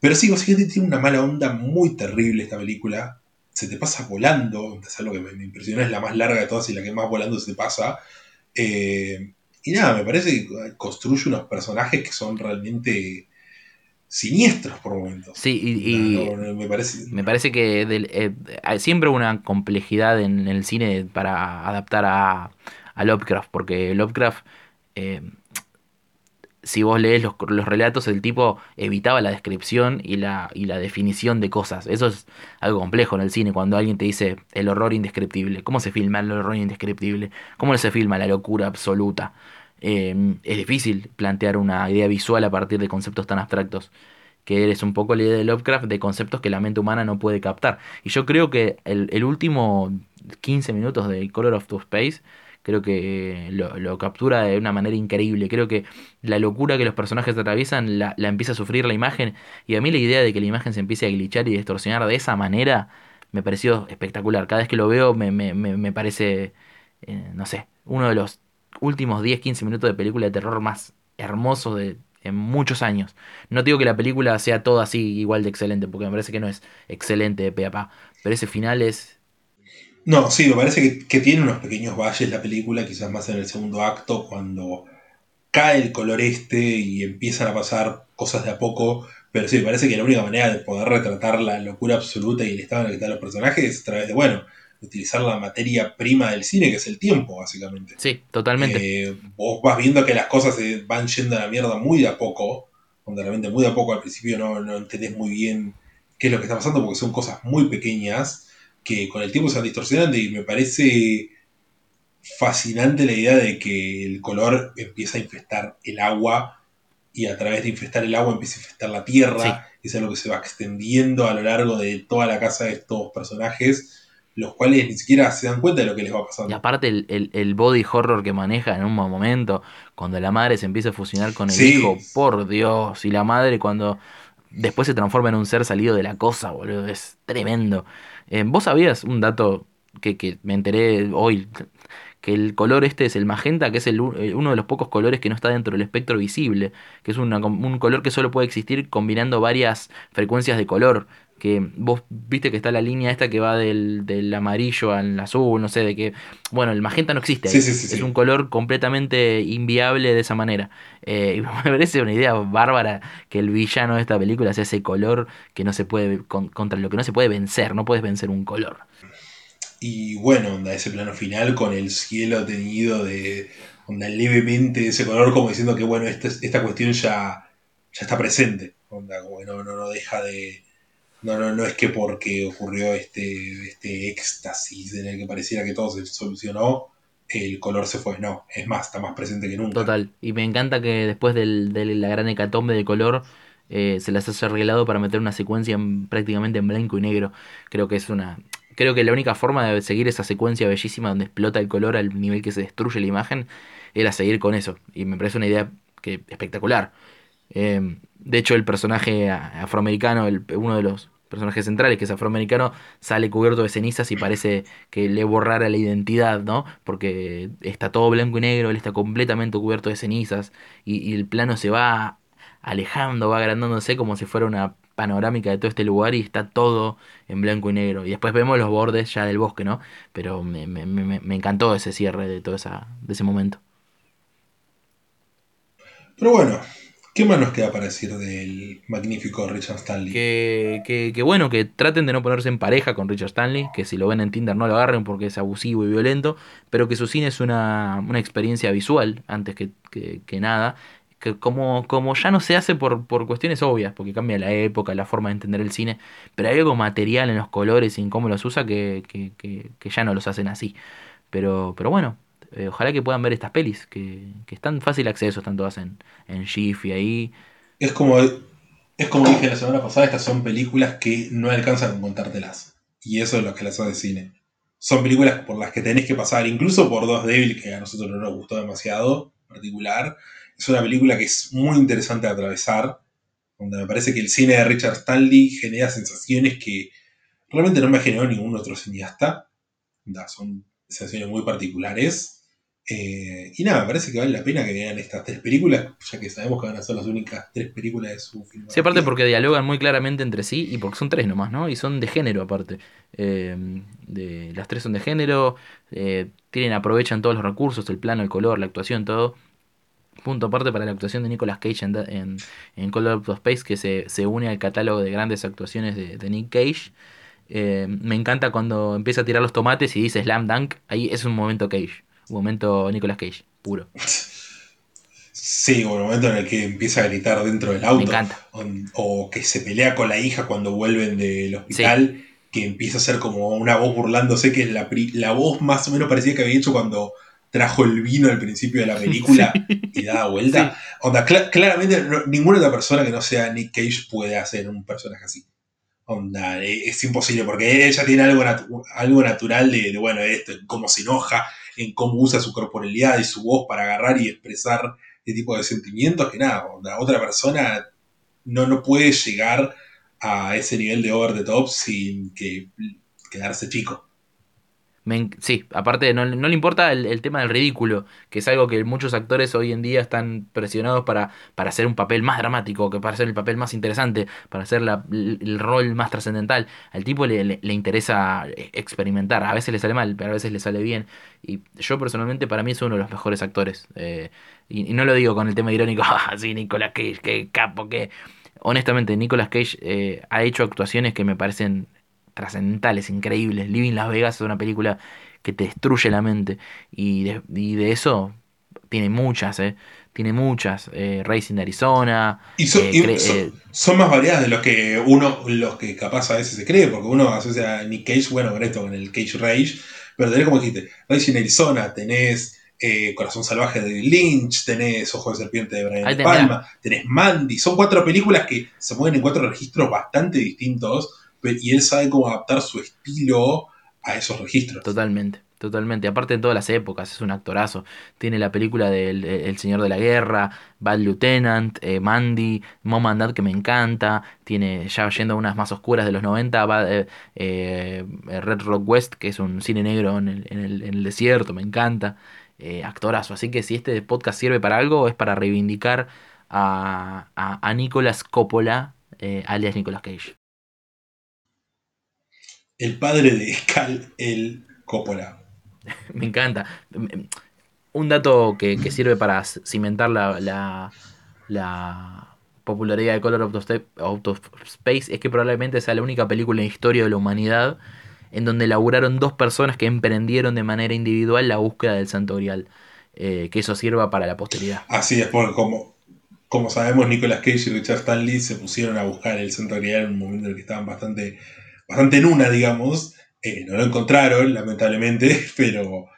pero sí, básicamente tiene una mala onda muy terrible esta película. Se te pasa volando. Es algo que me, me impresiona, es la más larga de todas y la que más volando se te pasa. Eh, y nada, me parece que construye unos personajes que son realmente siniestros por momentos. Sí, y, y No, no, me parece. me parece que del- eh, hay siempre una complejidad en el cine para adaptar a, a Lovecraft, porque Lovecraft, eh, si vos lees los, los relatos, el tipo evitaba la descripción y la, y la definición de cosas. Eso es algo complejo en el cine, cuando alguien te dice el horror indescriptible. ¿Cómo se filma el horror indescriptible? ¿Cómo se filma la locura absoluta? Eh, es difícil plantear una idea visual a partir de conceptos tan abstractos que eres un poco la idea de Lovecraft de conceptos que la mente humana no puede captar. Y yo creo que el, el último 15 minutos de Color of the Space creo que lo, lo captura de una manera increíble. Creo que la locura que los personajes atraviesan la, la empieza a sufrir la imagen. Y a mí la idea de que la imagen se empiece a glitchar y distorsionar de esa manera me pareció espectacular. Cada vez que lo veo me, me, me, me parece, eh, no sé, uno de los últimos 10-15 minutos de película de terror más hermosos de en muchos años. No digo que la película sea toda así igual de excelente, porque me parece que no es excelente de pe a pa, pero ese final es... No, sí, me parece que, que tiene unos pequeños valles la película, quizás más en el segundo acto, cuando cae el color este y empiezan a pasar cosas de a poco. Pero sí, me parece que la única manera de poder retratar la locura absoluta y el estado en el que están los personajes es a través de, bueno, utilizar la materia prima del cine, que es el tiempo, básicamente. Sí, totalmente. Eh, vos vas viendo que las cosas se van yendo a la mierda muy de a poco, donde realmente muy de a poco al principio no, no entendés muy bien qué es lo que está pasando, porque son cosas muy pequeñas que con el tiempo se van distorsionando y me parece fascinante la idea de que el color empieza a infestar el agua y a través de infestar el agua empieza a infestar la tierra. Sí. Es algo que se va extendiendo a lo largo de toda la casa de estos personajes, los cuales ni siquiera se dan cuenta de lo que les va pasando. Y aparte el, el- el body horror que maneja en un momento, cuando la madre se empieza a fusionar con el Sí. hijo, por Dios, y la madre cuando después se transforma en un ser salido de la cosa, boludo, es tremendo. Eh, ¿Vos sabías un dato que, que me enteré hoy? Que el color este es el magenta, que es el, eh, uno de los pocos colores que no está dentro del espectro visible, que es una un color que solo puede existir combinando varias frecuencias de color. Que vos viste que está la línea esta que va del, del amarillo al azul, no sé, de que. Bueno, el magenta no existe. Sí, sí, sí, es un color completamente inviable de esa manera. Eh, y [laughs] me parece una idea bárbara que el villano de esta película sea ese color que no se puede. con- contra lo que no se puede vencer. No puedes vencer un color. Y bueno, onda, ese plano final con el cielo teñido de onda levemente de ese color, como diciendo que bueno, esta, esta cuestión ya, ya está presente. Onda, como que no, no, no deja de. No, no, no es que porque ocurrió este, este éxtasis en el que pareciera que todo se solucionó, el color se fue. No, es más, está más presente que nunca. Total. Y me encanta que después del- de la gran hecatombe de color, eh, se las ha arreglado para meter una secuencia en- prácticamente en blanco y negro. Creo que es una. Creo que la única forma de seguir esa secuencia bellísima donde explota el color al nivel que se destruye la imagen era seguir con eso. Y me parece una idea que espectacular. Eh, de hecho, el personaje afroamericano, el- uno de los personajes centrales, que es afroamericano, sale cubierto de cenizas y parece que le borrara la identidad, ¿no? Porque está todo blanco y negro, él está completamente cubierto de cenizas y, el plano se va alejando, va agrandándose como si fuera una panorámica de todo este lugar y está todo en blanco y negro. Y después vemos los bordes ya del bosque, ¿no? Pero me, me- me- me encantó ese cierre de todo esa, de ese momento. Pero bueno, ¿qué más nos queda para decir del magnífico Richard Stanley? Que, que, que bueno, que traten de no ponerse en pareja con Richard Stanley, que si lo ven en Tinder no lo agarren porque es abusivo y violento, pero que su cine es una, una experiencia visual antes que, que- nada, que como, como ya no se hace por, por cuestiones obvias, porque cambia la época, la forma de entender el cine, pero hay algo material en los colores y en cómo los usa que- que ya no los hacen así. Pero, pero bueno, eh, ojalá que puedan ver estas pelis, que, que están fácil acceso, están todas en, en GIF y ahí. Es como, es como dije la semana pasada, estas son películas que no alcanzan con contártelas. Y eso es lo que las hace cine. Son películas por las que tenés que pasar, incluso por Dos Devil, que a nosotros no nos gustó demasiado, particular. Es una película que es muy interesante de atravesar, donde me parece que el cine de Richard Stanley genera sensaciones que realmente no me generó ningún otro cineasta. Son sensaciones muy particulares. Eh, y nada, me parece que vale la pena que vean estas tres películas, ya que sabemos que van a ser las únicas tres películas de su film. Sí, aparte porque dialogan muy claramente entre sí y porque son tres nomás, ¿no? Y son de género aparte. Eh, de, las tres son de género, eh, tienen, aprovechan todos los recursos, el plano, el color, la actuación, todo. Punto aparte para la actuación de Nicolas Cage en, en, en Color of Space, que se, se une al catálogo de grandes actuaciones de, de Nick Cage. Me encanta cuando empieza a tirar los tomates y dice Slam Dunk. Ahí es un momento Cage, un momento Nicolas Cage, puro. [laughs] Sí, el momento en el que empieza a gritar dentro del auto. Me encanta. O, o que se pelea con la hija cuando vuelven del hospital. Que empieza a ser como una voz burlándose, que es la, la voz más o menos parecida que había hecho cuando trajo el vino al principio de la película [laughs] y daba vuelta. Onda, cla- claramente no- ninguna otra persona que no sea Nick Cage puede hacer un personaje así. Onda, eh, es imposible porque ella tiene algo, natu- algo natural de, de, bueno, esto, cómo se enoja, en cómo usa su corporalidad y su voz para agarrar y expresar este tipo de sentimientos que nada, onda, otra persona no, no puede llegar a ese nivel de over the top sin que quedarse chico. Sí, aparte no, no le importa el, el tema del ridículo, que es algo que muchos actores hoy en día están presionados para, para hacer un papel más dramático, que para hacer el papel más interesante, para hacer la- el, rol más trascendental. Al tipo le, le- le interesa experimentar, a veces le sale mal, pero a veces le sale bien. Y yo personalmente para mí es uno de los mejores actores. eh, y, no lo digo con el tema irónico, [laughs] ah, sí, Nicolas Cage, qué capo, qué... Honestamente, Nicolas Cage eh, ha hecho actuaciones que me parecen trascendentales, increíbles. Living Las Vegas es una película que te destruye la mente. Y de, y de eso tiene muchas, ¿eh? Tiene muchas. Eh, Racing de Arizona. Y, son, eh, y cre- son- eh, son más variadas de lo que uno, los que capaz a veces se cree, porque uno asocia a Nick Cage, bueno, con esto, con el Cage Rage, pero tenés como dijiste, Rage in Arizona, tenés eh, Corazón Salvaje de Lynch, tenés Ojo de Serpiente de Brian De Palma, tenés Mandy, son cuatro películas que se mueven en cuatro registros bastante distintos, y él sabe cómo adaptar su estilo a esos registros. Totalmente, totalmente. Aparte de todas las épocas, es un actorazo. Tiene la película del El Señor de la Guerra, Bad Lieutenant, eh, Mandy, Mom and Dad que me encanta. Tiene, ya yendo a unas más oscuras de los 90, va, eh, eh, Red Rock West, que es un cine negro en el, en el- en el desierto, me encanta. Eh, actorazo. Así que si este podcast sirve para algo, es para reivindicar a, a, a Nicolas Coppola, eh, alias Nicolas Cage. El padre de Cal, el Coppola. [laughs] Me encanta. Un dato que, que sirve para cimentar la, la, la popularidad de Color Out of, Space es que probablemente sea la única película en la historia de la humanidad en donde laburaron dos personas que emprendieron de manera individual la búsqueda del Santo Grial. Eh, que eso sirva para la posteridad. Así es, porque como, como sabemos, Nicolas Cage y Richard Stanley se pusieron a buscar el Santo Grial en un momento en el que estaban bastante, bastante en una, digamos. Eh, no lo encontraron, lamentablemente, [laughs] pero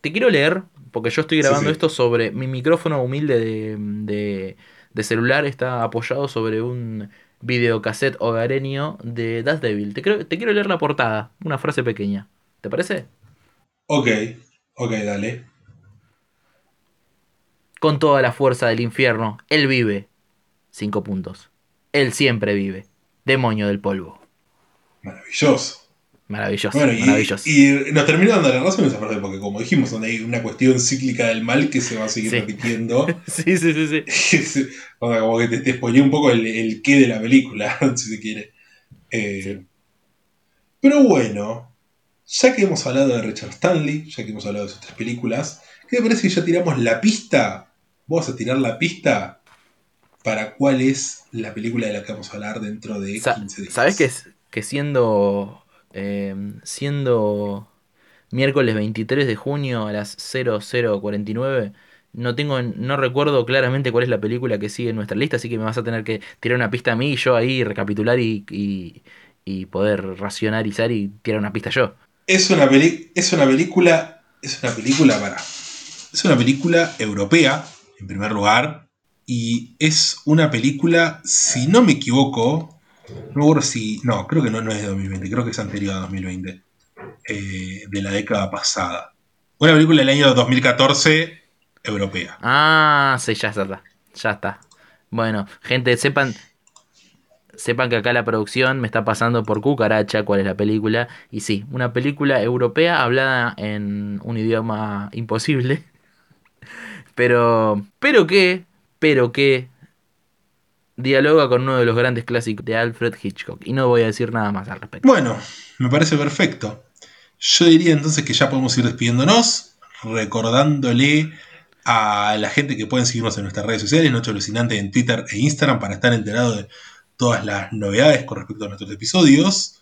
Te quiero leer, porque yo estoy grabando sí. esto sobre mi micrófono humilde de, de, de celular está apoyado sobre un videocassette hogareño de Das Devil. Te, creo- te quiero leer la portada, una frase pequeña. ¿Te parece? Ok, ok, dale. Con toda la fuerza del infierno, él vive. Cinco puntos. Él siempre vive. Demonio del polvo. Maravilloso. Maravilloso, Bueno, y, maravilloso. y nos termina dando la razón esa parte, porque como dijimos, donde hay una cuestión cíclica del mal que se va a seguir Sí. repitiendo. [laughs] Sí, sí, sí, sí. [laughs] o sea, como que te, te spoileé un poco el, el qué de la película, [laughs] si se quiere. Eh, Pero bueno, ya que hemos hablado de Richard Stanley, ya que hemos hablado de sus tres películas, ¿qué te parece si ya tiramos la pista? Vamos a tirar la pista para cuál es la película de la que vamos a hablar dentro de Sa- 15 días. ¿Sabes que, es- que siendo, eh, siendo miércoles 23 de junio a las 0049, no tengo, no recuerdo claramente cuál es la película que sigue en nuestra lista, así que me vas a tener que tirar una pista a mí y yo ahí recapitular y, y, y poder racionalizar y tirar una pista yo. Es una, peli- es una película. Es una película para. Es una película europea, en primer lugar. Y es una película, si no me equivoco. No si. No, creo que no, no es de 2020, creo que es anterior a 2020. eh, de la década pasada. Una película del año 2014, europea. Ah, sí, ya está. Ya está. Bueno, gente, sepan. Sepan que acá la producción me está pasando por cucaracha cuál es la película. Y sí, una película europea hablada en un idioma imposible. [laughs] Pero. Pero que. Pero que. Dialoga con uno de los grandes clásicos de Alfred Hitchcock. Y no voy a decir nada más al respecto. Bueno, me parece perfecto. Yo diría entonces que ya podemos ir despidiéndonos, recordándole a la gente que pueden seguirnos en nuestras redes sociales, Noche Alucinante en Twitter e Instagram, para estar enterado de todas las novedades con respecto a nuestros episodios.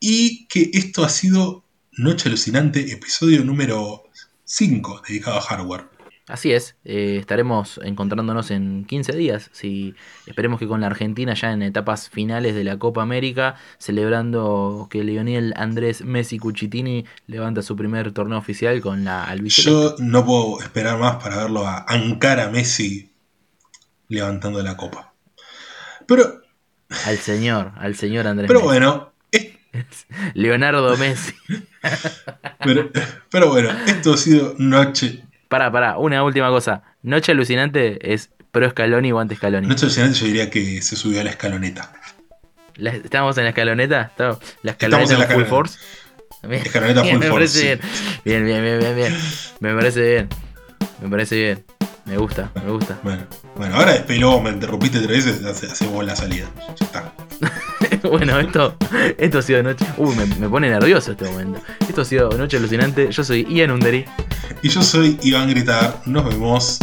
Y que esto ha sido Noche Alucinante, episodio número 5, dedicado a hardware. Así es, eh, estaremos encontrándonos en 15 días. Si, esperemos que con la Argentina ya en etapas finales de la Copa América, celebrando que Lionel Andrés Messi Cuchitini levanta su primer torneo oficial con la albiceleste. Yo no puedo esperar más para verlo a Ankara Messi levantando la copa. Pero, Al señor, al señor Andrés pero Messi. bueno, es- [laughs] Leonardo Messi. [laughs] Pero, pero bueno, esto ha sido Noche. Pará, pará, una última cosa. Noche alucinante es pro Scaloni o ante Scaloni. Noche alucinante yo diría que se subió a la escaloneta. La- ¿Estamos en la escaloneta? ¿Estamos- ¿La Estamos escaloneta en la full escaloneta. force? Bien. Escaloneta [laughs] Bien, full me force, parece bien. Bien, bien, bien, bien, bien. Me parece bien. Me parece bien. Me gusta, me gusta. Bueno, bueno, ahora despeló, me interrumpiste tres veces, hace- hacemos la salida. Ya está. [laughs] [laughs] bueno, esto, esto ha sido noche. Uy, me, me pone nervioso este momento. Esto ha sido noche alucinante. Yo soy Ian Underi. Y yo soy Iván Gritar, nos vemos